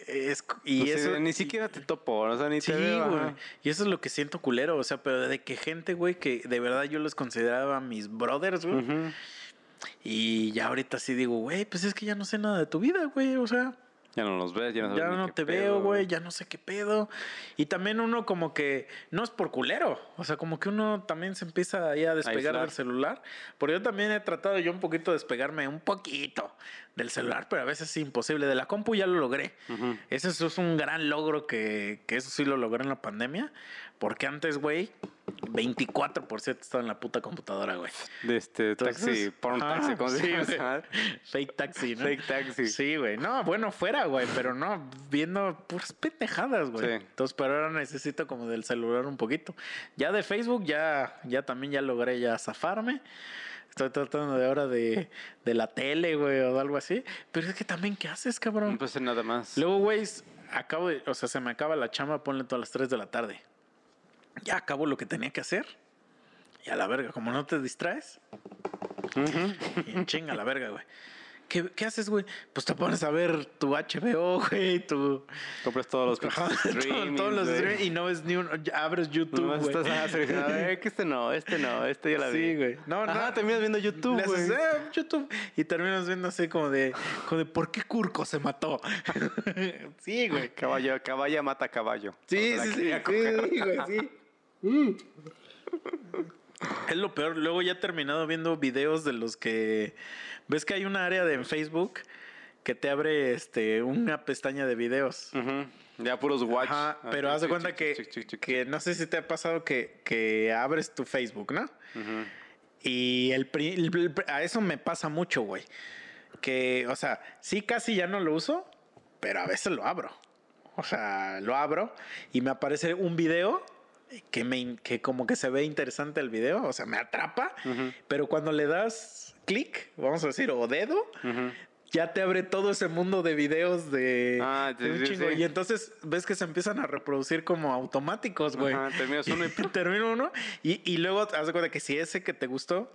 Es, y
Pues
eso.
ni siquiera te topo, o sea, ni
Sí,
te veo.
güey. Y eso es lo que siento culero. O sea, pero de que gente, güey, que de verdad yo los consideraba mis brothers, güey. Y ya ahorita sí digo, güey, pues es que ya no sé nada de tu vida, güey. O sea,
Ya no los ves, ya no
ya no te
pedo,
veo, güey, ya no sé qué pedo. Y también uno como que no es por culero, o sea, como que uno también se empieza ahí a despegar
Aislar.
del celular. Porque yo también he tratado yo un poquito de despegarme un poquito del celular, pero a veces es imposible. De la compu ya lo logré.
Ujú.
Ese eso es un gran logro que, que eso sí lo logré en la pandemia. Porque antes, güey, 24 por 7 estaba en la puta computadora, güey.
De este taxi, por un taxi, ¿cómo se
sí,
llama esa madre?
Fake taxi, ¿no?
Fake taxi.
Sí, güey. No, bueno, fuera, güey, pero no, viendo puras pendejadas, güey.
Sí.
Entonces, pero ahora necesito como del celular un poquito. Ya de Facebook, ya, ya también ya logré ya zafarme. Estoy tratando de ahora de, de la tele, güey, o de algo así. Pero es que también, ¿qué haces, cabrón?
No puede ser nada más.
Luego, güey, acabo de, o sea, se me acaba la chamba, ponle todas las 3 de la tarde. Ya acabo lo que tenía que hacer. Y a la verga, como no te distraes,
Ujú.
y en chinga a la verga, güey. ¿Qué, qué haces, güey? Pues te pones a ver tu HBO, güey, tu...
Compras todos los
todos los streaming y no ves ni uno, abres YouTube,
Nomás
güey.
estás seleccionando, "Eh, que este no, este no, este ya la vi.
Sí, güey. No, no.
Ajá, terminas viendo YouTube, güey.
"Eh, YouTube. Y terminas viendo así como de, como de ¿por qué Kurko se mató? sí, güey.
Caballo, caballa mata caballo.
Sí, sí, sí, sí, güey, sí. Mm. Es lo peor. Luego ya he terminado viendo videos de los que. ¿Ves que hay una área de en Facebook que te abre este una pestaña de videos?
Ya puros watch.
Ajá,
Ah,
pero
chic,
haz de cuenta que, que no sé si te ha pasado que, que abres tu Facebook, ¿no?
Ujú.
Y el, el a eso me pasa mucho, güey. Que, o sea, sí casi ya no lo uso, pero a veces lo abro. O sea, lo abro y me aparece un video que, me, que como que se ve interesante el video, o sea, me atrapa, pero cuando le das clic, vamos a decir, o dedo, ya te abre todo ese mundo de videos de,
Ah,
de un
sí,
chingo.
sí.
Y entonces ves que se empiezan a reproducir como automáticos, güey.
Ajá, terminas uno y
Termino uno y, y luego haz de cuenta que si ese que te gustó,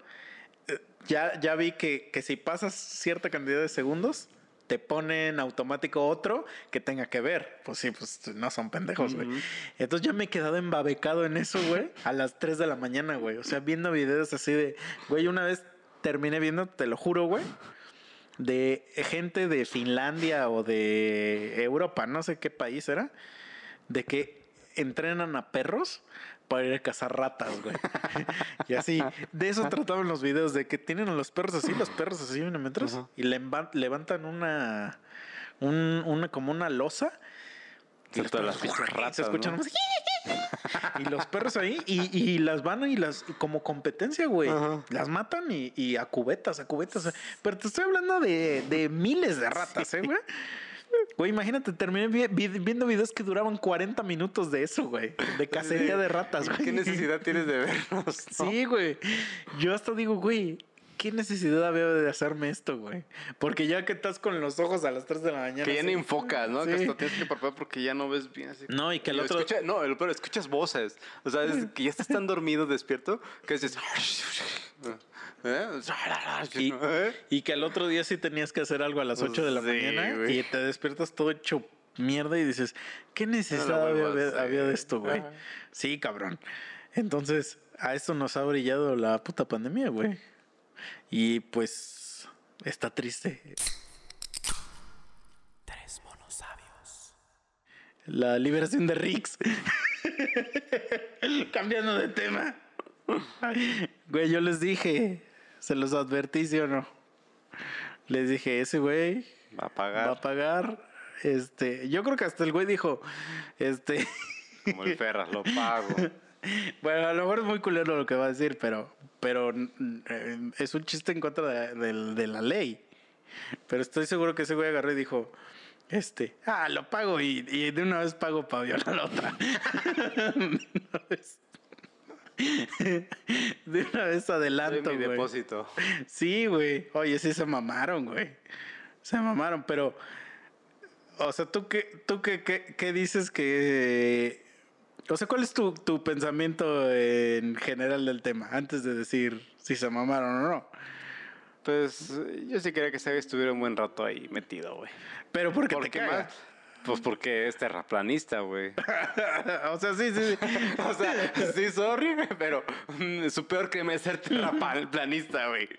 eh, ya, ya vi que, que si pasas cierta cantidad de segundos, te pone en automático otro que tenga que ver. Pues sí, pues no son pendejos, güey.
Ujú.
Entonces ya me he quedado embabecado en eso, güey, a las 3 de la mañana, güey. O sea, viendo videos así de, güey, una vez terminé viendo, te lo juro, güey, de gente de Finlandia o de Europa, no sé qué país era, de que entrenan a perros para ir a cazar ratas, güey. y así, de eso trataban los videos, de que tienen a los perros así, los perros así metros,
Ajá.
y levan- levantan una, un- una, como una losa. y los
todas las ratas,
se escuchan Y los perros ahí, y, y las van y las, como competencia, güey.
Ajá.
Las matan y, y a cubetas, a cubetas. Pero te estoy hablando de, de miles de ratas, ¿eh, güey? Güey, imagínate, terminé vi- vi- viendo videos que duraban 40 minutos de eso, güey. De cacería de ratas, güey.
¿Qué necesidad tienes de verlos? no?
Sí, güey. Yo hasta digo, güey, ¿qué necesidad había de hacerme esto, güey? Porque ya que estás con los ojos a las 3 de la mañana.
Que ya ni enfocas, ¿no? Que
Sí.
hasta tienes que parpadear porque ya no ves bien así.
No, y que el otro-
escucha- no, el- pero escuchas voces. O sea, es que ya estás tan dormido, despierto, que dices... ¿Eh?
Y,
¿Eh?
y que al otro día sí tenías que hacer algo a las 8 de la
Sí,
mañana y te despiertas todo hecho mierda y dices, ¿qué necesidad
No
había, había- de esto, güey? Sí, cabrón. Entonces, a esto nos ha brillado la puta pandemia, güey. Y pues, está triste.
Tres monos sabios.
La liberación de Rix. Cambiando de tema. Güey, yo les dije, se los advertí, ¿sí o no? Les dije, ese güey
Va a pagar
va a pagar. Este, yo creo que hasta el güey dijo, este,
como el Ferras, lo pago.
bueno, a lo mejor es muy culero lo que va a decir, pero, pero mm, eh, es un chiste en contra de, de- de la ley. Pero estoy seguro que ese güey agarró y dijo, este, ah, lo pago y, y de una vez pago para violar a la otra. De una vez. De una vez adelanto,
mi
güey.
depósito.
Sí, güey. Oye, sí se mamaron, güey. Se mamaron, pero. O sea, ¿tú qué, tú qué, qué, qué dices que. O sea, ¿cuál es tu, tu pensamiento en general del tema? Antes de decir si se mamaron o no.
Pues yo sí quería que se estuviera un buen rato ahí metido, güey.
Pero porque
¿Por
te caga.
más? Pues porque es terraplanista, güey.
o sea, sí, sí, sí.
O sea, sí, sorry, pero mm, su peor crimen es ser terraplanista, güey.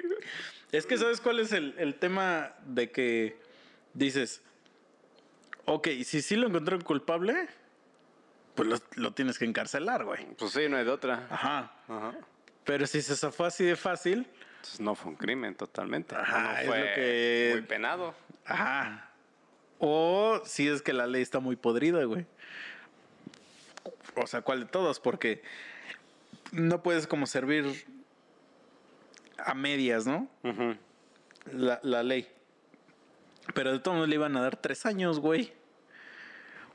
Es que ¿sabes cuál es el, el tema de que dices, ok, si sí lo encontraron culpable, pues lo, lo tienes que encarcelar, güey.
Pues sí, no hay de otra.
Ajá.
Ajá.
Pero si se zafó así de fácil,
Entonces no fue un crimen totalmente.
Ajá,
no
es
fue
lo que-
muy penado.
ajá. O si es que la ley está muy podrida, güey. O sea, ¿cuál de todos? Porque no puedes como servir a medias, ¿no? La, la ley. Pero de todos modos le iban a dar tres años, güey.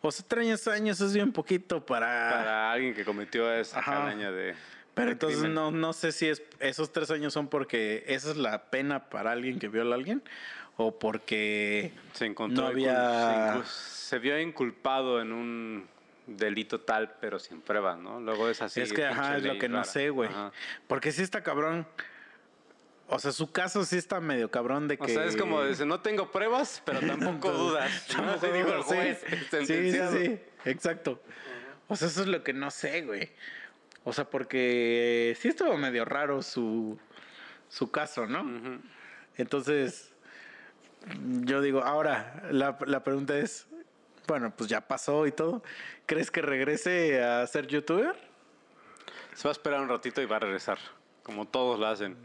O sea, tres años es bien poquito para...
Para alguien que cometió esa calaña de.
Pero entonces
crimen.
no, no sé si es esos tres años son porque esa es la pena para alguien que viola a alguien o porque
Se encontró.
no había-
se, vio inculpado en un delito tal, pero sin pruebas, ¿no? Luego es así.
es que ajá es lo que no sé, güey. Porque sí está cabrón. O sea, su caso sí está medio cabrón de que
O sea, es como dice, no tengo pruebas, pero tampoco dudas. ¿no? Así dijo el
sí.
juez.
Sí, sí, sí, exacto. O sea, eso es lo que no sé, güey. O sea, porque sí estuvo medio raro su, su caso, ¿no? Entonces, yo digo, ahora, la, la pregunta es, bueno, pues ya pasó y todo. ¿Crees que regrese a ser youtuber?
Se va a esperar un ratito y va a regresar, como todos lo hacen.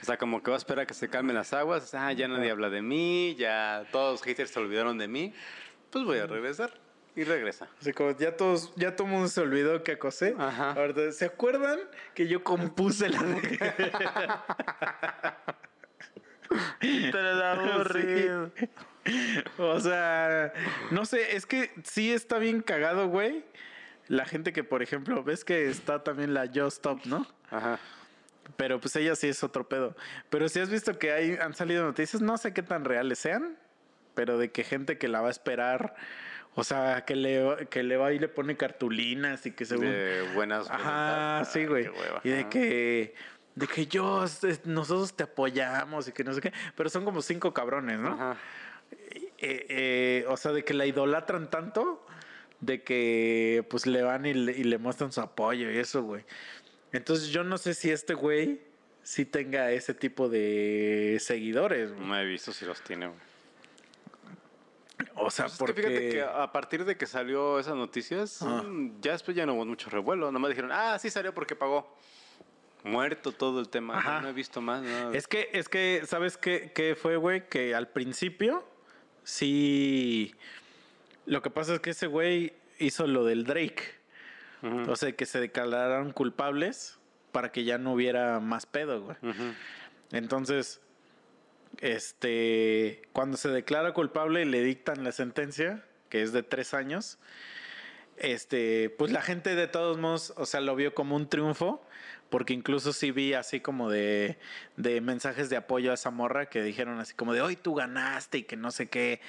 O sea, como que va a esperar a que se calmen las aguas. Ah, ya nadie habla de mí, ya todos los haters se olvidaron de mí. Pues voy a regresar. Y regresa.
Como ya todos, ya todo el mundo se olvidó que acosé.
Ajá.
¿se acuerdan que yo compuse la
La aburrido.
O sea, no sé, es que sí está bien cagado, güey. La gente que, por ejemplo, ves que está también la Just Stop, ¿no?
Ajá.
Pero pues ella sí es otro pedo. Pero si has visto que hay, han salido noticias, no sé qué tan reales sean, pero de que gente que la va a esperar, o sea, que le, que le va y le pone cartulinas y que según...
De buenas
Ajá, sí,
Ay,
güey. Y de que, de que yo, nosotros te apoyamos y que no sé qué. Pero son como cinco cabrones, ¿no?
Ajá.
Eh, eh, o sea, de que la idolatran tanto, de que pues le van y le, y le muestran su apoyo y eso, güey. Entonces yo no sé si este güey sí tenga ese tipo de seguidores, güey.
No he visto si los tiene, güey.
O sea,
Pues es
porque...
que fíjate que a partir de que salió esas noticias, mm, ya después ya no hubo mucho revuelo. Nada más dijeron, ah, sí salió porque pagó. Muerto todo el tema.
Ajá.
No he visto más. nada.
Es que, es que, ¿sabes qué, qué fue, güey? Que al principio, sí. Lo que pasa es que ese güey hizo lo del Drake. O sea, que se declararon culpables para que ya no hubiera más pedo, güey. Entonces, este, cuando se declara culpable y le dictan la sentencia, que es de tres años, este, pues la gente de todos modos, o sea, lo vio como un triunfo, porque incluso sí vi así como de, de mensajes de apoyo a esa morra que dijeron así como de hoy tú ganaste y que no sé qué.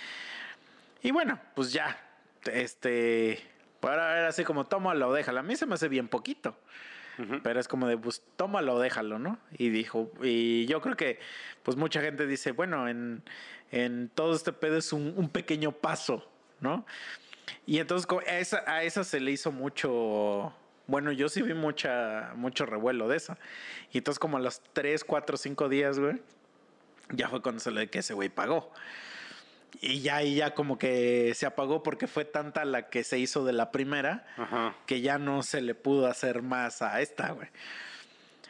Y bueno, pues ya, este, para ver así como tómalo, déjalo. A mí se me hace bien poquito. Pero es como de, pues tómalo, déjalo, ¿no? Y dijo, y yo creo que, pues mucha gente dice, bueno, en, en todo este pedo es un, un pequeño paso, ¿no? Y entonces a esa, a esa se le hizo mucho, bueno, yo sí vi mucha, mucho revuelo de esa. Y entonces como a los 3, 4, 5 días, güey, ya fue cuando se le que ese güey pagó. Y ya ahí ya como que se apagó porque fue tanta la que se hizo de la primera
Ajá.
que ya no se le pudo hacer más a esta, güey.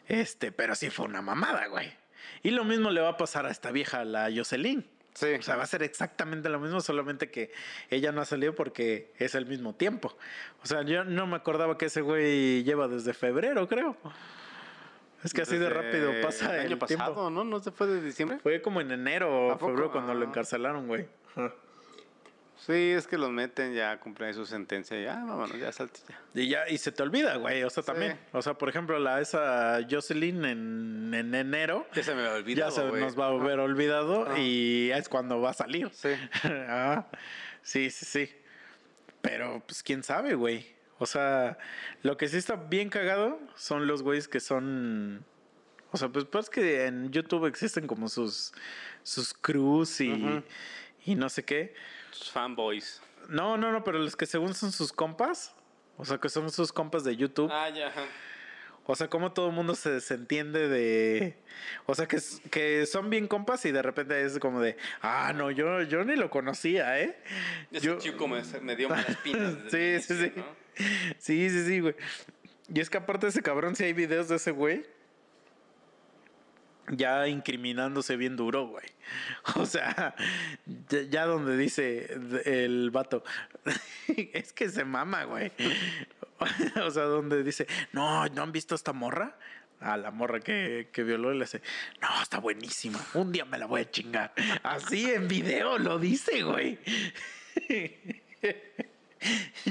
Este, pero sí fue una mamada, güey. Y lo mismo le va a pasar a esta vieja, la Jocelyn.
Sí.
O sea, va a ser exactamente lo mismo, solamente que ella no ha salido porque es el mismo tiempo. O sea, yo no me acordaba que ese güey lleva desde febrero, creo. Es que así de rápido pasa el,
año pasado,
tiempo.
¿no? ¿No se fue de diciembre?
Fue como en enero
¿A
o febrero cuando lo
Ah.
encarcelaron, güey.
Sí, es que los meten ya, cumplen su sentencia y ya, vámonos, ya salte ya.
Y ya, y se te olvida, güey. O sea,
Sí.
también. O sea, por ejemplo, la esa Jocelyn en, en enero.
Ya se me había olvidado,
ya se nos va a volver olvidado
Ajá.
y es cuando va a salir.
Sí.
Ah, sí, sí, sí. Pero, pues, quién sabe, güey. O sea, lo que sí está bien cagado son los güeyes que son. O sea, pues, pues que en YouTube existen como sus, sus crews y, y no sé qué.
Sus fanboys.
No, no, no, pero los que según son sus compas. O sea, que son sus compas de YouTube.
Ah, ya. ajá.
O sea, como todo el mundo se desentiende de. O sea, que, que son bien compas y de repente es como de. Ah, no, yo, yo ni lo conocía, ¿eh?
Ese
Yo-
chico me, me dio malas pinas.
Sí,
el
sí,
inicio,
sí.
¿no?
Sí, sí, sí, güey. Y es que aparte de ese cabrón, si hay videos de ese güey. Ya incriminándose bien duro, güey. O sea, ya, ya donde dice el vato. es que se mama, güey. o sea, donde dice, no, ¿no han visto esta morra? A la morra que, que violó y le dice, no, está buenísima. Un día me la voy a chingar. Así en video lo dice, güey.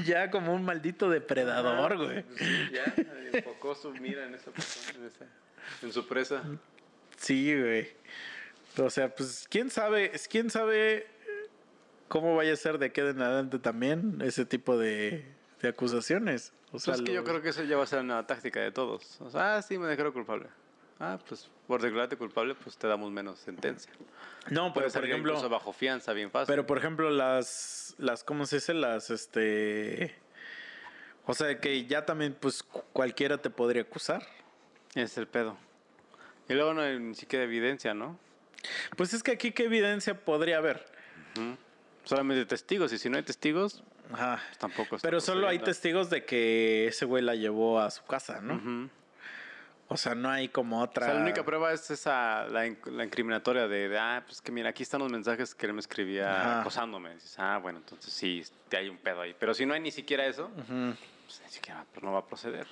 ya como un maldito depredador, güey.
Ya, enfocó su mira en esa persona, en, esa- en su presa.
Sí, güey. O sea, pues quién sabe, quién sabe cómo vaya a ser de aquí en adelante también ese tipo de, de acusaciones. O sea,
Pues es que yo creo que eso ya va a ser una táctica de todos. O sea, ah, sí, me declaro culpable. Ah, pues por declararte culpable, pues te damos menos sentencia.
No, pero por ejemplo,
bajo fianza, bien fácil.
pero por ejemplo las, las, ¿cómo se dice? Las, este, o sea, que ya también, pues cu- cualquiera te podría acusar.
es el pedo. Y luego no hay ni siquiera evidencia, ¿no?
Pues es que aquí qué evidencia podría haber.
Solamente testigos, y si no hay testigos,
Ajá.
pues tampoco está
Pero solo hay testigos de que ese güey la llevó a su casa, ¿no? O sea, no hay como
O
otra.
sea, la única prueba es esa, la, in- la incriminatoria de, de, ah, pues que mira, aquí están los mensajes que él me escribía
Ajá.
acosándome. Dices, ah, bueno, entonces sí, te hay un pedo ahí. Pero si no hay ni siquiera eso, pues ni siquiera pues, no va a proceder.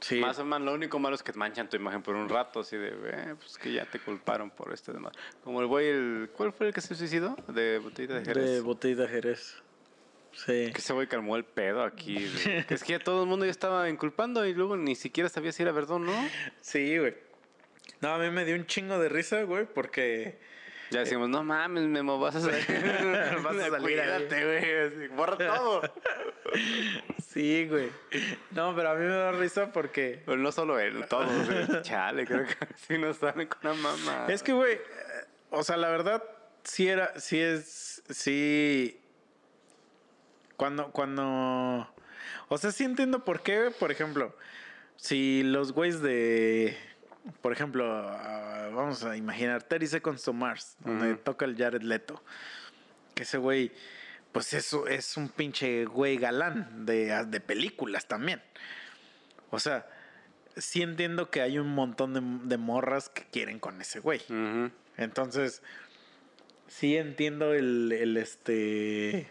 Sí.
Más o menos, lo único malo es que te manchan tu imagen por un rato, así de, eh, pues que ya te culparon por este demás. Como el güey, el, ¿cuál fue el que se suicidó? De botellita de Jerez.
De botella de Jerez. Sí.
Que ese güey calmó el pedo aquí. que es que ya todo el mundo ya estaba inculpando y luego ni siquiera sabía si era verdad o no.
Sí, güey. No, a mí me dio un chingo de risa, güey, porque.
Ya decimos, no mames, Memo, vas a salir.
Vas a salir.
Cuídate, güey. así, Borra todo.
Sí, güey. No, pero a mí me da risa porque.
Pero no solo él, todos. güey. Chale, creo que sí nos salen con la mamá.
Es que, güey, o sea, la verdad, sí era, sí es, sí. Cuando, cuando. O sea, sí entiendo por qué, por ejemplo, si los güeyes de. Por ejemplo, ah, vamos a imaginar 30 Seconds to Mars, donde toca el Jared Leto. Que ese güey, pues eso es un pinche güey galán de, de películas también. O sea, sí entiendo que hay un montón de, de morras que quieren con ese güey. Entonces, sí entiendo el, el este.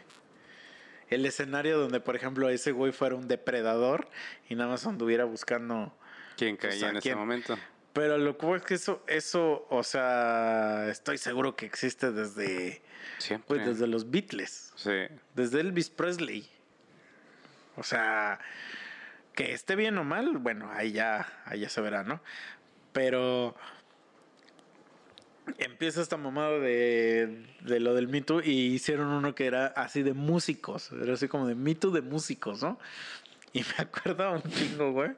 el escenario donde, por ejemplo, ese güey fuera un depredador y nada más anduviera buscando.
¿Quién
Pues,
caía
¿a
en ese momento?
Pero lo que es que eso, eso, o sea, estoy seguro que existe desde,
Siempre.
pues, desde los Beatles,
Sí.
desde Elvis Presley. O sea, que esté bien o mal, bueno, ahí ya, ahí ya se verá, ¿no? Pero empieza esta mamada de, de lo del Me Too y hicieron uno que era así de músicos, era así como de Me Too de músicos, ¿no? Y me acuerdo un chingo, güey,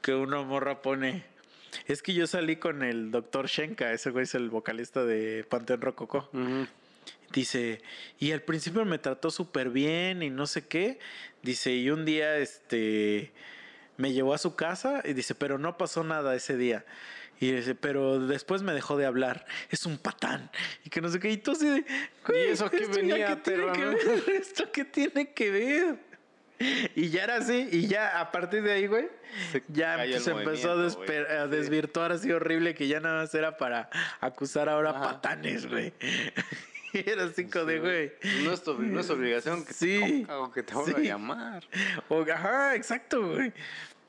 que una morra pone, es que yo salí con el doctor Shenka, ese güey es el vocalista de Panteón Rococó. Dice, y al principio me trató súper bien y no sé qué. Dice, y un día este me llevó a su casa y dice, pero no pasó nada ese día. Y dice, pero después me dejó de hablar. Es un patán. Y que no sé qué. Y tú así de, "Güey,
¿Y eso qué
¿esto ya
venía,
tiene que
no?"
ver? ¿Esto qué tiene que ver? Y ya era así. Y ya a partir de ahí, güey,
Se
ya
el
se empezó a,
Sí.
desvirtuar así horrible que ya nada más era para acusar ahora
Ajá.
patanes, güey. Era así como de, güey.
No es, tu, no es obligación que
Sí.
te o que te vuelva
Sí.
a llamar.
O- ajá, exacto, güey.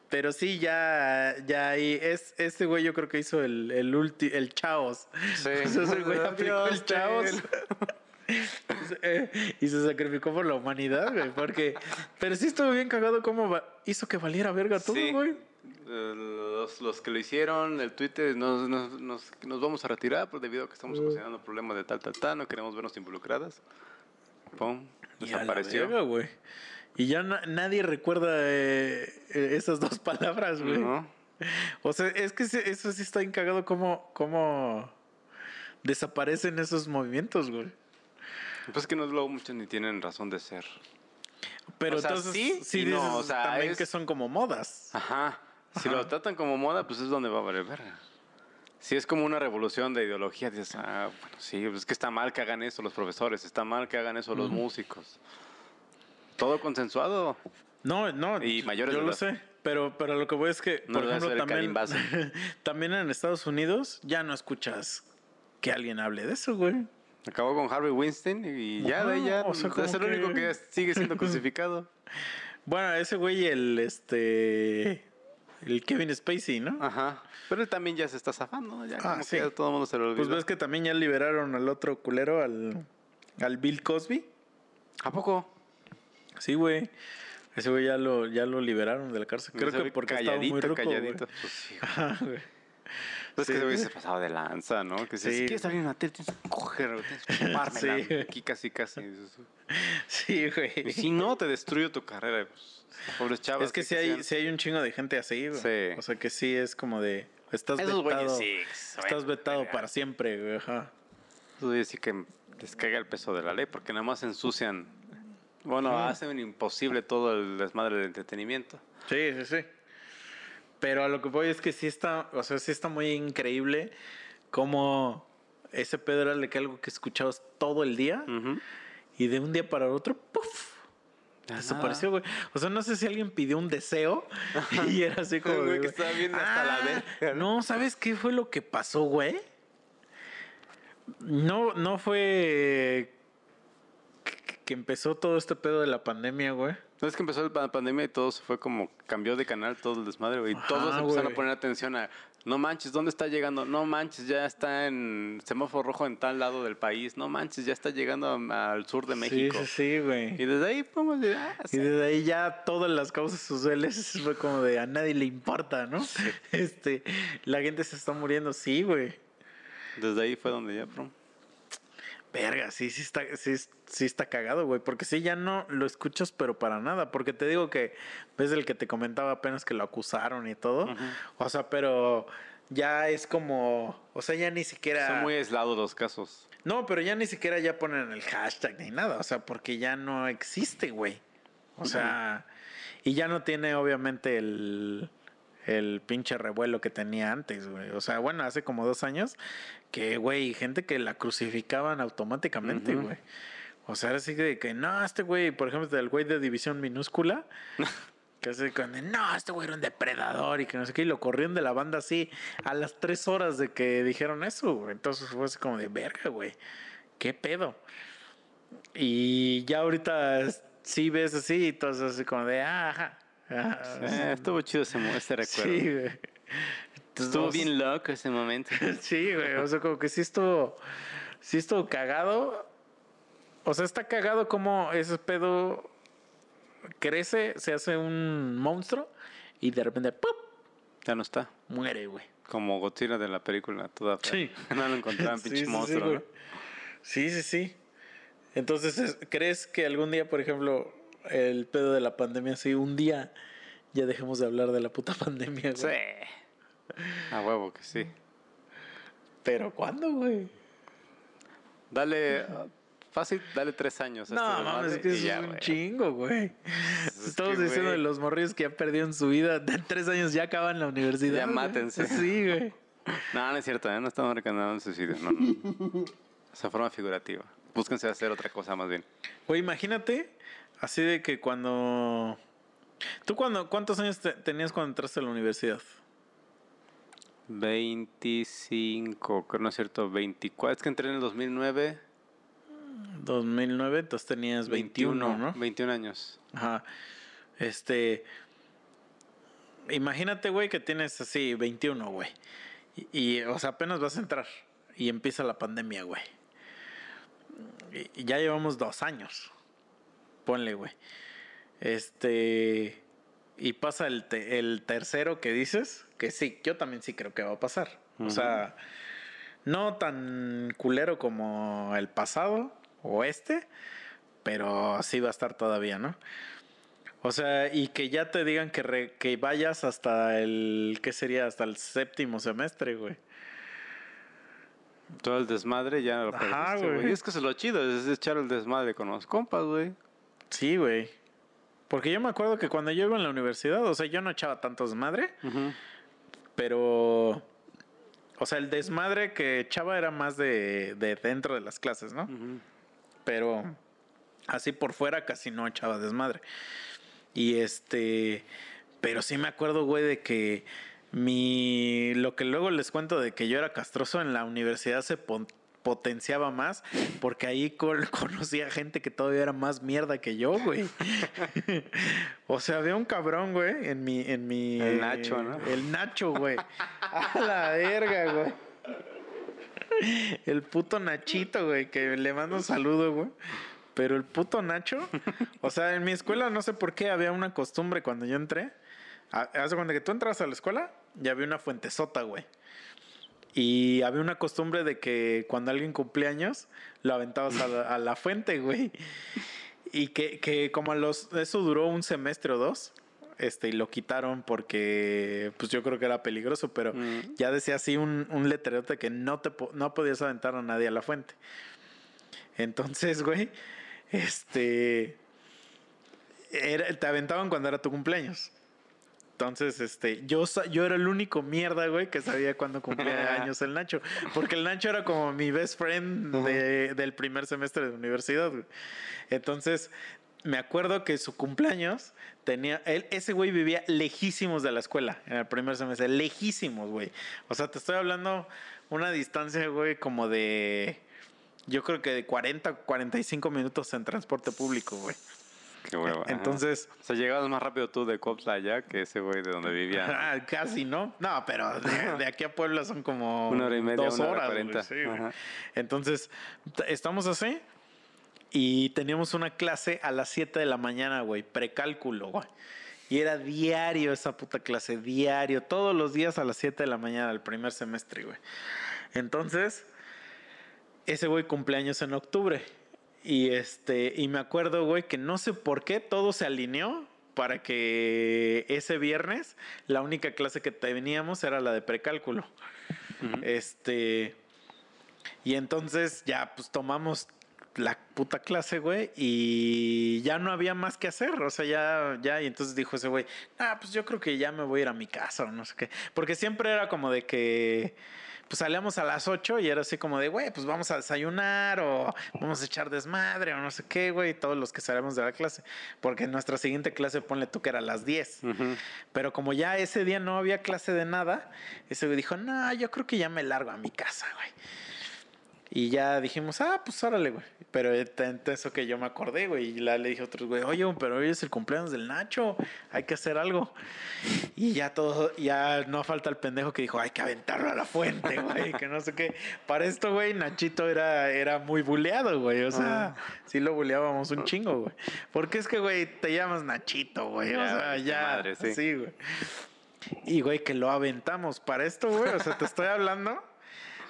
Pero sí, ya, ya ahí, es, este güey yo creo que hizo el, el ulti, el Chaos.
Sí.
Sea, ese güey aplicó el Chaos. Eh, y se sacrificó por la humanidad, güey. Porque, pero sí estuvo bien cagado cómo hizo que valiera verga todo,
Sí.
güey.
Eh, Los, los que lo hicieron, el Twitter, nos, nos, nos, nos vamos a retirar pues, debido a que estamos ocasionando problemas de tal, tal, tal, no queremos vernos involucradas. Pum,
Y a la
desapareció.
verga, güey. Y ya na- nadie recuerda eh, esas dos palabras, güey.
¿No?
O sea, es que eso sí está encagado cómo, cómo desaparecen esos movimientos, güey.
Pues que no luego muchos ni tienen razón de ser.
Pero
O sea,
entonces
sí
sí,
y no,
dices
o sea,
también
es-
que son como modas.
Ajá. Si
Ajá.
lo tratan como moda, pues es donde va a valer verga. Si es como una revolución de ideología, dices, ah, bueno, sí, pues es que está mal que hagan eso los profesores, está mal que hagan eso los músicos. Todo consensuado.
No, no,
Y mayores
yo
de
lo sé. Pero, pero lo que voy es que,
No
por ejemplo, también, también en Estados Unidos ya no escuchas que alguien hable de eso, güey.
Acabó con Harvey Weinstein y ya de ahí ya
Ajá, o sea,
es el único
que-
sigue siendo crucificado.
Bueno, ese güey, el este. El Kevin Spacey, ¿no?
Ajá. Pero él también ya se está zafando, ¿no? Ya
Ah,
como
sí.
que ya todo el mundo se lo olvidó.
Pues ves que también ya liberaron al otro culero, al, al Bill Cosby.
¿A poco?
Sí, güey. Ese güey ya lo, ya lo liberaron de la cárcel. Creo que porque estaba muy
calladito,
güey.
calladito. Pues sí.
Ajá, güey.
Pues
Sí.
que se hubiese pasado de lanza, ¿no? Que si
Sí.
quieres salir en la tele, tienes que coger, tienes que chupármela.
Sí.
Aquí casi, casi.
Sí, güey.
Y si no, te destruyo tu carrera. Pues, pobres chavas.
Es que
¿qué
sí hay, sí hay un chingo de gente así, güey.
Sí.
O sea que sí es como de. Estás
Esos
vetado. Estás
bueno,
vetado para siempre, güey. Ajá.
Sí que les caiga el peso de la ley porque nada más ensucian. Bueno, hacen imposible todo el desmadre del entretenimiento.
Sí, sí, sí. Pero a lo que voy es que sí está, o sea, sí está muy increíble cómo ese pedo era de que algo que escuchabas todo el día y de un día para otro, ¡puf! Desapareció, güey. O sea, no sé si alguien pidió un deseo y era así como.
Güey, que estaba viendo hasta la
"Ah,
verga,
No, ¿sabes qué fue lo que pasó, güey? No, no fue que empezó todo este pedo de la pandemia, güey.
No es que empezó la pandemia y todo se fue como cambió de canal todo el desmadre, güey. Y todos empezaron a poner atención a no manches, ¿dónde está llegando? No manches, ya está en semáforo rojo en tal lado del país. No manches, ya está llegando a- al sur de México.
Sí, sí, sí, güey.
Y desde ahí, pues, ah,
Y desde ahí ya todas las causas sociales fue como de a nadie le importa, ¿no? Este, la gente se está muriendo, sí, güey.
desde ahí fue donde ya, pum.
Verga, sí, sí está, sí, sí está cagado, güey. Porque sí, ya no lo escuchas, pero para nada. Porque te digo que, ves el que te comentaba apenas que lo acusaron y todo. O sea, pero ya es como, o sea, ya ni siquiera...
Son muy aislados los casos.
No, pero ya ni siquiera ya ponen el hashtag ni nada. O sea, porque ya no existe, güey. O sea, y ya no tiene obviamente el, el pinche revuelo que tenía antes, güey. O sea, bueno, hace como dos años que, güey, gente que la crucificaban automáticamente,
Ujú.
güey. O sea, así de que, no, este güey, por ejemplo, del güey de división minúscula. Que así cuando, no, este güey era un depredador y que no sé qué, y lo corrieron de la banda así a las tres horas de que dijeron eso, güey. Entonces fue así como de verga, güey. ¿Qué pedo? Y ya ahorita sí ves así y todo eso así como de, ah, ajá. Ah,
Eh, estuvo chido ese, recuerdo.
sí, güey.
Estuvo bien loco ese momento.
Sí, güey. O sea, como que sí estuvo. Sí estuvo cagado. O sea, está cagado como ese pedo crece, se hace un monstruo y de repente ¡pum!
Ya no está.
muere, güey.
Como Godzilla de la película, toda fea.
Sí.
No lo encontraban,
Sí,
pinche
sí,
monstruo,
sí. Sí, sí, sí. Entonces, es- ¿crees que algún día, por ejemplo, el pedo de la pandemia, sí, un día ya dejemos de hablar de la puta pandemia, güey?
Sí. A huevo que sí.
Pero ¿cuándo, güey?
Dale, fácil, dale tres años. a
No,
este
mames, es que eso
ya,
es un chingo, güey.
Es
Estamos diciendo de los morrillos que ya perdieron su vida. De tres años ya acaban la universidad.
Ya
güey.
mátense.
Sí, güey.
No, no es cierto, ¿eh? no estamos recomendando un suicidio. No, no. Esa forma figurativa. Búsquense hacer otra cosa más bien.
Güey, imagínate, así de que cuando... ¿Tú cuando, cuántos años te- tenías cuando entraste a la universidad?
25, creo no es cierto, 24. Es que entré en el 2009.
2009, entonces tenías 21, ¿no?
21 años.
Ajá. Este. Imagínate, güey, que tienes así 21, güey. Y, y, o sea, apenas vas a entrar. Y empieza la pandemia, güey. Y, y ya llevamos dos años. Ponle, güey. Este. Y pasa el, te- el tercero que dices, que sí, yo también sí creo que va a pasar. O sea, no tan culero como el pasado o este, pero sí va a estar todavía, ¿no? O sea, y que ya te digan que, re- que vayas hasta el, ¿qué sería? Hasta el séptimo semestre, güey.
Todo el desmadre ya lo
Ajá,
perdiste,
güey.
güey. Y es que es lo chido, es echar el desmadre con los compas, güey.
Sí, güey. Porque yo me acuerdo que cuando yo iba en la universidad, o sea, yo no echaba tanto desmadre, pero... O sea, el desmadre que echaba era más de, de dentro de las clases, ¿no? Pero así por fuera casi no echaba desmadre. Y este, pero sí me acuerdo, güey, de que mi, lo que luego les cuento de que yo era castroso en la universidad se pon- potenciaba más porque ahí con- conocía gente que todavía era más mierda que yo, güey. o sea, había un cabrón, güey, en mi, en mi.
El Nacho, ¿no?
El Nacho, güey. A la verga, güey. El puto Nachito, güey, que le mando un saludo, güey. Pero el puto Nacho, o sea, en mi escuela no sé por qué había una costumbre cuando yo entré. Ha- Haz de cuenta que tú entras a la escuela y había una fuentesota, güey. Y había una costumbre de que cuando alguien cumplía años, lo aventabas a la, a la fuente, güey. Y que, que como a los... Eso duró un semestre o dos. Este, y lo quitaron porque, pues yo creo que era peligroso, pero
Mm.
ya decía así un, un letrerote que no, te, po- no podías aventar a nadie a la fuente. Entonces, güey, este... era- te aventaban cuando era tu cumpleaños. Entonces, este, yo, yo era el único mierda, güey, que sabía cuándo cumplía años el Nacho. Porque el Nacho era como mi best friend de- del primer semestre de universidad, güey. Entonces, me acuerdo que su cumpleaños tenía. Él, ese güey vivía lejísimos de la escuela en el primer semestre. Lejísimos, güey. O sea, te estoy hablando una distancia, güey, como de. Yo creo que de 40, 45 minutos en transporte público, güey.
Qué hueva. ajá.
Entonces.
O sea, llegabas más rápido tú de Copsla allá que ese güey de donde vivía.
Ah, casi, ¿no? No, pero de, de aquí a Puebla son como
Una hora y media,
dos
una hora
horas.
cuarenta.
sí.
Ajá.
Entonces, estamos así y teníamos una clase a las 7 de la mañana, güey, precálculo, güey. Y era diario esa puta clase, diario, todos los días a las 7 de la mañana, el primer semestre, güey. Entonces, ese güey cumpleaños en octubre. Y este, y me acuerdo, güey, que no sé por qué todo se alineó para que ese viernes la única clase que teníamos era la de precálculo. Este, y entonces ya pues tomamos la puta clase, güey, y ya no había más que hacer, o sea, ya, ya, y entonces dijo ese güey, ah, pues yo creo que ya me voy a ir a mi casa o no sé qué, porque siempre era como de que, pues salíamos a las 8 y era así como de, güey, pues vamos a desayunar o vamos a echar desmadre o no sé qué, güey, todos los que salíamos de la clase, porque nuestra siguiente clase, ponle tú que era a las 10,
Ujú.
pero como ya ese día no había clase de nada, ese güey dijo, no, yo creo que ya me largo a mi casa, güey. Y ya dijimos, ah, pues órale, güey. Pero tanto eso que yo me acordé, güey. Y la, le dije a otros, güey, oye, pero hoy es el cumpleaños del Nacho. Hay que hacer algo. Y ya todo, ya no falta el pendejo que dijo, hay que aventarlo a la fuente, güey. Que no sé qué. Para esto, güey, Nachito era, era muy buleado, güey. O sea, sí lo buleábamos un chingo, güey. Porque es que, güey, te llamas Nachito, güey. O
Ya,
sea, ya.
madre, sí.
sí, güey. Y, güey, que lo aventamos. Para esto, güey, o sea, te estoy hablando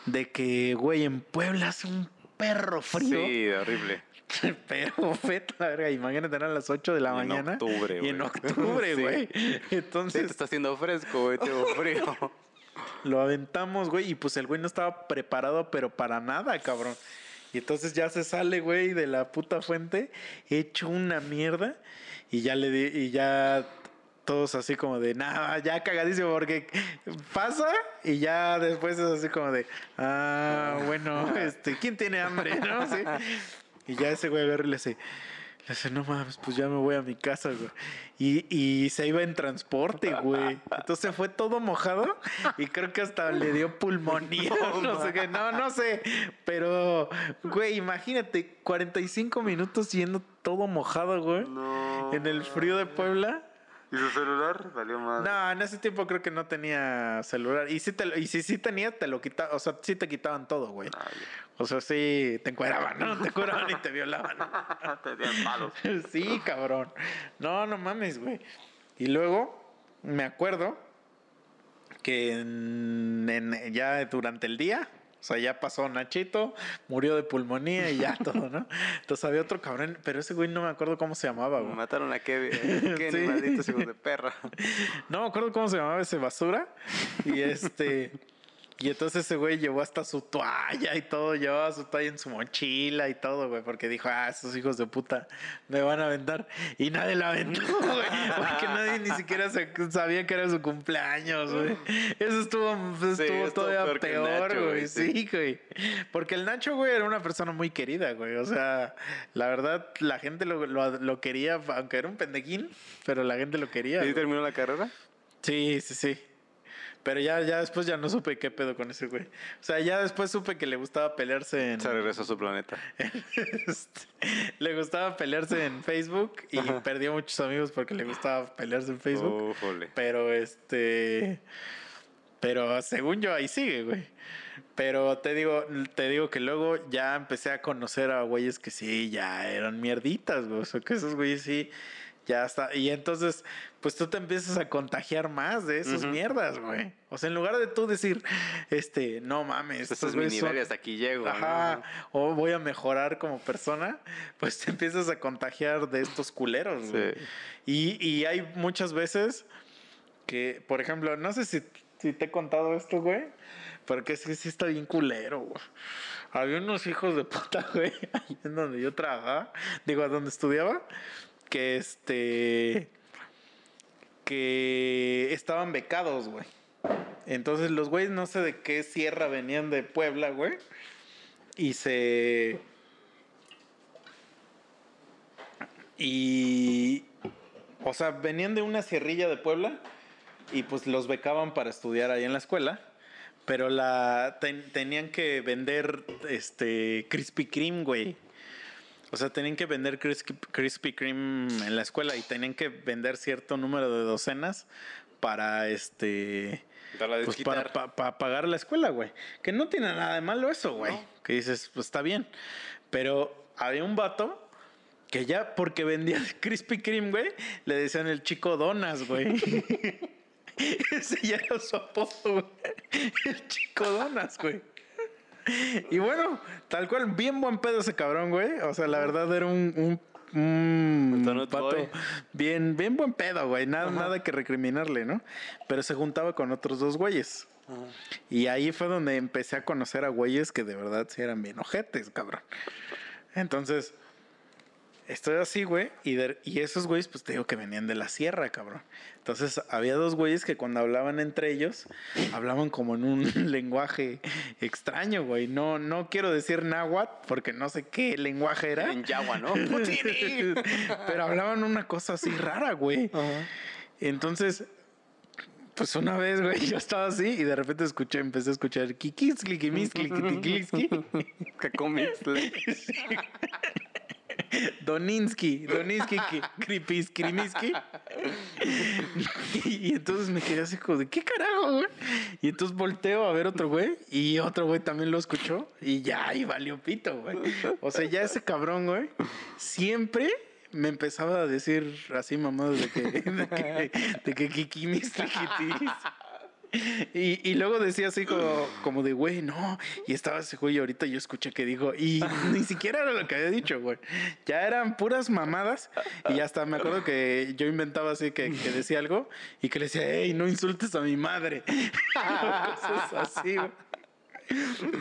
de que, güey, en Puebla hace un perro frío.
Sí, horrible.
Pero feta, la verga. Imagínate, eran las 8 de la
Y en
mañana.
octubre,
Y en
güey.
octubre,
Sí.
güey.
Sí, te
Entonces
está haciendo fresco, güey, tengo frío.
lo aventamos, güey. Y pues el güey no estaba preparado, pero para nada, cabrón. Y entonces ya se sale, güey, de la puta fuente, hecho una mierda. Y ya le di, y ya todos así como de, nada, ya cagadísimo, porque pasa y ya después es así como de, ah, bueno, este, ¿quién tiene hambre? ¿No? Sí. Y ya ese güey agarra y le hace, le hace, no mames, pues ya me voy a mi casa, güey. Y, y se iba en transporte, güey. Entonces fue todo mojado y creo que hasta le dio pulmonía. No, sé qué, no, no sé. Pero, güey, imagínate, 45 minutos yendo todo mojado, güey.
No.
En el frío de Puebla.
¿Y su celular? Valió más.
No, en ese tiempo creo que no tenía celular. Y si, te, y si sí tenía, te lo quitaban. O sea, sí te quitaban todo, güey. O sea, sí te encueraban, ¿no? Te encueraban y te violaban.
Te dieron palos.
Sí, cabrón. No, no mames, güey. Y luego me acuerdo que en- en- ya durante el día, sea, ya pasó Nachito, murió de pulmonía y ya todo, ¿no? Entonces había otro cabrón, pero ese güey no me acuerdo cómo se llamaba, güey.
Mataron a Kevin. Qué
Sí.
malditos hijos de perra.
No me acuerdo cómo se llamaba ese basura. Y este. Y entonces ese güey llevó hasta su toalla y todo, llevaba su toalla en su mochila y todo, güey, porque dijo, ah, esos hijos de puta me van a aventar. Y nadie la aventó, güey, porque nadie ni siquiera sabía que era su cumpleaños, güey. Eso estuvo, estuvo
estuvo
todavía
peor Nacho,
güey.
güey, sí.
Sí, güey. Porque el Nacho, güey, era una persona muy querida, güey. O sea, la verdad, la gente lo, lo, lo quería, aunque era un pendequín, pero la gente lo quería.
¿Y
güey.
terminó la carrera?
Sí, sí, sí. Pero ya, ya después ya no supe qué pedo con ese güey. O sea, ya después supe que le gustaba pelearse en.
Se regresó a su planeta.
este, le gustaba pelearse en Facebook y
Ajá.
perdió muchos amigos porque le gustaba pelearse en Facebook.
Ufole.
Pero este. Pero según yo ahí sigue, güey. Pero te digo, te digo que luego ya empecé a conocer a güeyes que sí, ya eran mierditas, güey. O sea, que esos güeyes sí, ya está. Y entonces, pues tú te empiezas a contagiar más de esas mierdas, güey. O sea, en lugar de tú decir, este, no mames,
Este
estos
es mi nivel
son-
y hasta aquí llego.
Ajá, o voy a mejorar como persona, pues te empiezas a contagiar de estos culeros, güey.
Sí.
Y, y hay muchas veces que, por ejemplo, no sé si, si te he contado esto, güey, porque que sí está bien culero, güey. Había unos hijos de puta, güey, ahí en donde yo trabajaba, digo, donde estudiaba, que este. que estaban becados, güey. Entonces los güeyes no sé de qué sierra venían de Puebla, güey. Y se. Y. O sea, venían de una sierrilla de Puebla y pues los becaban para estudiar ahí en la escuela. Pero la ten- tenían que vender este Krispy Kreme, güey. O sea, tenían que vender Krispy, Kreme en la escuela y tenían que vender cierto número de docenas para este pues para, pa- pa pagar la escuela, güey. Que no tiene nada de malo eso, güey.
No.
Que dices, pues está bien. Pero había un vato que ya porque vendía Krispy Kreme, güey, le decían el chico donas, güey. Ese ya era su apodo, güey. El chico donas, güey. Y bueno, tal cual, bien buen pedo ese cabrón, güey. O sea, la verdad era un, un, pato bien, bien buen pedo, güey. Nada, nada que recriminarle, ¿no? Pero se juntaba con otros dos güeyes. Y ahí fue donde empecé a conocer a güeyes que de verdad sí eran bien ojetes, cabrón. Entonces, estoy así, güey, y, de- y esos güeyes, pues te digo que venían de la sierra, cabrón. Entonces, había dos güeyes que cuando hablaban entre ellos, hablaban como en un lenguaje extraño, güey. No, no quiero decir náhuatl, porque no sé qué lenguaje era.
En Yagua, ¿no?
Pero hablaban una cosa así rara, güey. Entonces, pues una vez, güey, yo estaba así y de repente escuché, empecé a escuchar kikis, klikimis, klikitiklixki.
Cacomitzle.
Doninsky, Doninsky, Kripis, Krimiski. Y, entonces me quedé así como de, ¿qué carajo, güey? Y entonces volteo a ver otro güey y otro güey también lo escuchó y ya, y valió pito, güey. O sea, ya ese cabrón, güey, siempre me empezaba a decir así mamadas de que, de que, de que kikimis, kikitis. Y, y luego decía así como, como de, güey, no. Y estaba ese güey, y ahorita yo escuché que dijo, y ni siquiera era lo que había dicho, güey. Ya eran puras mamadas. Y hasta me acuerdo que yo inventaba así que, que decía algo y que le decía, hey, no insultes a mi madre. Cosas así, güey.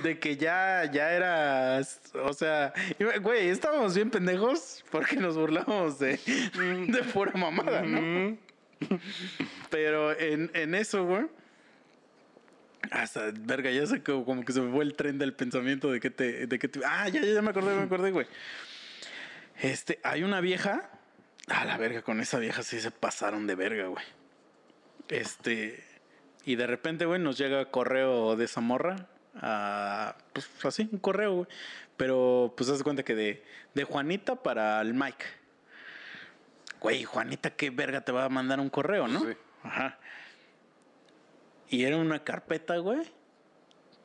De que ya, ya era, o sea, güey, estábamos bien pendejos porque nos burlábamos de, de pura mamada, ¿no? Pero en, en eso, güey. Hasta, verga, ya sé que como que se me fue el tren del pensamiento de que te, de que te- ah, ya, ya, ya me acordé, me acordé, güey. Este, hay una vieja, a la verga, con esa vieja sí se pasaron de verga, güey. Este, y de repente, güey, nos llega correo de esa morra, a, pues así, un correo, güey. Pero, pues, haz cuenta que de, de Juanita para el Mike. Güey, Juanita, ¿qué verga te va a mandar un correo, no?
Sí.
Ajá. Y era una carpeta, güey.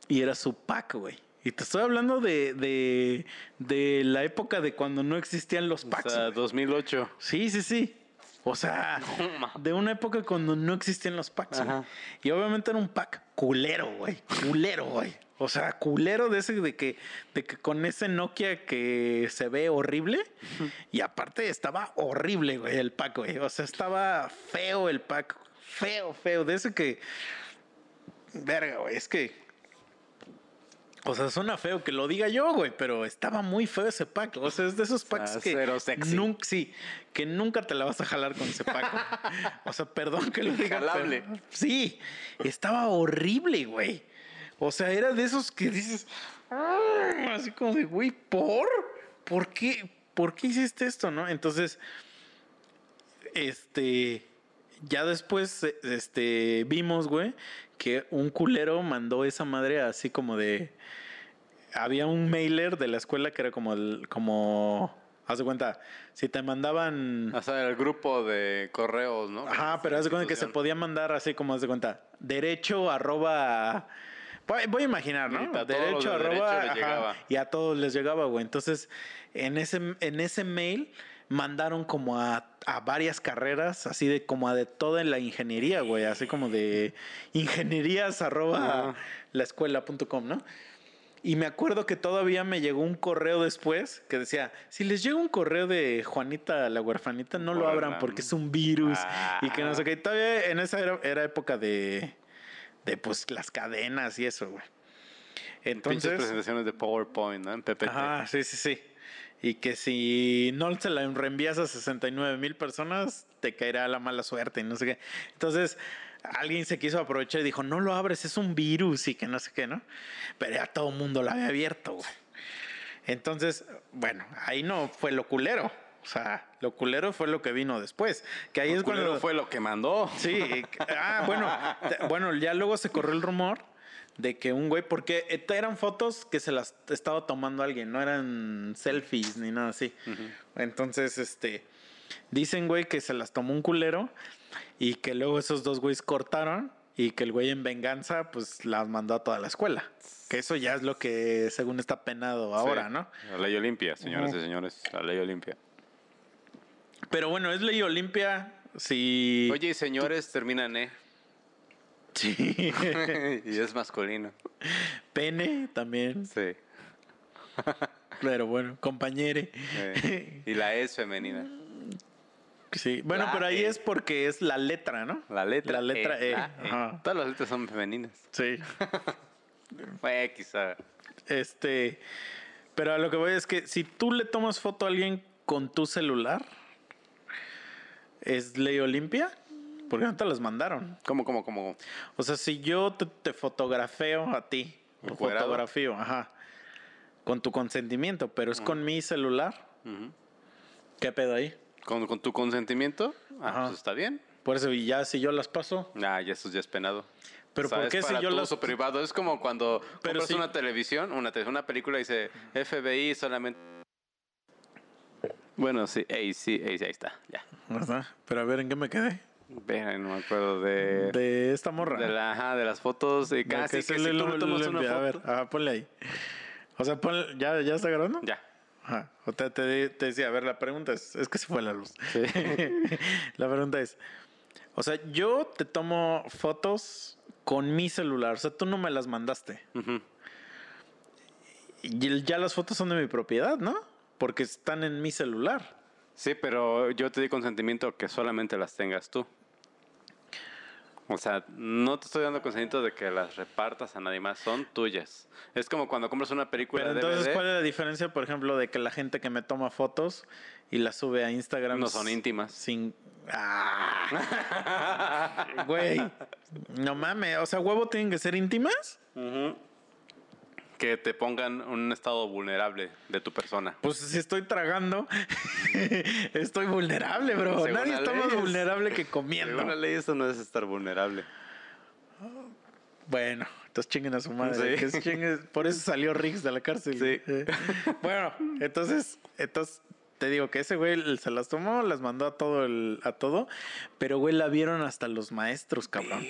Y era su pack, güey. Y te estoy hablando de, de, de la época de cuando no existían los
O
packs.
sea,
güey.
2008.
Sí, sí, sí. O sea, de una época cuando no existían los packs. güey.
Ajá.
Y obviamente era un pack culero, güey. Culero, güey. O sea, culero de ese de que, de que con ese Nokia que se ve horrible. Y aparte estaba horrible, güey, el pack, güey. O sea, estaba feo el pack. Feo, feo. De ese que. Verga, güey. Es que. O sea, suena feo que lo diga yo, güey, pero estaba muy feo ese pack. O sea, es de esos packs que. Nunca, sí, que nunca te la vas a jalar con ese pack. o sea, perdón que lo diga. pero-
Jalable.
sí, estaba horrible, güey. O sea, era de esos que dices. Así como de, güey, ¿por? ¿Por qué? ¿Por qué hiciste esto, no? Entonces, este. Ya después, este, vimos, güey, que un culero mandó esa madre así como de. Había un mailer de la escuela que era como el, como. Haz de cuenta, si te mandaban.
O sea, el grupo de correos, ¿no?
Ajá, pero haz de cuenta que se podía mandar así como haz de cuenta. Derecho arroba. Voy a imaginar, ¿no?
A
Derecho
de
arroba.
derecho
ajá, y a todos les llegaba, güey. Entonces, en ese, en ese mail mandaron como a, a varias carreras, así de como a de toda la ingeniería, güey. Así como de ingenierías arroba
Ajá.
laescuela.com, ¿no? Y me acuerdo que todavía me llegó un correo después que decía, si les llega un correo de Juanita la huerfanita, no lo abran porque es un virus y que no sé
Ah.
qué. Todavía en esa era, era época de, de pues las cadenas y eso, güey.
Pinches
Entonces,
presentaciones de PowerPoint, ¿no? En PPT.
ajá, sí, sí, sí. Y que si no se la reenvías a 69 mil personas, te caerá la mala suerte y no sé qué. Entonces, alguien se quiso aprovechar y dijo, no lo abres, es un virus y que no sé qué, ¿no? Pero ya todo el mundo lo había abierto, güey. Entonces, bueno, ahí no fue lo culero. O sea, lo culero fue lo que vino después. Que ahí es
Culero
cuando...
fue lo que mandó.
Sí, ah, bueno, bueno, ya luego se corrió el rumor de que un güey, porque eh, eran fotos que se las estaba tomando alguien, no eran selfies ni nada así. Entonces, este, dicen, güey, que se las tomó un culero y que luego esos dos güeyes cortaron y que el güey en venganza, pues las mandó a toda la escuela. Que eso ya es lo que según está penado ahora,
Sí.
¿no?
La ley Olimpia, señoras y señores. La ley Olimpia.
Pero bueno, es ley Olimpia. Si.
Oye, y señores, terminan E.
Sí.
y es masculino.
Pene también.
Sí.
Pero bueno, compañere.
Y la E es femenina.
Sí, bueno,
La
pero ahí
E.
es porque es la letra, ¿no?
La letra
La letra E.
la
Ajá.
Todas las letras son femeninas.
Sí.
Eh, quizá.
Este, pero a lo que voy es que si tú le tomas foto a alguien con tu celular, ¿es ley Olimpia? Porque no te las mandaron.
¿Cómo, cómo, cómo?
O sea, si yo te, te fotografeo a ti, fotografío, ajá, con tu consentimiento, pero es con mi celular. ¿qué pedo ahí?
¿Con, con tu consentimiento? Ah,
Ajá.
pues está bien.
Por eso, y ya si yo las paso.
Ah, ya eso ya es penado.
Pero ¿por qué si yo las-
uso privado? Es como cuando
Pero
compras
sí.
una televisión, una, te- una película y dice FBI solamente... Bueno, sí, ahí sí, ahí, ahí está, ya.
¿verdad? Pero a ver, ¿en qué me quedé?
Ve, no me acuerdo de...
De esta morra.
De, la, ajá, de las fotos, de
De
casi que,
se
si tú le tomas una
envía. A ver,
foto...
ajá, ponle ahí. O sea, ponle, ¿ya, ¿ya está grabando?
Ya.
Ajá. O te, te- te decía, a ver, la pregunta es, es que se fue la luz. la pregunta es, o sea, yo te tomo fotos con mi celular, o sea, tú no me las mandaste.
Ujú.
Y ya las fotos son de mi propiedad, ¿no? Porque están en mi celular.
Sí, pero yo te di consentimiento que solamente las tengas tú. O sea, no te estoy dando consentimiento de que las repartas a nadie más, son tuyas. Es como cuando compras una película
Pero entonces,
DVD,
¿cuál es la diferencia, por ejemplo, de que la gente que me toma fotos y las sube a Instagram
no son íntimas.
sin... ¡Ah! Güey, no mames, o sea, huevo tienen que ser íntimas.
Que te pongan un estado vulnerable de tu persona.
Pues si estoy tragando, estoy vulnerable, bro.
Según
Nadie está más vulnerable que comiendo.
Según la ley eso no es estar vulnerable.
Bueno, entonces chinguen a su madre.
Sí.
que es chinguen- por eso salió Riggs de la cárcel.
Sí.
Eh. Bueno, entonces, entonces te digo que ese güey se las tomó, las mandó a todo el, a todo, pero güey la vieron hasta los maestros, cabrón.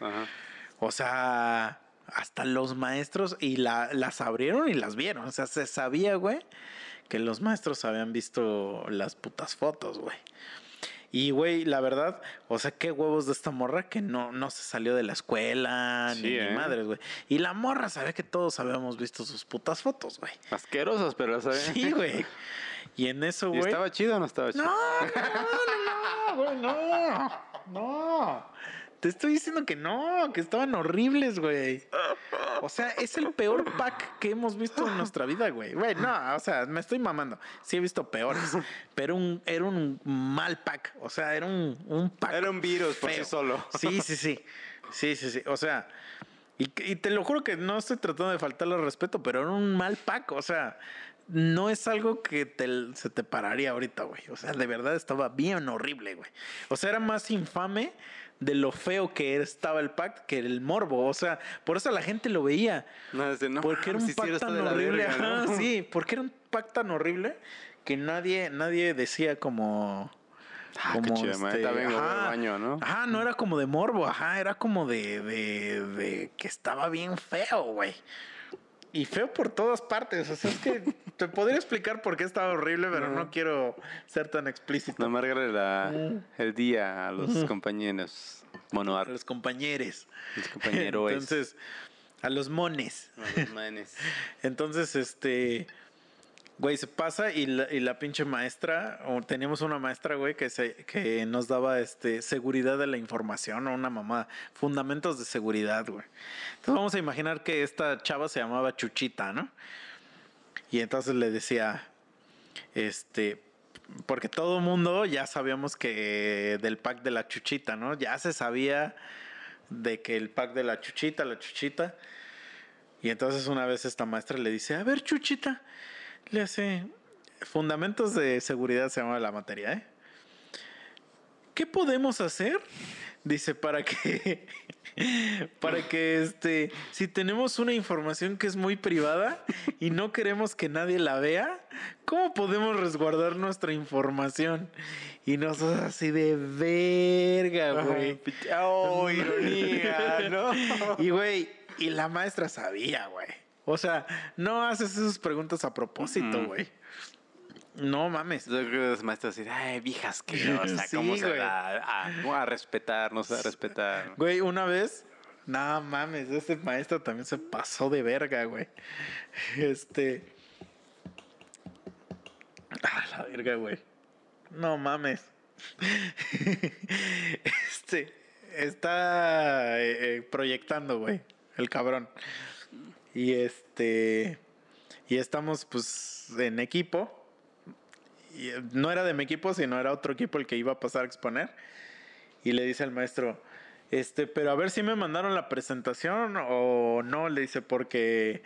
Ajá.
O sea, hasta los maestros y la, las abrieron y las vieron. O sea, se sabía, güey, que los maestros habían visto las putas fotos, güey. Y, güey, la verdad, o sea, qué huevos de esta morra que no, no se salió de la escuela,
Sí,
ni, ni
¿eh?
madres, güey. Y la morra sabía que todos habíamos visto sus putas fotos, güey.
Asquerosos, pero ¿sabes?
Sí, güey. Y en eso,
¿Y
güey.
estaba chido o no estaba chido?
No, no, no, güey, no. No. Te estoy diciendo que no, que estaban horribles, güey. O sea, es el peor pack que hemos visto en nuestra vida, güey. Güey, no, o sea, me estoy mamando. Sí he visto peores, pero un, era un mal pack. O sea, era un, un pack.
Era un virus por sí solo.
Sí, sí, sí. Sí, sí, sí. O sea, y, y te lo juro que no estoy tratando de faltarle al respeto, pero era un mal pack. O sea, no es algo que te- se te pararía ahorita, güey. O sea, de verdad estaba bien horrible, güey. O sea, era más infame de lo feo que estaba el pack que el morbo. O sea, por eso la gente lo veía.
No, es de, no
porque era un pack
está
tan horrible.
verga, ¿no?
Ajá, sí, porque era un pack tan horrible que nadie, nadie decía como.
Ah, qué vengo, al
ajá,
baño, ¿no?
Ajá, no era como de morbo, ajá, era como de, de, de que estaba bien feo, güey. Y feo por todas partes. O sea, es que te podría explicar por qué estaba horrible, pero no quiero ser tan explícito.
No amargarle la, el día a los compañeros. Mono
A los compañeros.
los compañeros.
Entonces, a los mones.
A los manes.
Entonces, este. Güey, se pasa y la, pinche maestra, o teníamos una maestra, güey, que, se, que nos daba este, seguridad de la información o una mamá, fundamentos de seguridad, güey. Entonces vamos a imaginar que esta chava se llamaba Chuchita, ¿no? Y entonces le decía, este, porque todo mundo ya sabíamos que del pack de la Chuchita, ¿no? Ya se sabía de que el pack de la Chuchita, la Chuchita. Y entonces una vez esta maestra le dice, a ver, Chuchita, le hace fundamentos de seguridad se llama la materia, ¿eh? ¿Qué podemos hacer? Dice, para que, para que, este, si tenemos una información que es muy privada y no queremos que nadie la vea, ¿cómo podemos resguardar nuestra información? Y nosotros así de verga, güey.
Oh, ironía, ¿no?
Y, güey, y la maestra sabía, güey. O sea, no haces esas preguntas a propósito,
Mm.
güey. No mames.
Yo creo que los maestros dicen, ay, vieja asquerosa,
Sí,
¿cómo se da a, a respetar, no da a respetar?
Güey, una vez, no mames, ese maestro también se pasó de verga, güey. Este. Ah, la verga, güey. No mames. Este. Está eh, eh, proyectando, güey. El cabrón. Y este. Y estamos, pues, en equipo. Y eh, no era de mi equipo, sino era otro equipo el que iba a pasar a exponer. Y le dice al maestro, este, pero a ver si me mandaron la presentación o no, le dice, porque,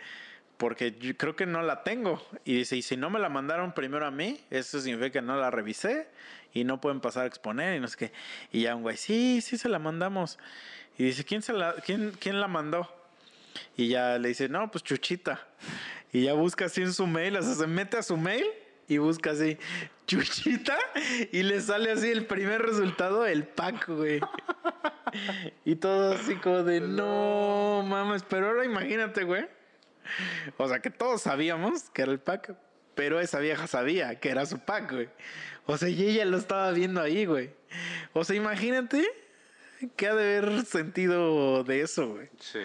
porque creo que no la tengo. Y dice, y si no me la mandaron primero a mí, eso significa que no la revisé y no pueden pasar a exponer y no. Y ya un güey, sí, sí se la mandamos. Y dice, ¿quién, se la, quién, quién la mandó? Y ya le dice, no, pues Chuchita. Y ya busca así en su mail, o sea, se mete a su mail y busca así, Chuchita, y le sale así el primer resultado, el pack, güey. Y todo así como de, no mames, pero ahora imagínate, güey. O sea, que todos sabíamos que era el pack, pero esa vieja sabía que era su pack, güey. O sea, y ella lo estaba viendo ahí, güey. O sea, imagínate qué ha de haber sentido de eso, güey.
Sí.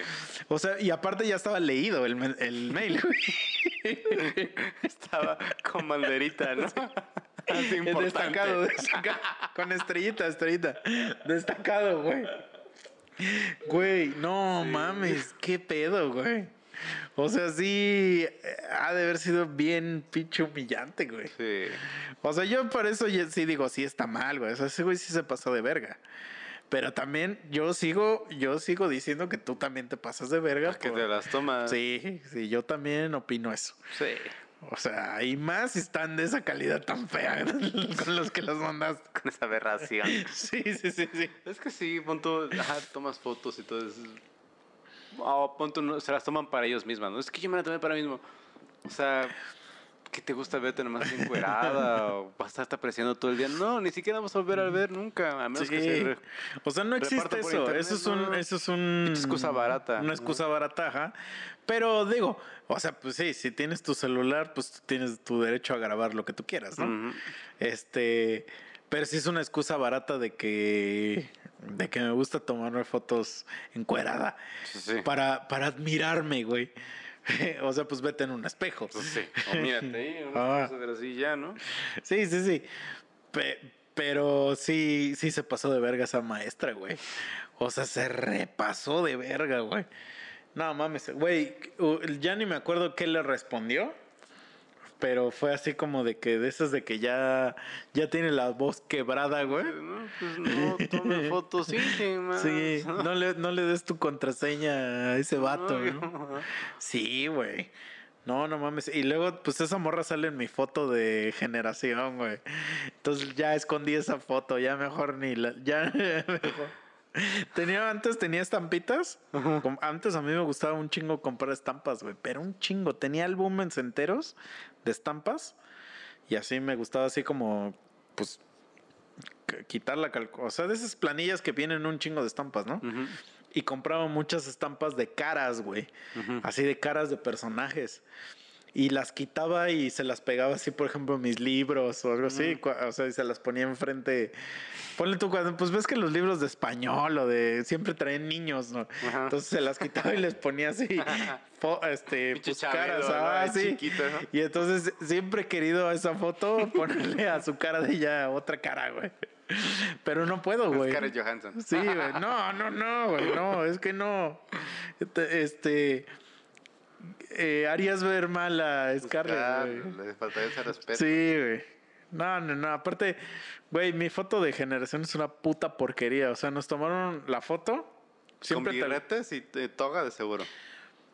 O sea, y aparte ya estaba leído el, el mail, güey.
Estaba con banderita, ¿no? Así importante.
destacado, destacado. Con estrellita, estrellita. Destacado, güey. Güey, no mames, qué pedo, güey. O sea, sí, ha de haber sido bien pinche humillante, güey.
Sí.
O sea, yo por eso sí digo, sí está mal, güey. O sea, ese güey sí se pasó de verga. Pero también yo sigo, yo sigo diciendo que tú también te pasas de verga.
Que
por-
te las tomas.
Sí, sí, yo también opino eso.
Sí.
O sea, y más están de esa calidad tan fea con los que los mandaste.
Con esa aberración.
Sí, sí, sí, sí.
Es que sí, pon tú, ajá, tomas fotos y todo eso. O pon tú, no, se las toman para ellos mismas, ¿no? Es que yo me la tomé para mí mismo. O sea, ¿qué te gusta verte nomás encuerada? o vas a estar apreciando todo el día. No, ni siquiera vamos a volver a ver nunca. A menos que se
O sea, no existe eso.
internet,
eso es un,
no.
eso es un
excusa barata.
Una excusa barata, ajá. Pero digo, o sea, pues sí, si tienes tu celular, pues tienes tu derecho a grabar lo que tú quieras, ¿no? Este, pero sí es una excusa barata de que de que me gusta tomarme fotos encuerada
Sí, sí.
para para admirarme, güey. o sea, pues vete en un espejo.
Pues sí. O mírate ahí,
Ah.
unas cosas así ya, ¿no?
Sí, sí, sí. Pe- pero sí, sí se pasó de verga esa maestra, güey. O sea, se repasó de verga, güey. No mames, güey, ya ni me acuerdo qué le respondió. Pero fue así como de que de esas de que ya, ya tiene la voz quebrada, güey.
No, pues no tome fotos íntimas.
Sí, no le, no le des tu contraseña a ese vato,
Ay,
¿no? Sí, güey. No, no mames. Y luego, pues esa morra sale en mi foto de generación, güey. Entonces ya escondí esa foto, ya mejor ni la. Ya mejor. Tenía, antes tenía estampitas. Antes a mí me gustaba un chingo comprar estampas, güey. Pero un chingo. Tenía álbumes enteros de estampas. Y así me gustaba así como, pues, qu- quitar la calco. O sea, de esas planillas que vienen un chingo de estampas, ¿no? Y compraba muchas estampas de caras, güey. Así de caras de personajes. Y las quitaba y se las pegaba así, por ejemplo, mis libros o algo así. O sea, y se las ponía enfrente. Ponle tú cuando, pues ves que los libros de español o de siempre traen niños, ¿no?
Ajá.
Entonces se las quitaba y les ponía así, este, pues, caras, ah, sí.
chiquito, ¿no?
Y entonces siempre he querido a esa foto ponerle a su cara de ella otra cara, güey. Pero no puedo, güey.
Scarlett Johansson.
Sí, güey. No, no, no, güey. No, es que no. Este. este, eh, harías ver mal a Scarlett, güey.
Le faltaría ese respeto.
Sí, güey. No, no, no. Aparte, güey, mi foto de generación es una puta porquería. O sea, nos tomaron la foto. Siempre
Con
te-
y te- toga de seguro.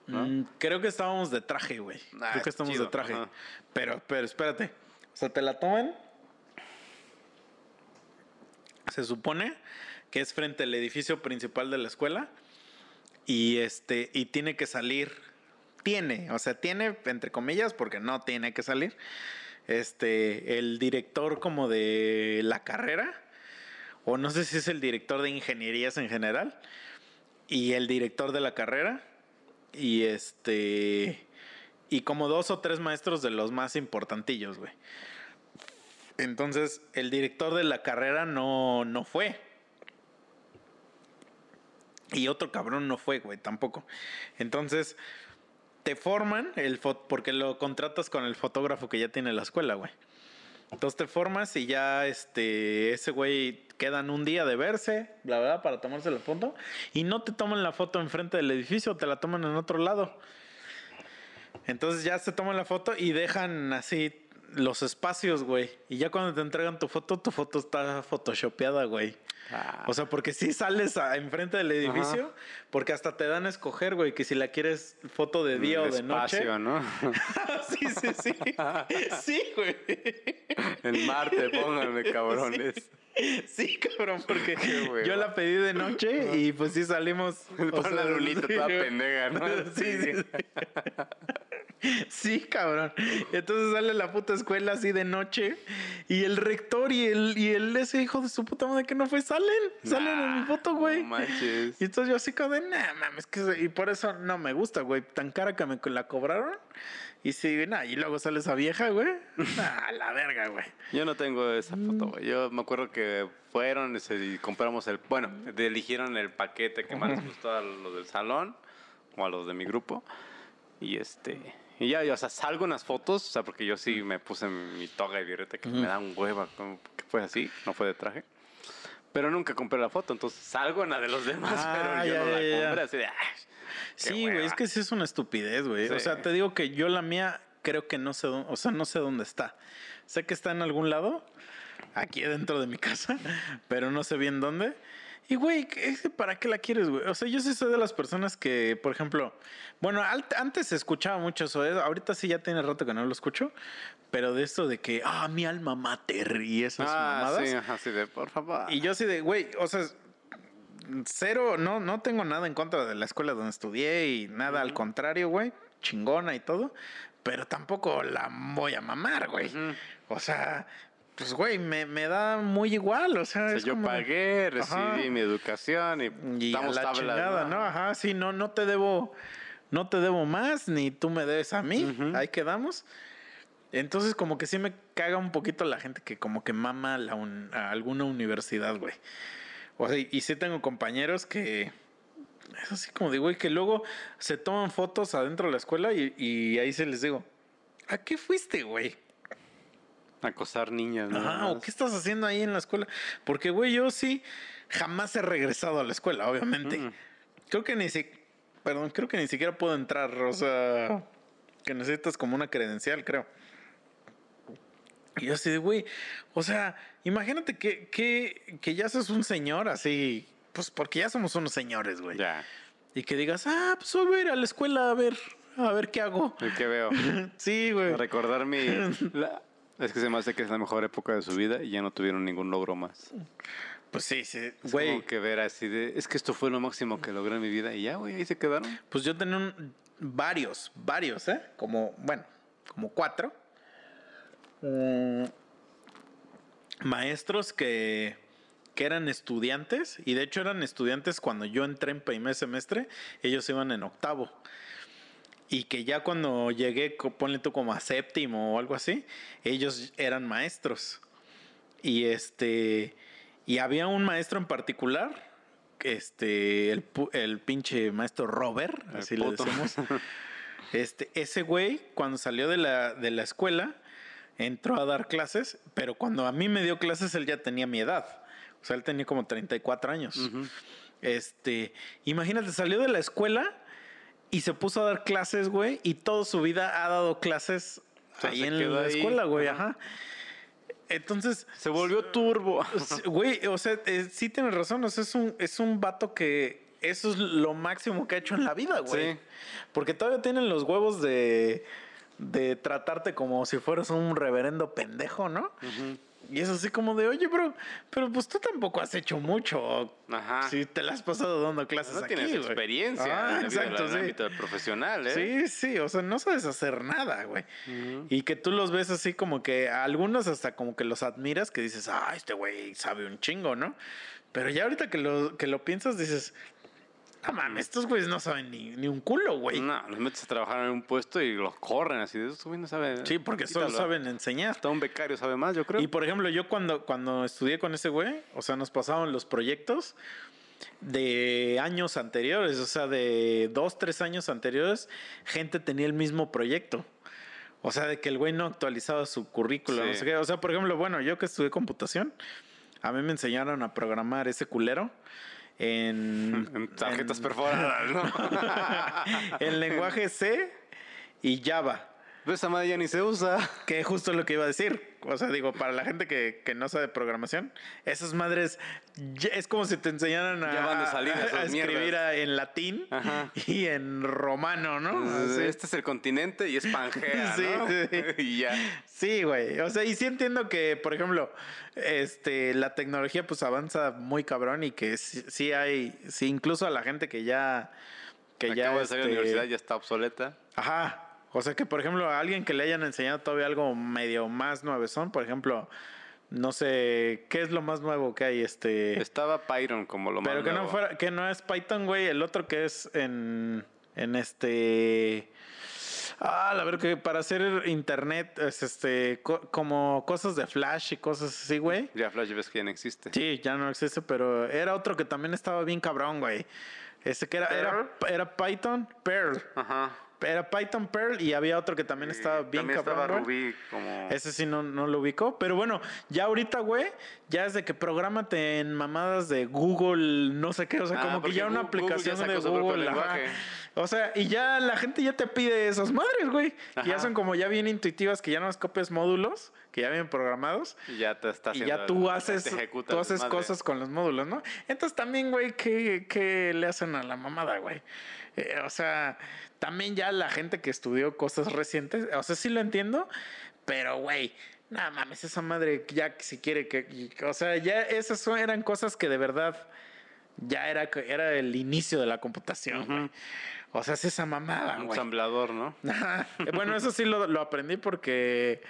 ¿no?
Mm, creo que estábamos de traje, güey.
Ah,
creo que estamos
chido,
de traje.
ajá.
Pero, pero espérate. O sea, te la toman. Se supone que es frente al edificio principal de la escuela. Y este, y tiene que salir. Tiene, o sea, tiene, entre comillas, porque no tiene que salir. Este, el director como de la carrera. O no sé si es el director de ingenierías en general. Y el director de la carrera y este y como dos o tres maestros de los más importantillos, güey. Entonces, el director de la carrera no, no fue. Y otro cabrón no fue, güey, tampoco. Entonces, te forman el porque lo contratas con el fotógrafo que ya tiene la escuela, güey. Entonces te formas y ya este ese güey quedan un día de verse, la verdad, para tomarse la foto. Y no te toman la foto enfrente del edificio, te la toman en otro lado. Entonces ya se toman la foto y dejan así los espacios, güey. Y ya cuando te entregan tu foto, tu foto está photoshopeada, güey.
Ah.
O sea, porque si sales a- enfrente del edificio, porque hasta te dan a escoger, güey, que si la quieres foto de día o de noche. Sí, sí, sí. Sí, güey.
En Marte, pónganme cabrones.
Sí, cabrón, porque yo la pedí de noche y pues sí salimos. o
Pon la lunita
sí,
toda pendeja, ¿no?
Sí, sí, sí. Sí, cabrón. Entonces sale la puta escuela así de noche y el rector y el, y el ese hijo de su puta madre que no fue salen. Salen en mi foto, güey.
No manches.
Y entonces yo así como de, nah, mames, que y por eso no me gusta, güey. Tan cara que me la cobraron. Y sí, nah, y luego sale esa vieja, güey. Ah, la verga, güey.
Yo no tengo esa foto, güey. Yo me acuerdo que fueron y compramos el. Bueno, eligieron el paquete que más les gustó a los del salón o a los de mi grupo. Y este. Y ya, ya, o sea, salgo en las fotos, o sea, porque yo sí me puse mi toga y birrete que me da un hueva, como que fue así, no fue de traje. Pero nunca compré la foto, entonces salgo en la de los demás,
Ah,
pero yo
ya,
no la
ya, ya.
compré así de. "Ay,
Sí, güey,
hueva".
es que sí es una estupidez, güey. O
Sí.
sea, te digo que yo la mía creo que no sé dónde, o sea, no sé dónde está. Sé que está en algún lado, aquí dentro de mi casa, pero no sé bien dónde. Y, güey, ¿qué- ¿para qué la quieres, güey? O sea, yo sí soy de las personas que, por ejemplo, bueno, antes escuchaba mucho eso, ¿eh? ahorita sí ya tiene rato que no lo escucho, pero de esto de que, ah, mi alma mater y esas
Ah,
mamadas.
sí, ajá, sí, de por favor.
Y yo así de, güey, o sea, cero, no, no tengo nada en contra de la escuela donde estudié y nada, al contrario, güey, chingona y todo, pero tampoco la voy a mamar, güey. O sea, pues, güey, me, me da muy igual, o sea,
O sea,
es
yo
como-
pagué, recibí
Ajá.
mi educación y,
y a
damos
la
tablas,
chingada, ¿no? Ajá, sí, no, no te debo, no te debo más, ni tú me debes a mí, ahí quedamos. Entonces, como que sí me caga un poquito la gente que como que mama la un- a alguna universidad, güey. O sea, y, sí tengo compañeros que es así como digo, güey, que luego se toman fotos adentro de la escuela y, y ahí se les digo, ¿a qué fuiste, güey?
Acosar niñas, ¿no?
Ajá, ¿o qué estás haciendo ahí en la escuela? Porque, güey, yo sí jamás he regresado a la escuela, obviamente.
Mm.
Creo que ni si, perdón, creo que ni siquiera puedo entrar, o sea, que necesitas como una credencial, creo. Y yo así de, güey, o sea, imagínate que, que, que ya sos un señor así, pues porque ya somos unos señores, güey.
Ya,
Y que digas, ah, pues voy a ir a la escuela a ver, a ver qué hago.
el que veo.
Sí, güey.
Recordar mi... la- es que se me hace que es la mejor época de su vida y ya no tuvieron ningún logro más.
Pues sí, sí,
Es
güey.
como que ver así de... Es que esto fue lo máximo que logré en mi vida y ya, güey, ahí se quedaron.
Pues yo tenía un- varios, varios, ¿eh? Como, bueno, como cuatro. Mm, maestros que, que eran estudiantes, y de hecho eran estudiantes cuando yo entré en primer semestre, ellos iban en octavo. Y que ya cuando llegué, ponle tú como a séptimo o algo así, ellos eran maestros. Y este. Y había un maestro en particular, este, el, el pinche maestro Robert,
El
así le
puto.
decimos. Este, ese güey, cuando salió de la, de la escuela, entró a dar clases, pero cuando a mí me dio clases, él ya tenía mi edad. O sea, él tenía como 34 años.
Ujú.
Este, imagínate, salió de la escuela y se puso a dar clases, güey, y toda su vida ha dado clases
O sea,
ahí en la
ahí.
escuela, güey,
Ajá.
ajá. Entonces,
Se volvió turbo.
Güey, o sea, eh, sí tienes razón. O sea, es un, es un vato que eso es lo máximo que ha hecho en la vida, güey.
Sí.
Porque todavía tienen los huevos de, de tratarte como si fueras un reverendo pendejo, ¿no? Y es así como de, oye, bro, pero pues tú tampoco has hecho mucho.
Ajá.
Si te la has pasado dando clases
No
aquí,
tienes experiencia
Ah,
en vida,
exacto,
el
sí.
ámbito profesional, ¿eh?
Sí, sí, o sea, no sabes hacer nada, güey. Y que tú los ves así como que a algunos hasta como que los admiras, que dices, ah, este güey sabe un chingo, ¿no? Pero ya ahorita que lo, que lo piensas, dices, no mames, estos güeyes no saben ni, ni un culo, güey.
No, los metes a trabajar en un puesto y los corren así de eso, güey, no sabe.
Sí, porque solo saben enseñar.
Hasta un becario sabe más, yo creo.
Y por ejemplo, yo cuando, cuando estudié con ese güey, o sea, nos pasaban los proyectos de años anteriores, o sea, de dos, tres años anteriores, gente tenía el mismo proyecto. O sea, de que el güey no actualizaba su currículum, no
Sí.
sé qué. O sea, por ejemplo, bueno, yo que estudié computación, a mí me enseñaron a programar ese culero en...
en tarjetas
en-
perforadas, ¿no?
en lenguaje C y Java.
Pues esa madre ya ni se usa.
Que justo lo que iba a decir. O sea, digo, para la gente que, que no sabe programación, esas madres ya- es como si te enseñaran a,
Ya van de salida
a- a escribir a- en latín
Ajá.
y en romano, ¿no? Así.
Este es el continente y es Pangea,
Sí,
¿no?
sí.
y ya.
Sí, güey. O sea, y sí entiendo que, por ejemplo, este, la tecnología pues avanza muy cabrón y que sí, sí hay, sí, incluso a la gente que ya, que ya,
Acabo de salir de la
este,
universidad, ya está obsoleta.
Ajá. O sea que, por ejemplo, a alguien que le hayan enseñado todavía algo medio más nuevezón, por ejemplo, no sé, ¿qué es lo más nuevo que hay? Este.
Estaba Python como lo más
Pero que no
nuevo.
fuera, que no es Python, güey. El otro que es en, en este. Ah, la verdad que para hacer internet es este co- como cosas de Flash y cosas así, güey.
Ya Flash ves que ya no existe.
Sí, ya no existe, pero era otro que también estaba bien cabrón, güey. Ese que era, era, era Python Perl.
Ajá.
Era Python Perl y había otro que también estaba bien
También
cabrón.
estaba. Ruby como...
Ese sí no, no lo ubicó. Pero bueno, ya ahorita, güey, ya es de que prográmate en mamadas de Google, no sé qué. O sea,
Ah,
como que ya una
Google
aplicación de Google. ajá. O sea, y ya la gente ya te pide esas madres, güey. Que ya son como ya bien intuitivas, que ya no copias módulos, que ya vienen programados.
Y ya te está
Y ya tú
el-
haces, tú haces cosas con los módulos, ¿no? Entonces también, güey, ¿qué, qué le hacen a la mamada, güey? Eh, o sea, también ya la gente que estudió cosas recientes, o sea, sí lo entiendo, pero, güey, nada mames, esa madre ya que si quiere que, o sea, ya esas son- eran cosas que de verdad ya era, era el inicio de la computación. O sea, es esa mamada,
Un
güey.
ensamblador, ¿no?
Ajá. Bueno, eso sí lo, lo aprendí porque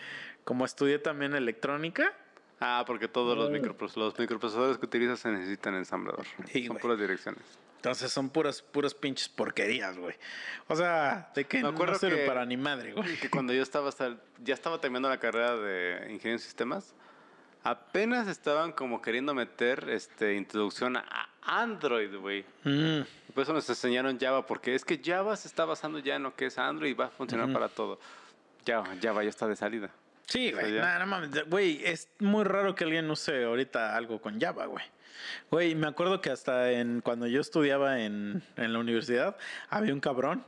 como estudié también electrónica,
Ah, porque todos los, micropros- los microprocesadores que utilizas se necesitan ensamblador.
Sí,
Son
güey.
puras direcciones.
Entonces son puras, puras pinches porquerías, güey. O sea, de que
Me
no sirve
que-
para ni madre, güey.
Que cuando yo estaba hasta ya estaba terminando la carrera de ingeniería en sistemas, apenas estaban como queriendo meter este introducción a Android, güey.
Mm,
Por eso nos enseñaron Java, porque es que Java se está basando ya en lo que es Android y va a funcionar para todo. Java, Java ya está de salida.
Sí,
O sea,
güey. Nah, no mames. Güey, es muy raro que alguien use ahorita algo con Java, güey. Güey, me acuerdo que hasta en cuando yo estudiaba en, en la universidad, había un cabrón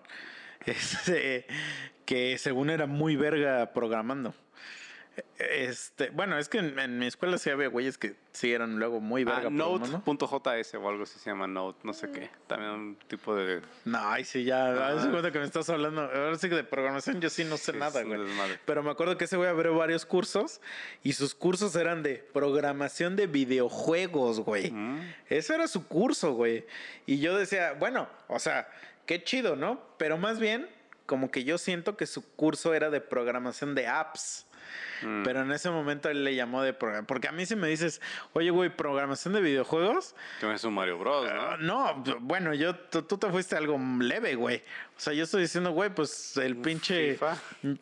que según era muy verga programando. Este, bueno, es que en, en mi escuela sí había güeyes que sí eran luego muy verga
Ah. Node.js o algo así se llama Node, no sé qué. También un tipo de...
No, ay, sí, ya,
Ah.
cuenta que me estás hablando. Ahora sí que de programación yo sí no sé nada, güey.
desmadre.
Pero me acuerdo que ese güey abrió varios cursos y sus cursos eran de programación de videojuegos, güey.
Mm.
Ese era su curso, güey. Y yo decía, bueno, o sea, qué chido, ¿no? Pero más bien, como que yo siento que su curso era de programación de apps.
Mm.
Pero en ese momento él le llamó de programación. Porque a mí si me dices, oye, güey, programación de videojuegos,
Que es un Mario Bros,
Ah,
¿no?
No, bueno, yo, tú, te fuiste algo leve, güey. O sea, yo estoy diciendo, güey, pues el pinche.
FIFA.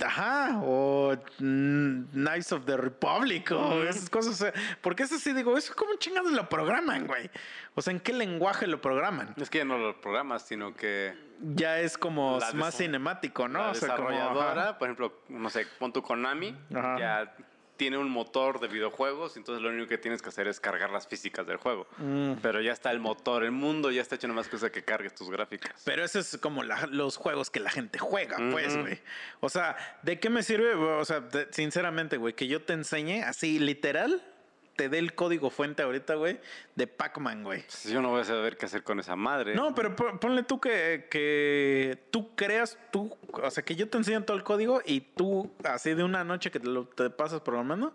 Ajá, o mm, Knights of the Republic, o esas cosas. o sea, porque eso sí digo, eso cómo chingados lo programan, güey. O sea, ¿en qué lenguaje lo programan?
Es que ya no lo programas, sino que
Ya es como
La
más cinemático, ¿no?
la
O sea, como,
desarrolladora,
ajá.
por ejemplo, no sé, pon tu Konami,
Ajá.
ya tiene un motor de videojuegos, entonces lo único que tienes que hacer es cargar las físicas del juego.
Mm.
Pero ya está el motor, el mundo ya está hecho nomás cosa que cargues tus gráficas.
Pero eso es como la- los juegos que la gente juega, pues, güey. O sea, ¿de qué me sirve? O sea, de- sinceramente, güey, que yo te enseñe así, literal, te dé el código fuente ahorita, güey, de Pac-Man, güey.
Pues Yo no voy a saber qué hacer con esa madre.
No, pero pon- ponle tú que, que tú creas, tú, o sea, que yo te enseño todo el código y tú, así de una noche que te lo te pasas programando,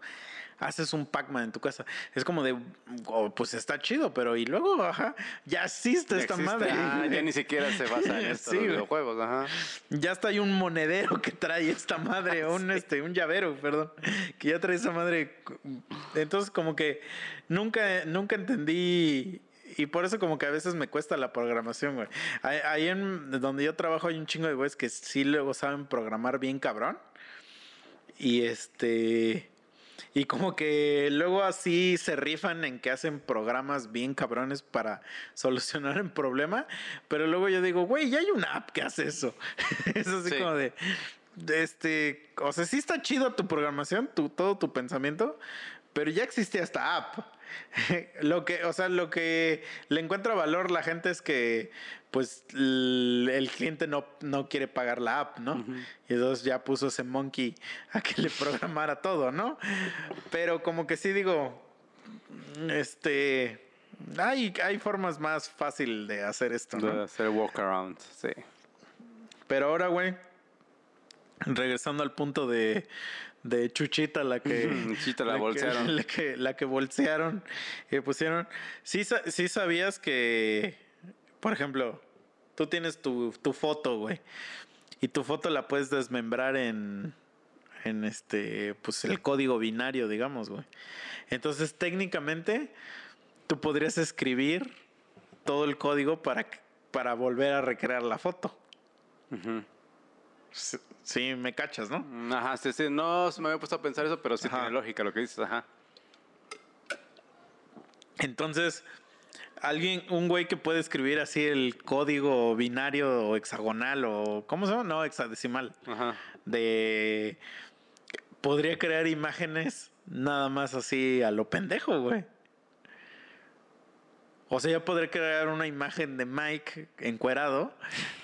haces un Pac-Man en tu casa. Es como de, oh, pues está chido, pero y luego, ajá, ya existe esta
existe.
madre.
Ah, ya ni siquiera se basa en esto,
Sí,
los videojuegos, ajá.
Ya está hay un monedero que trae esta madre, un este, un llavero, perdón, que ya trae esa madre. Entonces como que nunca, nunca entendí y por eso como que a veces me cuesta la programación, güey. Ahí en donde yo trabajo hay un chingo de güeyes que sí luego saben programar bien cabrón. Y este y como que luego así se rifan en que hacen programas bien cabrones para solucionar el problema. Pero luego yo digo, güey, ya hay una app que hace eso. es así
Sí.
como de, de este, o sea, sí está chido tu programación, tu, todo tu pensamiento, pero ya existía esta app. lo que, o sea, lo que le encuentra valor la gente es que, pues, el cliente no, no quiere pagar la app, ¿no? Y entonces ya puso ese monkey a que le programara todo, ¿no? Pero como que sí digo, este, hay, hay formas más fácil de hacer esto, ¿no?
De hacer walkaround, sí.
Pero ahora, güey, regresando al punto de, de Chuchita, la que...
Chuchita la
que-
bolsearon.
la que, la que bolsearon y pusieron... Sí, sí sabías que, por ejemplo, tú tienes tu, tu foto, güey, y tu foto la puedes desmembrar en... En este, pues el código binario, digamos, güey. Entonces, técnicamente, tú podrías escribir todo el código para, para volver a recrear la foto.
Ujú.
Sí, sí, me cachas, ¿no?
Ajá, sí, sí. No se me había puesto a pensar eso, pero sí
Ajá.
tiene lógica lo que dices, ajá.
Entonces, alguien, un güey que puede escribir así el código binario o hexagonal o ¿cómo se llama? No, hexadecimal.
Ajá.
De podría crear imágenes nada más así a lo pendejo, güey. O sea, ya podría crear una imagen de Mike encuerado,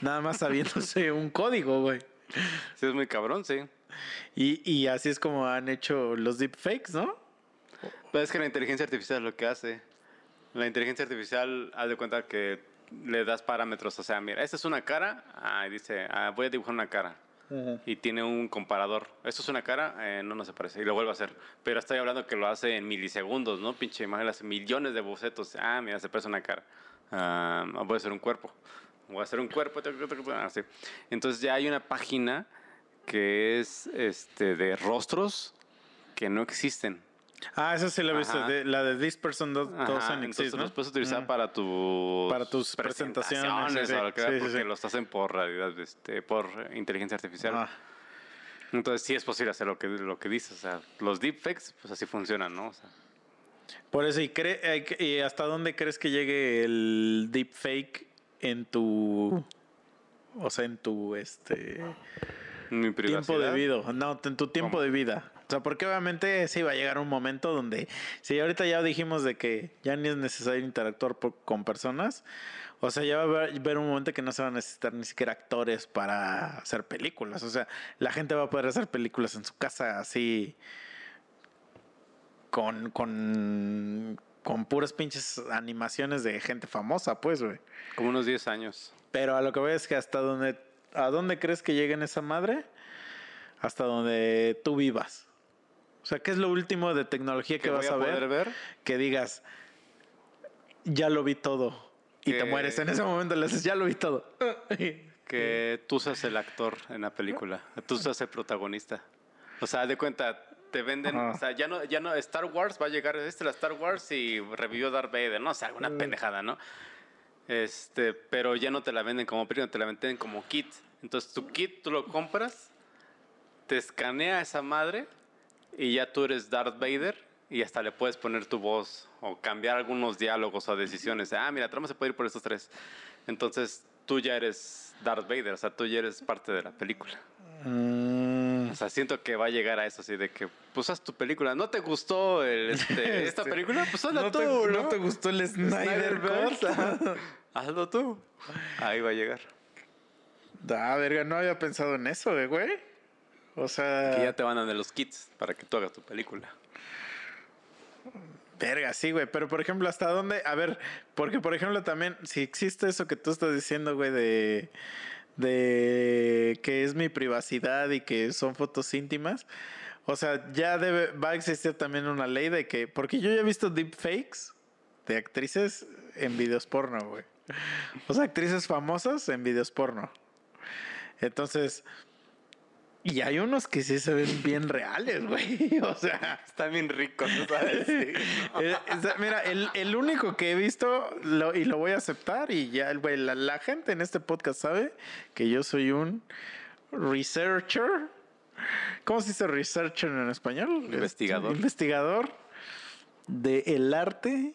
nada más sabiéndose un código, güey.
Sí, es muy cabrón, sí.
Y, y así es como han hecho los deepfakes, ¿no?
Pero es que la inteligencia artificial es lo que hace. La inteligencia artificial, haz de cuenta que le das parámetros. O sea, mira, esta es una cara. Ah, dice, ah, voy a dibujar una cara. Y tiene un comparador. Esto es una cara, eh, no, no se parece. Y lo vuelve a hacer. Pero estoy hablando que lo hace en milisegundos, ¿no? Pinche imagen, hace millones de bocetos. Ah, mira, se parece una cara. Ah, voy a hacer un cuerpo. Voy a hacer un cuerpo. Así. Entonces ya hay una página que es este, de rostros que no existen.
Ah, esa sí la he visto, de- la de This Person Does-
Ajá,
Doesn't
entonces
Exist, ¿no?
los puedes utilizar
Mm.
para tus
Para tus presentaciones, sí,
o lo que sea,
sí, sí,
porque los hacen por realidad este por inteligencia artificial
Ah.
entonces sí es posible hacer lo que lo que dices o sea los deepfakes pues así funcionan no o sea,
Por eso, ¿y, cree- y hasta dónde crees que llegue el deepfake en tu... O sea, en tu este
mi privacidad
tiempo de vida? No, en tu tiempo
¿Cómo?
de vida. O sea, porque obviamente sí va a llegar un momento donde... Si ahorita ya dijimos de que ya ni es necesario interactuar por- con personas, o sea, ya va a haber, haber un momento que no se van a necesitar ni siquiera actores para hacer películas. O sea, la gente va a poder hacer películas en su casa así con, con, con puras pinches animaciones de gente famosa, pues, güey.
como unos 10 años
Pero a lo que voy es que hasta donde, ¿a dónde crees que lleguen esa madre? Hasta donde tú vivas. O sea, ¿qué es lo último de tecnología que,
que
vas
voy
a,
a
ver?
poder ver
Que digas, ya lo vi todo. Y te
Que-
mueres. En ese momento le dices, ya lo vi todo.
que tú seas el actor en la película tú seas el protagonista o sea de cuenta te venden,
Ajá.
o sea, ya no, ya no, Star Wars va a llegar, este la Star Wars y revivió Darth Vader, no, o sea, alguna pendejada, ¿no? Este, pero ya no te la venden como película, te la venden como kit. Entonces tu kit tú lo compras, te escanea esa madre y ya tú eres Darth Vader y hasta le puedes poner tu voz o cambiar algunos diálogos o decisiones. Ah, mira, trama se puede ir por estos tres. Entonces tú ya eres Darth Vader, o sea, tú ya eres parte de la película.
Mm,
O sea, siento que va a llegar a eso así de que, pues haz tu película. ¿No te gustó el, este, esta
Sí.
película? Pues hazla
¿No
tú,
te,
¿no?
¿no te gustó el Snyder
Snyderverse, ajá. Hazlo tú. Ahí va a llegar.
Ah, verga, no había pensado en eso, eh, güey. O sea,
Que ya te van a dar los kits para que tú hagas tu película.
verga, sí, güey. Pero, por ejemplo, ¿hasta dónde? A ver, porque, por ejemplo, también, si existe eso que tú estás diciendo, güey, de, de que es mi privacidad y que son fotos íntimas. O sea, ya debe, va a existir también una ley de que, porque yo ya he visto deepfakes de actrices en videos porno, güey. O sea, actrices famosas en videos porno. Entonces, y hay unos que sí se ven bien reales, güey. O sea,
Están bien ricos, ¿no sabes? Sí.
eh, mira, el, el único que he visto lo- y lo voy a aceptar y ya, güey, la, la gente en este podcast sabe que yo soy un researcher. ¿Cómo se dice researcher en español?
Investigador.
Este, investigador del arte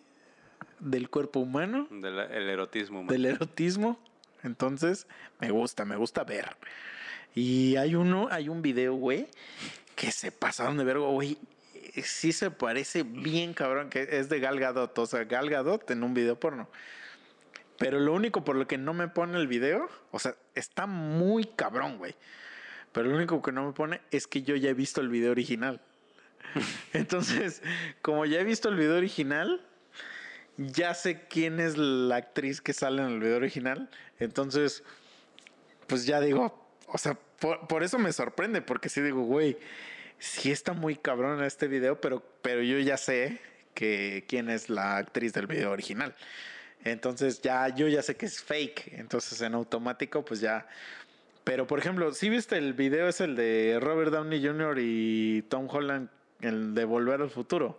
del cuerpo humano,
Del el erotismo. humano.
del erotismo. Entonces, me gusta, me gusta ver. Y hay uno, hay un video, güey, que se pasaron de vergo, güey. sí se parece bien cabrón, que es de Gal Gadot, o sea, Gal Gadot en un video porno. Pero lo único por lo que no me pone el video, o sea, está muy cabrón, güey. Pero lo único que no me pone es que yo ya he visto el video original. Entonces, como ya he visto el video original, ya sé quién es la actriz que sale en el video original. Entonces, pues ya digo, o sea, por, por eso me sorprende, porque sí digo, güey, sí está muy cabrón en este video, pero, pero yo ya sé que quién es la actriz del video original. Entonces ya yo ya sé que es fake. Entonces en automático pues ya... Pero por ejemplo, si viste el video es el de Robert Downey Jr. y Tom Holland, el de Volver al Futuro.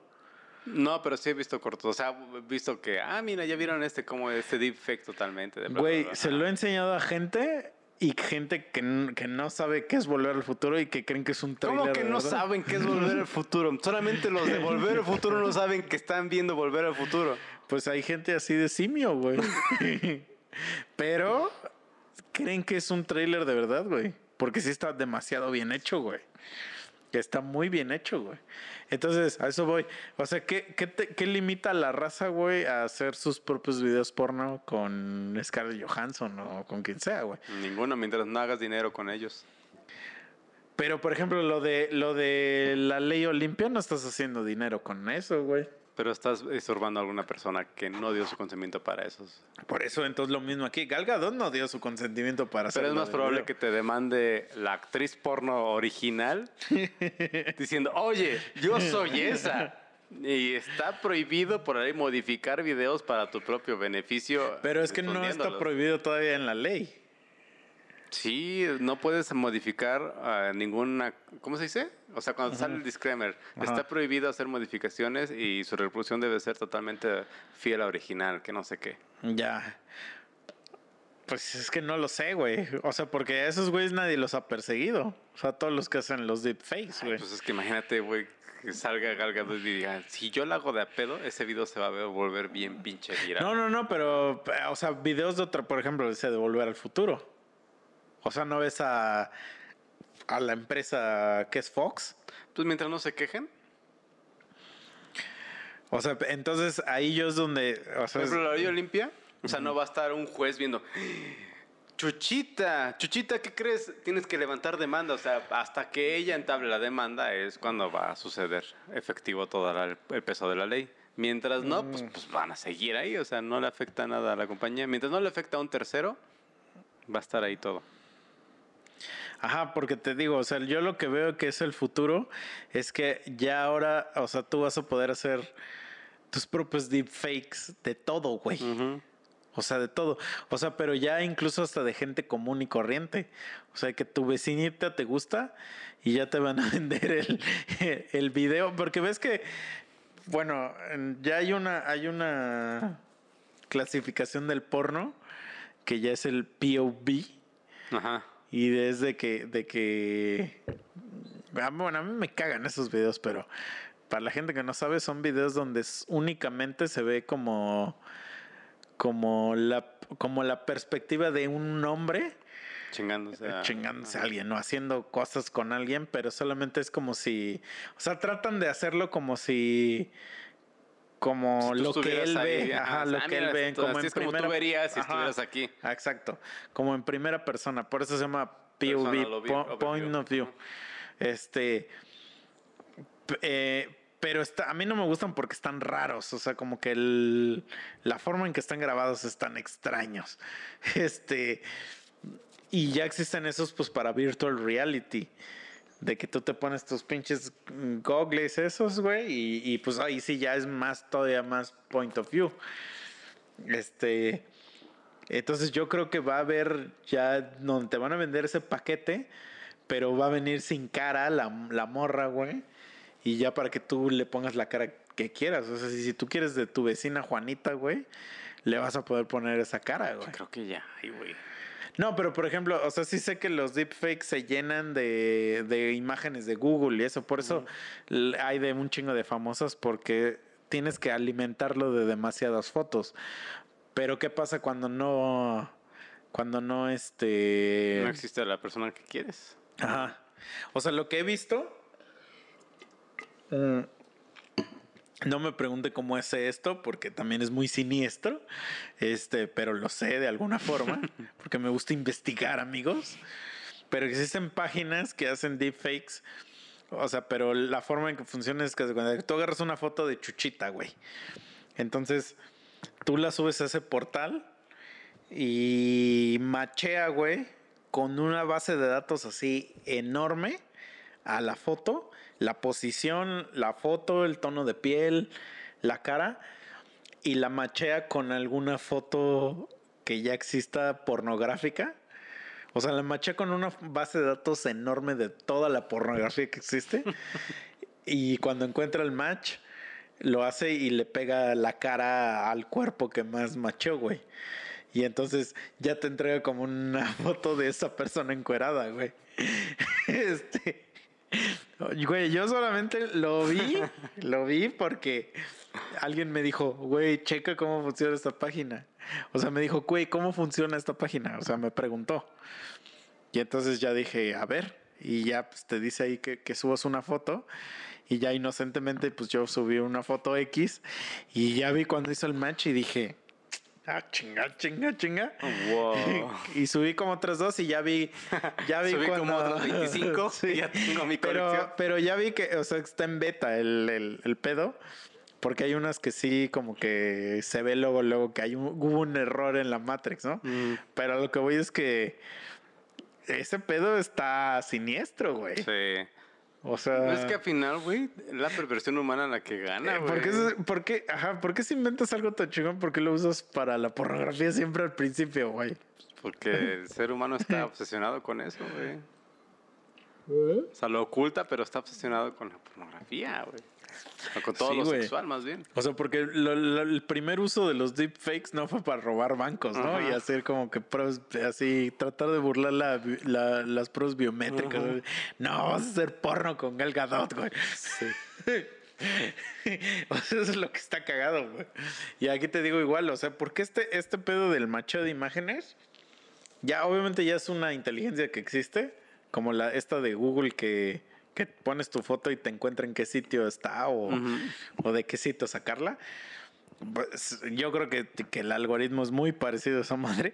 No, pero sí he visto cortos. O sea, he visto que, ah, mira, ya vieron este, como este deepfake totalmente. de
Güey, se lo he enseñado a gente y gente que, que no sabe qué es Volver al Futuro y que creen que es un trailer.
¿Cómo que no
verdad.
saben qué es Volver al Futuro? Solamente los de Volver al Futuro no saben que están viendo Volver al Futuro.
Pues hay gente así de simio, güey. Pero creen que es un tráiler de verdad, güey. Porque sí está demasiado bien hecho, güey. Que está muy bien hecho, güey. Entonces, a eso voy. O sea, ¿qué, qué, te- qué limita a la raza, güey, a hacer sus propios videos porno con Scarlett Johansson o con quien sea, güey?
Ninguno, mientras no hagas dinero con ellos.
Pero, por ejemplo, lo de, lo de la ley Olimpia, no estás haciendo dinero con eso, güey.
Pero estás estorbando a alguna persona que no dio su consentimiento para esos.
Por eso, entonces, lo mismo aquí. Gal Gadot no dio su consentimiento para
Pero es más probable
video.
que te demande la actriz porno original diciendo, oye, yo soy esa. Y está prohibido por ahí modificar videos para tu propio beneficio.
Pero es que no está prohibido todavía en la ley.
Sí, no puedes modificar ah, ninguna. ¿Cómo se dice? O sea, cuando sale el disclaimer,
Ajá.
está prohibido hacer modificaciones y su reproducción debe ser totalmente fiel a original, que no sé qué.
Ya. Pues es que no lo sé, güey. O sea, porque a esos güeyes nadie los ha perseguido. O sea, todos los que hacen los deepfakes, güey.
Pues es que imagínate, güey, que salga Gal Gadot y diga, si yo la hago de a pedo, ese video se va a ver- volver bien pinche viral.
No, no, no, pero, o sea, videos de otra, por ejemplo, ese de Volver al Futuro. O sea, ¿no ves a, a la empresa que es Fox?
Pues mientras no se quejen.
O sea, entonces ahí yo es donde, o
Por
sea,
ejemplo, la orilla Olimpia, o sea, no va a estar un juez viendo, Chuchita, Chuchita, ¿qué crees? Tienes que levantar demanda, o sea, hasta que ella entable la demanda es cuando va a suceder efectivo todo la- el peso de la ley. Mientras no, pues, pues van a seguir ahí, o sea, no le afecta nada a la compañía. Mientras no le afecta a un tercero, va a estar ahí todo.
Ajá, porque te digo, o sea, yo lo que veo que es el futuro es que ya ahora, o sea, tú vas a poder hacer tus propios deepfakes de todo, güey. O sea, de todo. O sea, pero ya incluso hasta de gente común y corriente. O sea, que tu vecinita te gusta y ya te van a vender el, el video. Porque ves que, bueno, en- ya hay una, hay una clasificación del porno que ya es el POV.
Ajá.
Y desde que, de que, ah, bueno, a mí me cagan esos videos, pero para la gente que no sabe, son videos donde únicamente se ve como, como la, como la perspectiva de un hombre
Chingándose a...
chingándose a alguien, ¿no? Haciendo cosas con alguien, pero solamente es como si, o sea, tratan de hacerlo como si, como
Si
lo que él
ahí,
ve,
ajá,
lo que él ve, como en
es como tú
primera-
verías si
ajá.
estuvieras aquí.
Exacto, como en primera persona, por eso se llama POV, po- Point of View. Este, eh, pero está, a mí no me gustan porque están raros, o sea, como que el- la forma en que están grabados están extraños. Este, y ya existen esos pues para virtual reality. De que tú te pones tus pinches goggles esos, güey, y, y, pues ahí sí ya es más, todavía más point of view. Este, entonces yo creo que va a haber ya donde te van a vender ese paquete, pero va a venir sin cara la, la morra, güey. Y ya para que tú le pongas la cara que quieras. O sea, si, si tú quieres de tu vecina Juanita, güey, le vas a poder poner esa cara, güey.
Creo que ya, güey.
No, pero por ejemplo, o sea, sí sé que los deepfakes se llenan de, de imágenes de Google y eso. Por eso hay de un chingo de famosas porque tienes que alimentarlo de demasiadas fotos. Pero ¿qué pasa cuando no... Cuando no, este...
No existe la persona que quieres.
Ajá. O sea, lo que he visto. mm, No me pregunte cómo hace esto, porque también es muy siniestro. Este, pero lo sé de alguna forma, porque me gusta investigar, amigos. Pero existen páginas que hacen deepfakes. O sea, pero la forma en que funciona es que tú agarras una foto de Chuchita, güey. Entonces, tú la subes a ese portal y machea, güey, con una base de datos así enorme a la foto, la posición, la foto, el tono de piel, la cara, y la machea con alguna foto que ya exista pornográfica. O sea, la machea con una base de datos enorme de toda la pornografía que existe. y cuando encuentra el match, lo hace y le pega la cara al cuerpo que más macheó, güey. Y entonces ya te entrega como una foto de esa persona encuerada, güey. Este. Güey, yo solamente lo vi, lo vi porque alguien me dijo, güey, checa cómo funciona esta página. O sea, me dijo, güey, ¿cómo funciona esta página? O sea, me preguntó. Y entonces ya dije, a ver, y ya pues, te dice ahí que, que subas una foto. Y ya inocentemente, pues yo subí una foto X y ya vi cuando hizo el match y dije, ah, chinga, chinga, chinga.
Wow.
Y subí como otras dos y ya vi, ya vi
Subí
cuando...
como otros 25
Sí.
y ya tengo mi
pero,
colección.
pero ya vi que, o sea, está en beta el, el, el pedo. Porque hay unas que sí, como que se ve luego, luego que hay un, hubo un error en la Matrix, ¿no?
Mm,
Pero lo que voy es que ese pedo está siniestro, güey.
sí.
O sea.
No es que al final, güey, es la perversión humana la que gana,
eh,
güey.
¿Por qué, se- por qué- ajá, ¿por qué si inventas algo tan chingón? ¿Por qué lo usas para la pornografía siempre al principio, güey?
Porque el ser humano está obsesionado con eso, güey. O sea, lo oculta, pero está obsesionado con la pornografía, güey. O con todo
Sí,
lo
güey.
sexual, más bien.
O sea, porque lo- lo- el primer uso de los deepfakes no fue para robar bancos, ¿no?
Ajá.
Y hacer como que pruebas, así, tratar de burlar la, las pruebas biométricas.
Ajá.
No, vas a hacer porno con Gal Gadot, güey. o sea, eso es lo que está cagado, güey. Y aquí te digo igual, o sea, porque este, este pedo del macheo de imágenes, ya obviamente ya es una inteligencia que existe, como la esta de Google que, que pones tu foto y te encuentra en qué sitio está o,
Ujú.
o de qué sitio sacarla. Pues, yo creo que, que el algoritmo es muy parecido a esa madre.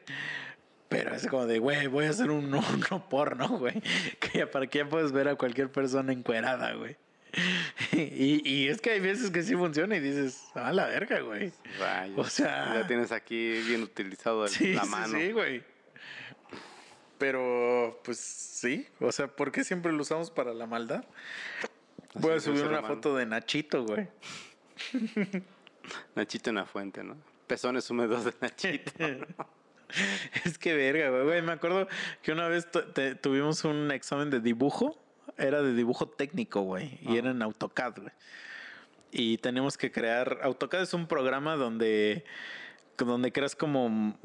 Pero es como de, güey, voy a hacer un uno porno, güey. Que para ya puedes ver a cualquier persona encuerada, güey. Y, y es que hay veces que sí funciona y dices, a la verga, güey.
Rayos.
O sea-
Ya tienes aquí bien utilizado el-
Sí,
la
sí,
mano.
sí, güey. Pero, pues sí. O sea, ¿por qué siempre lo usamos para la maldad? Voy a subir una
humano.
foto de Nachito, güey.
Nachito en la fuente, ¿no? Pezones húmedos de Nachito.
Es que verga, güey. Me acuerdo que una vez te- tuvimos un examen de dibujo. Era de dibujo técnico, güey. Y
Ah.
era en AutoCAD, güey. Y tenemos que crear. AutoCAD es un programa donde. Donde creas como.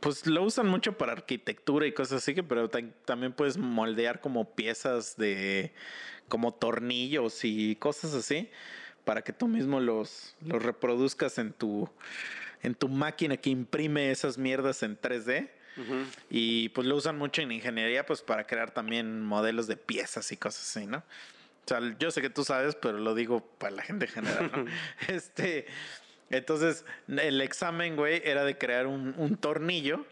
Pues lo usan mucho para arquitectura y cosas así, pero ta- también puedes moldear como piezas de. como tornillos y cosas así. Para que tú mismo los, los reproduzcas en tu. en tu máquina que imprime esas mierdas en 3D.
Ujú.
Y pues lo usan mucho en ingeniería, pues para crear también modelos de piezas y cosas así, ¿no? O sea, yo sé que tú sabes, pero lo digo para la gente en general, ¿no? este, entonces, el examen, güey, era de crear un, un tornillo.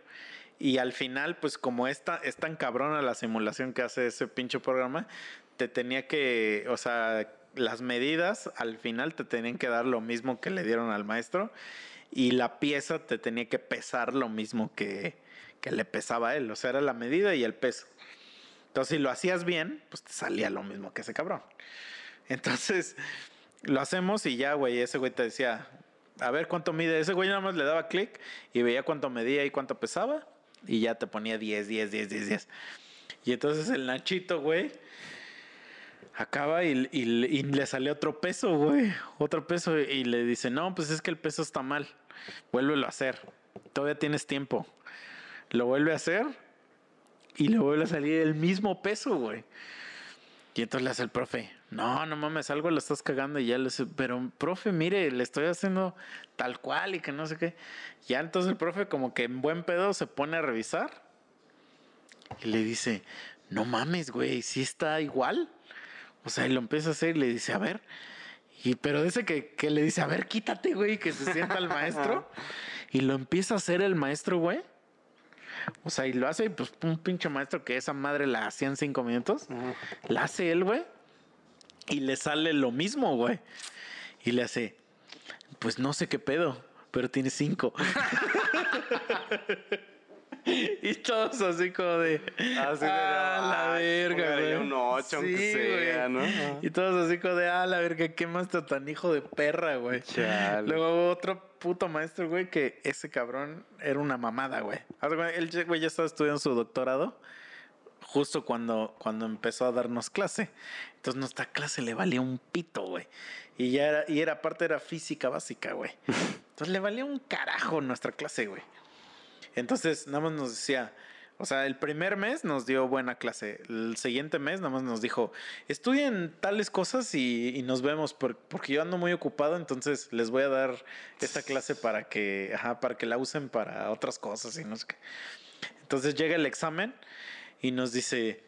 Y al final, pues como esta, es tan cabrona la simulación que hace ese pinche programa, te tenía que, o sea, las medidas al final te tenían que dar lo mismo que le dieron al maestro. Y la pieza te tenía que pesar lo mismo que, que le pesaba a él. O sea, era la medida y el peso. Entonces, si lo hacías bien, pues te salía lo mismo que ese cabrón. Entonces, lo hacemos y ya, güey, ese güey te decía, a ver cuánto mide. Ese güey nada más le daba clic y veía cuánto medía y cuánto pesaba. Y ya te ponía 10, 10, 10, 10, 10. Y entonces el Nachito, güey, acaba y, y- y le sale otro peso, güey. Otro peso. Y le dice, no, pues es que el peso está mal. Vuélvelo a hacer. Todavía tienes tiempo. Lo vuelve a hacer y le vuelve a salir el mismo peso, güey. Y entonces le hace el profe, no, no mames, algo lo estás cagando y ya le dice, pero profe, mire, le estoy haciendo tal cual y que no sé qué. Ya entonces el profe como que en buen pedo se pone a revisar y le dice, no mames, güey, sí está igual. O sea, y lo empieza a hacer y le dice, a ver. Y pero ese que, que le dice, a ver, quítate, güey, que se sienta el maestro. y lo empieza a hacer el maestro, güey. O sea, y lo hace, pues, un pinche maestro que esa madre la hacía en cinco minutos. La hace él, güey. Y le sale lo mismo, güey. Y le hace, pues no sé qué pedo, pero tiene cinco. y todos así como de,
Así de,
ah, la
ay,
verga, güey.
un ocho, aunque sea, ¿no?
Y todos así como de, ah, la verga, qué maestro tan hijo de perra, güey.
Chale.
Luego otro puto maestro, güey, que ese cabrón era una mamada, güey. El güey ya estaba estudiando su doctorado justo cuando, cuando empezó a darnos clase. Entonces nuestra clase le valía un pito, güey. Y ya era, y era aparte era física básica, güey. Entonces le valía un carajo nuestra clase, güey. Entonces nada más nos decía, o sea, el primer mes nos dio buena clase. El siguiente mes nada más nos dijo, estudien tales cosas y, y nos vemos por- porque yo ando muy ocupado, entonces les voy a dar esta clase para que, ajá, para que la usen para otras cosas y no sé qué. Entonces llega el examen y nos dice,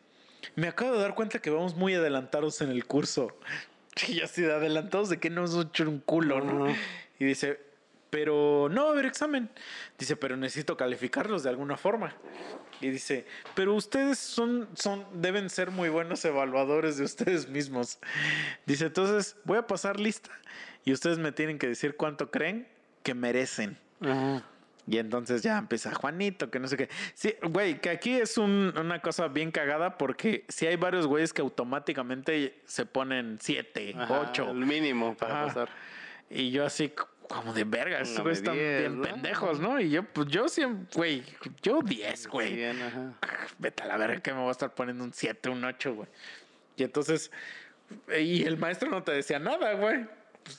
me acabo de dar cuenta que vamos muy adelantados en el curso. Y así de adelantados de que no hemos hecho un culo, ¿no? Y dice, pero no va a haber examen. Dice, pero necesito calificarlos de alguna forma. Y dice, pero ustedes son, son, deben ser muy buenos evaluadores de ustedes mismos. Dice, entonces voy a pasar lista y ustedes me tienen que decir cuánto creen que merecen.
Ajá.
Y entonces ya empieza Juanito, que no sé qué. Sí, güey, que aquí es un- una cosa bien cagada porque si hay varios güeyes que automáticamente se ponen siete,
Ajá,
ocho.
El mínimo para
Ajá.
pasar.
Y yo así como de verga, estos güeyes están
10,
bien
¿no?
pendejos, ¿no? Y yo, pues yo siempre, güey, yo 10, güey.
Bien, ajá.
Vete a la verga que me voy a estar poniendo un 7, un 8, güey. Y entonces, y el maestro no te decía nada, güey.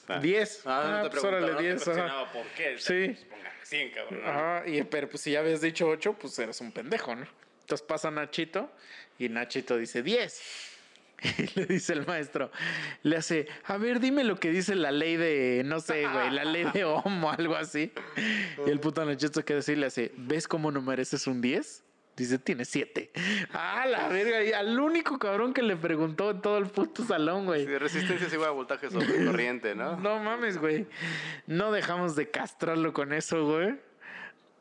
Pues, 10.
Ah, no te
pues, órale,
preguntaba, no te
10. ajá.
por qué.
Sí.
Pues ponga 100, cabrón. ¿no?
Ajá, y, pero pues si ya habías dicho 8, pues eres un pendejo, ¿no? Entonces pasa Nachito y Nachito dice 10. Y le dice el maestro, le hace, a ver, dime lo que dice la ley de, no sé, güey, la ley de Ohm o algo así. Y el puto Nachito que decir, le hace, ¿ves cómo no mereces un 10? Dice, tiene 7. Ah, la verga, y al único cabrón que le preguntó en todo el puto salón, güey.
Sí, de resistencia es igual a voltaje sobre corriente, ¿no?
No mames, güey. No dejamos de castrarlo con eso, güey.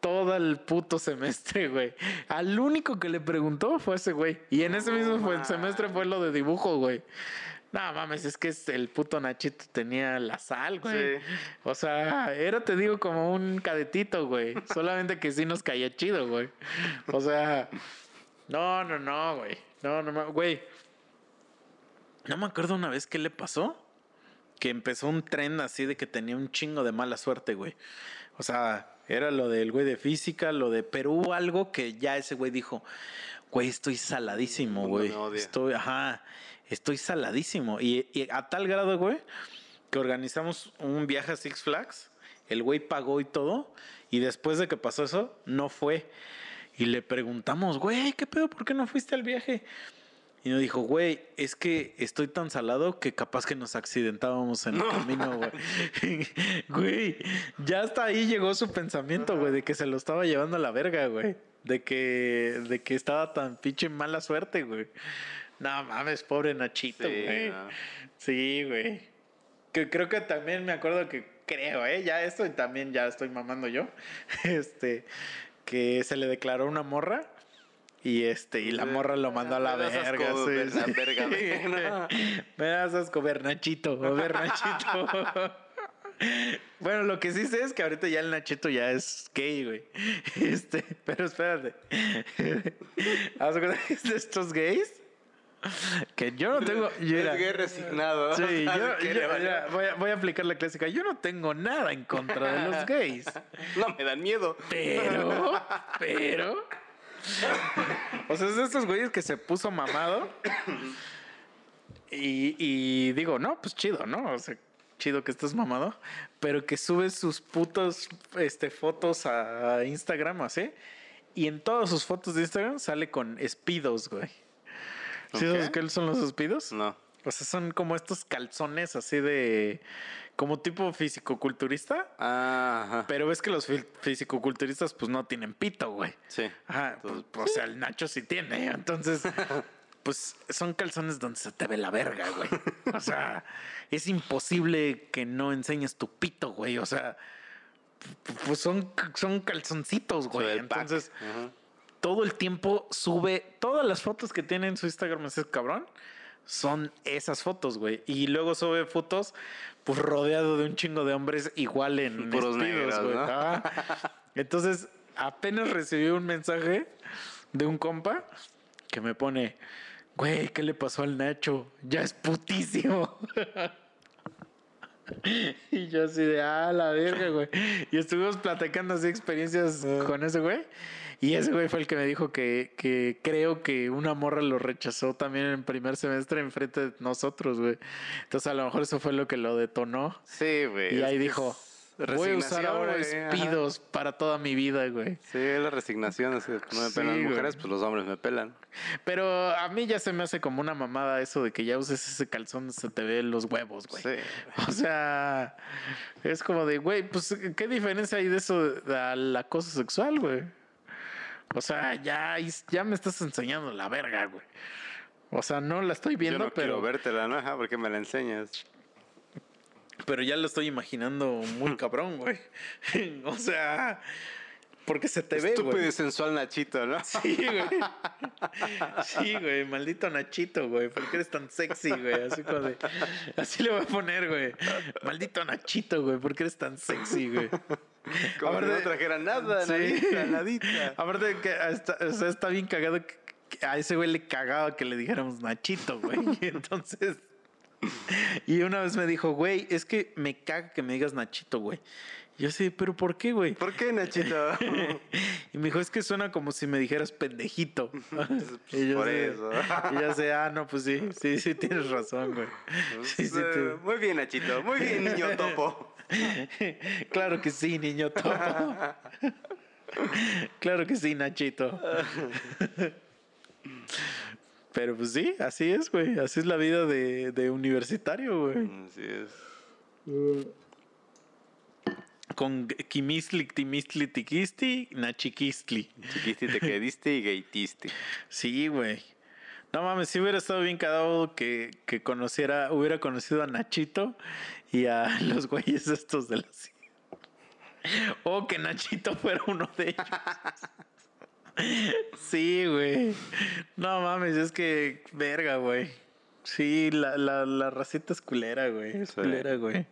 Todo el puto semestre, güey. Al único que le preguntó fue ese güey. Y en ese mismo semestre fue lo de dibujo, güey. No mames, es que el puto Nachito tenía la sal, güey.
Sí.
O sea, era, te digo, como un cadetito, güey. Solamente que sí nos caía chido, güey. O sea, no, no, no, güey. No, no, güey. No me acuerdo una vez qué le pasó. Que empezó un tren así de que tenía un chingo de mala suerte, güey. O sea, era lo del güey de física, lo de Perú, algo que ya ese güey dijo, güey, estoy saladísimo, güey.
me odia".
Estoy, ajá, estoy saladísimo. Y, y a tal grado, güey, que organizamos un viaje a Six Flags. El güey pagó y todo. Y después de que pasó eso, no fue. Y le preguntamos, güey, ¿qué pedo? ¿Por qué no fuiste al viaje? Y nos dijo, güey, es que estoy tan salado que capaz que nos accidentábamos en el camino, güey. güey, ya hasta ahí llegó su pensamiento, güey, de que se lo estaba llevando a la verga, güey. De que, de que estaba tan pinche mala suerte, güey. No mames, pobre Nachito,
Sí,
güey.
no.
Sí, güey. Que creo que también me acuerdo que creo, ¿eh? Ya esto y también ya estoy mamando yo. Este, que se le declaró una morra y este, y la
Sí.
morra lo mandó a la
Me das asco,
verga. sí,
ver-
sí.
verga, ¿no?
Me das asco, Bernachito, Bernachito. Bueno, lo que sí sé es que ahorita ya el Nachito ya es gay, güey. Este, pero espérate. ¿Haz de cuenta que es de estos gays? Que yo no tengo. yo era-
Es resignado.
Sí, yo, yo- mira, voy, a, voy a aplicar la clásica. Yo no tengo nada en contra de los gays.
No, me dan miedo.
Pero, pero. O sea, es de estos güeyes que se puso mamado. Y, y digo, no, pues chido, ¿no? O sea, chido que estés mamado. Pero que sube sus putos este, fotos a Instagram, así. Y en todas sus fotos de Instagram sale con espidos, güey. ¿Sí
Ok.
sabes qué son los espidos?
No.
O sea, son como estos calzones así de. como tipo fisicoculturista.
Ah, ajá.
Pero ves que los fisicoculturistas, pues no tienen pito, güey.
Sí.
Ajá, pues,
Entonces,
pues, o sea, el Nacho sí tiene. Entonces, pues son calzones donde se te ve la verga, güey. O sea, es imposible que no enseñes tu pito, güey. O sea, pues son, son calzoncitos, güey. Entonces,
Ajá.
Todo el tiempo sube todas las fotos que tiene en su Instagram ese cabrón son esas fotos, güey. Y luego sube fotos pues rodeado de un chingo de hombres igual en
Puros negros,
güey. Entonces, apenas recibí un mensaje de un compa que me pone, güey, ¿qué le pasó al Nacho? Ya es putísimo. Y yo así de, ah, la verga, güey. Y estuvimos platicando así experiencias con ese güey. Y ese güey fue el que me dijo que, que creo que una morra lo rechazó también en primer semestre enfrente de nosotros, güey. Entonces a lo mejor eso fue lo que lo detonó.
Sí, güey.
Y
es
ahí
que
dijo,
es
voy a usar ahora
ajá.
espidos para toda mi vida, güey.
Sí, es la resignación. así de, no me
Sí,
pelan las mujeres, pues los hombres me pelan.
Pero a mí ya se me hace como una mamada eso de que ya uses ese calzón se te ven los huevos, güey.
Sí.
O sea, es como de, güey, pues, ¿qué diferencia hay de eso al acoso sexual, güey? O sea, ya, ya me estás enseñando la verga, güey. O sea, no la estoy
Yo
viendo,
no quiero
pero,
vértela, ¿no? Porque me la enseñas.
pero ya lo estoy imaginando muy cabrón, güey. o sea, porque se te ve,
Estúpido y sensual Nachito, ¿no?
Sí, güey. Sí, güey. Maldito Nachito, güey. ¿Por qué eres tan sexy, güey? Así como de. Así le voy a poner, güey. Maldito Nachito, güey. ¿Por qué eres tan sexy, güey?
Como
Aparte-
no trajera nada,
Sí.
nadita, nadita.
Aparte que está, o sea, está bien cagado que, que a ese güey le cagaba que le dijéramos Nachito, güey. Y entonces. Y una vez me dijo, güey, es que me caga que me digas Nachito, güey. Y yo sí, pero ¿por qué, güey?
¿Por qué, Nachito?
Y me dijo, es que suena como si me dijeras pendejito. y yo
Por eso.
Y ya sé, ah, no, pues sí, sí, sí, tienes razón, güey. Sí, sí,
Eh, Muy bien, Nachito. Muy bien, niño topo.
Claro que sí, niño topo. claro que sí, Nachito. Pero pues sí, así es, güey. Así es la vida de, de universitario, güey.
Así es.
Con Kimistli, Timistli, Tiquisti, Nachiquistli.
Chiquiste te quediste y gaitiste.
Sí, güey. No mames, sí hubiera estado bien cagado que, que conociera, hubiera conocido a Nachito y a los güeyes estos de la O que Nachito fuera uno de ellos. Sí, güey. No mames, es que verga, güey. Sí, la, la, la racita es culera, güey. Es culera, güey.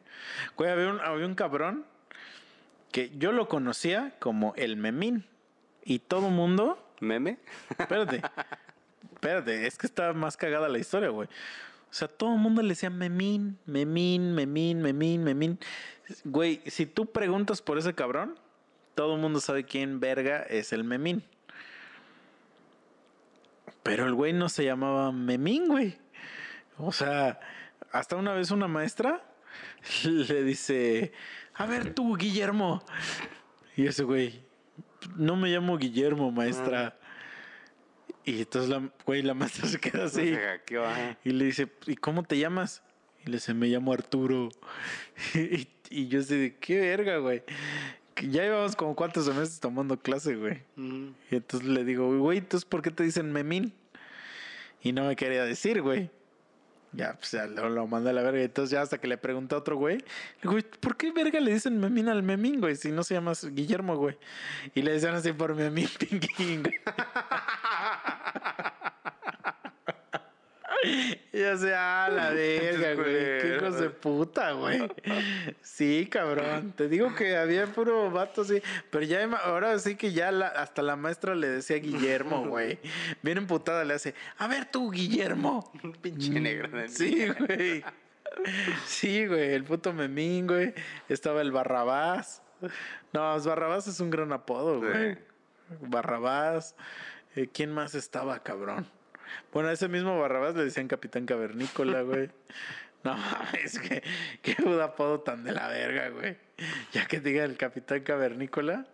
Güey, había un, había un cabrón que yo lo conocía como el memín. Y todo mundo
¿Meme?
Espérate. Espérate, es que está más cagada la historia, güey. O sea, todo el mundo le decía memín, memín, memín, memín, memín. Güey, si tú preguntas por ese cabrón, todo el mundo sabe quién verga es el memín. Pero el güey no se llamaba memín, güey. O sea, hasta una vez una maestra le dice, a ver tú, Guillermo. Y ese güey, no me llamo Guillermo, maestra. Y entonces la, güey, la maestra se queda así.
Se hackeó, ajá.
Y le dice, ¿y cómo te llamas? Y le dice, me llamo Arturo. y, y yo así de, qué verga, güey. Ya llevamos como cuatro semestres tomando clase, güey. Y entonces le digo, güey, entonces ¿por qué te dicen memín? Y no me quería decir, güey. Ya, pues ya lo, lo mandé a la verga. Entonces ya hasta que le pregunté a otro güey, güey, ¿por qué verga le dicen memín al memín, güey? Si no se llama Guillermo, güey. Y le decían así por memín pinguín, güey. Y yo sé, ah, la verga, güey. Qué hijos de puta, güey. Sí, cabrón. Te digo que había puro vato así. Pero ya, ahora sí que ya la- hasta la maestra le decía Guillermo, güey. Bien emputada le hace, a ver tú, Guillermo.
Pinche negro. de
Sí, güey. Sí, güey. El puto memín, güey. Estaba el Barrabás. No, Barrabás es un gran apodo,
Sí.
güey. Barrabás. Eh, ¿Quién más estaba, cabrón? Bueno, a ese mismo Barrabás le decían Capitán Cavernícola, güey. No mames, que qué puto apodo tan de la verga, güey. Ya que diga el Capitán Cavernícola.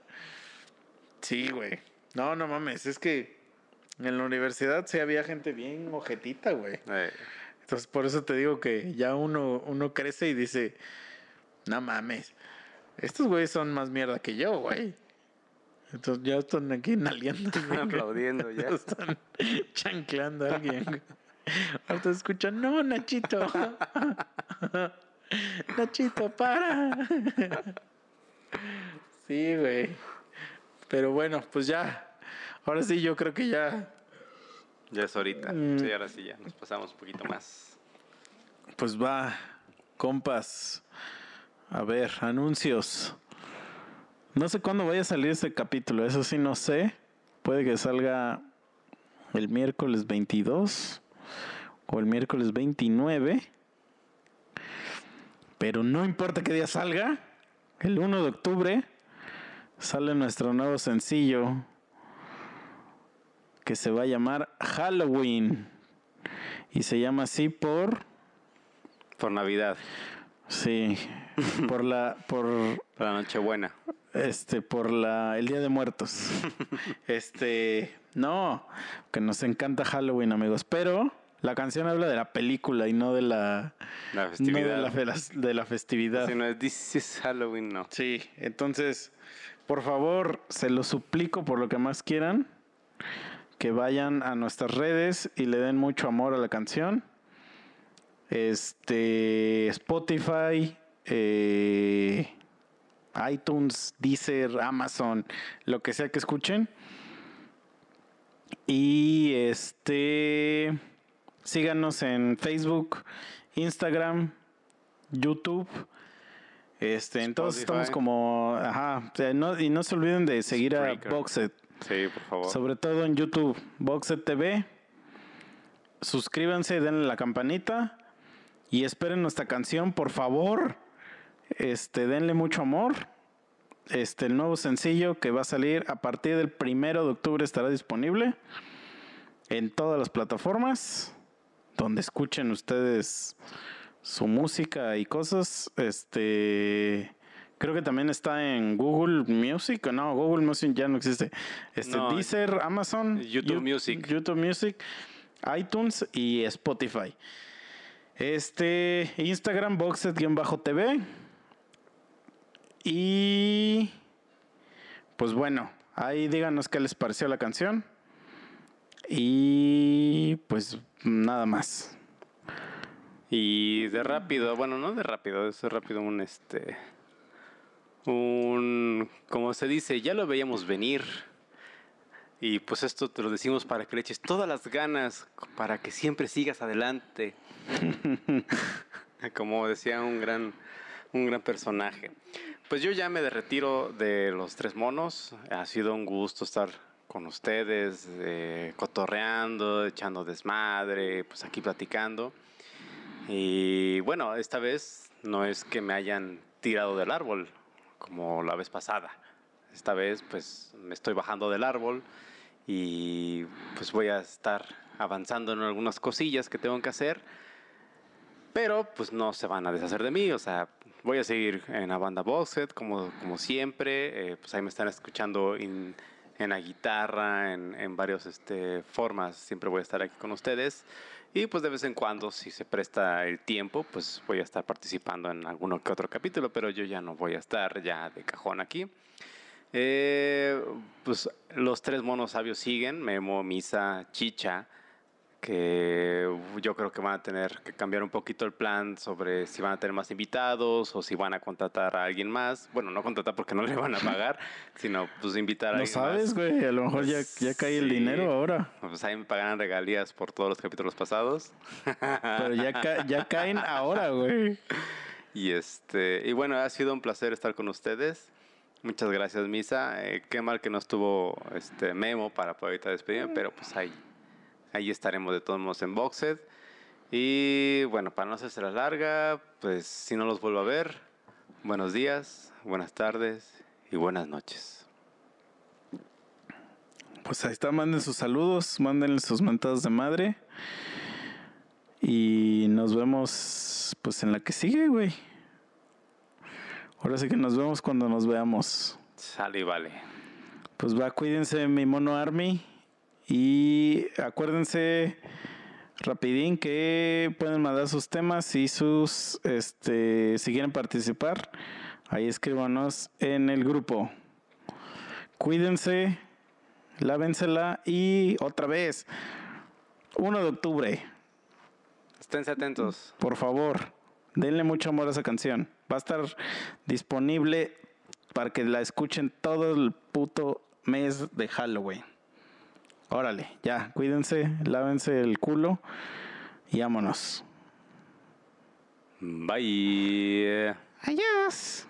Sí, güey. No, no mames, es que en la universidad sí había gente bien ojetita, güey.
Eh,
Entonces, por eso te digo que ya uno, uno crece y dice, no mames, estos güeyes son más mierda que yo, güey. Entonces ya están aquí naliando. güey.
Aplaudiendo ya.
Están chancleando a alguien. Ahorita escuchan, no, Nachito. Nachito, para. Sí, güey. Pero bueno, pues ya. Ahora sí, yo creo que ya.
Ya es ahorita.
Mm.
Sí, ahora sí ya. Nos pasamos un poquito más.
Pues va, compas. A ver, anuncios. No sé cuándo vaya a salir este capítulo, eso sí no sé. Puede que salga el miércoles 22 o el miércoles 29. Pero no importa qué día salga, el 1 de octubre sale nuestro nuevo sencillo que se va a llamar Halloween. Y se llama así por
Por Navidad.
Sí, por la, por,
Para la Nochebuena.
Este, por la, el Día de Muertos. Este, no, que nos encanta Halloween, amigos, pero la canción habla de la película y no de la,
La
no
festividad.
de la, fe- de la festividad.
Si no es This is Halloween, no.
Sí, entonces, por favor, se lo suplico por lo que más quieran, que vayan a nuestras redes y le den mucho amor a la canción. Este, Spotify, eh, iTunes, Deezer, Amazon, lo que sea que escuchen. Y este, síganos en Facebook, Instagram, YouTube. Este, entonces estamos como, ajá, no- y no se olviden de seguir a. Boxet,
Sí, por favor.
sobre todo en YouTube, Boxet TV. Suscríbanse, denle la campanita y esperen nuestra canción, por favor. Este, denle mucho amor. Este, el nuevo sencillo que va a salir a partir del primero de octubre estará disponible en todas las plataformas donde escuchen ustedes su música y cosas. Este, creo que también está en Google Music, no, Google Music ya no existe. Este,
No,
Deezer, Amazon,
YouTube Music.
YouTube Music, iTunes y Spotify. Este, Instagram, Boxet-TV. Y pues bueno, ahí díganos qué les pareció la canción. Y pues nada más.
Y de rápido, bueno, no de rápido, es rápido un este. Un. Como se dice, ya lo veíamos venir. Y pues esto te lo decimos para que le eches todas las ganas, para que siempre sigas adelante. Como decía un gran, un gran personaje. Pues yo ya me retiro de los tres monos. Ha sido un gusto estar con ustedes, eh, cotorreando, echando desmadre, pues aquí platicando. Y bueno, esta vez no es que me hayan tirado del árbol como la vez pasada. Esta vez pues me estoy bajando del árbol y pues voy a estar avanzando en algunas cosillas que tengo que hacer. Pero pues no se van a deshacer de mí, o sea, voy a seguir en la banda Boxet como, como siempre. eh, pues ahí me están escuchando en, en la guitarra, en, en varias este, formas. Siempre voy a estar aquí con ustedes. Y pues de vez en cuando, si se presta el tiempo, pues voy a estar participando en alguno que otro capítulo, pero yo ya no voy a estar ya de cajón aquí. Eh, pues los tres monos sabios siguen, Memo, Misa, Chicha, que yo creo que van a tener que cambiar un poquito el plan sobre si van a tener más invitados o si van a contratar a alguien más. Bueno, no contratar porque no le van a pagar, sino pues invitar a
No
alguien
sabes, güey, a lo mejor ya, ya cae el dinero ahora.
Pues ahí me pagarán regalías por todos los capítulos pasados.
Pero ya, ca- ya caen ahora, güey.
Y este, y bueno, ha sido un placer estar con ustedes. Muchas gracias, Misa. Eh, qué mal que no estuvo este Memo para poder ahorita despedirme, pero pues ahí, ahí estaremos de todos modos en Boxed. Y bueno, para no hacerse la larga, pues si no los vuelvo a ver, buenos días, buenas tardes y buenas noches.
Pues ahí está, manden sus saludos, manden sus mentadas de madre. Y nos vemos pues en la que sigue, güey. Ahora sí que nos vemos cuando nos veamos.
Sale y vale.
Pues va, cuídense mi mono Army. Y acuérdense rapidín que pueden mandar sus temas y sus, este, si quieren participar, ahí escríbanos en el grupo. Cuídense, lávensela y otra vez, 1 de octubre,
Esténse atentos.
por favor, denle mucho amor a esa canción. Va a estar disponible para que la escuchen todo el puto mes de Halloween. Órale, ya, cuídense, lávense el culo y vámonos.
Bye.
Adiós.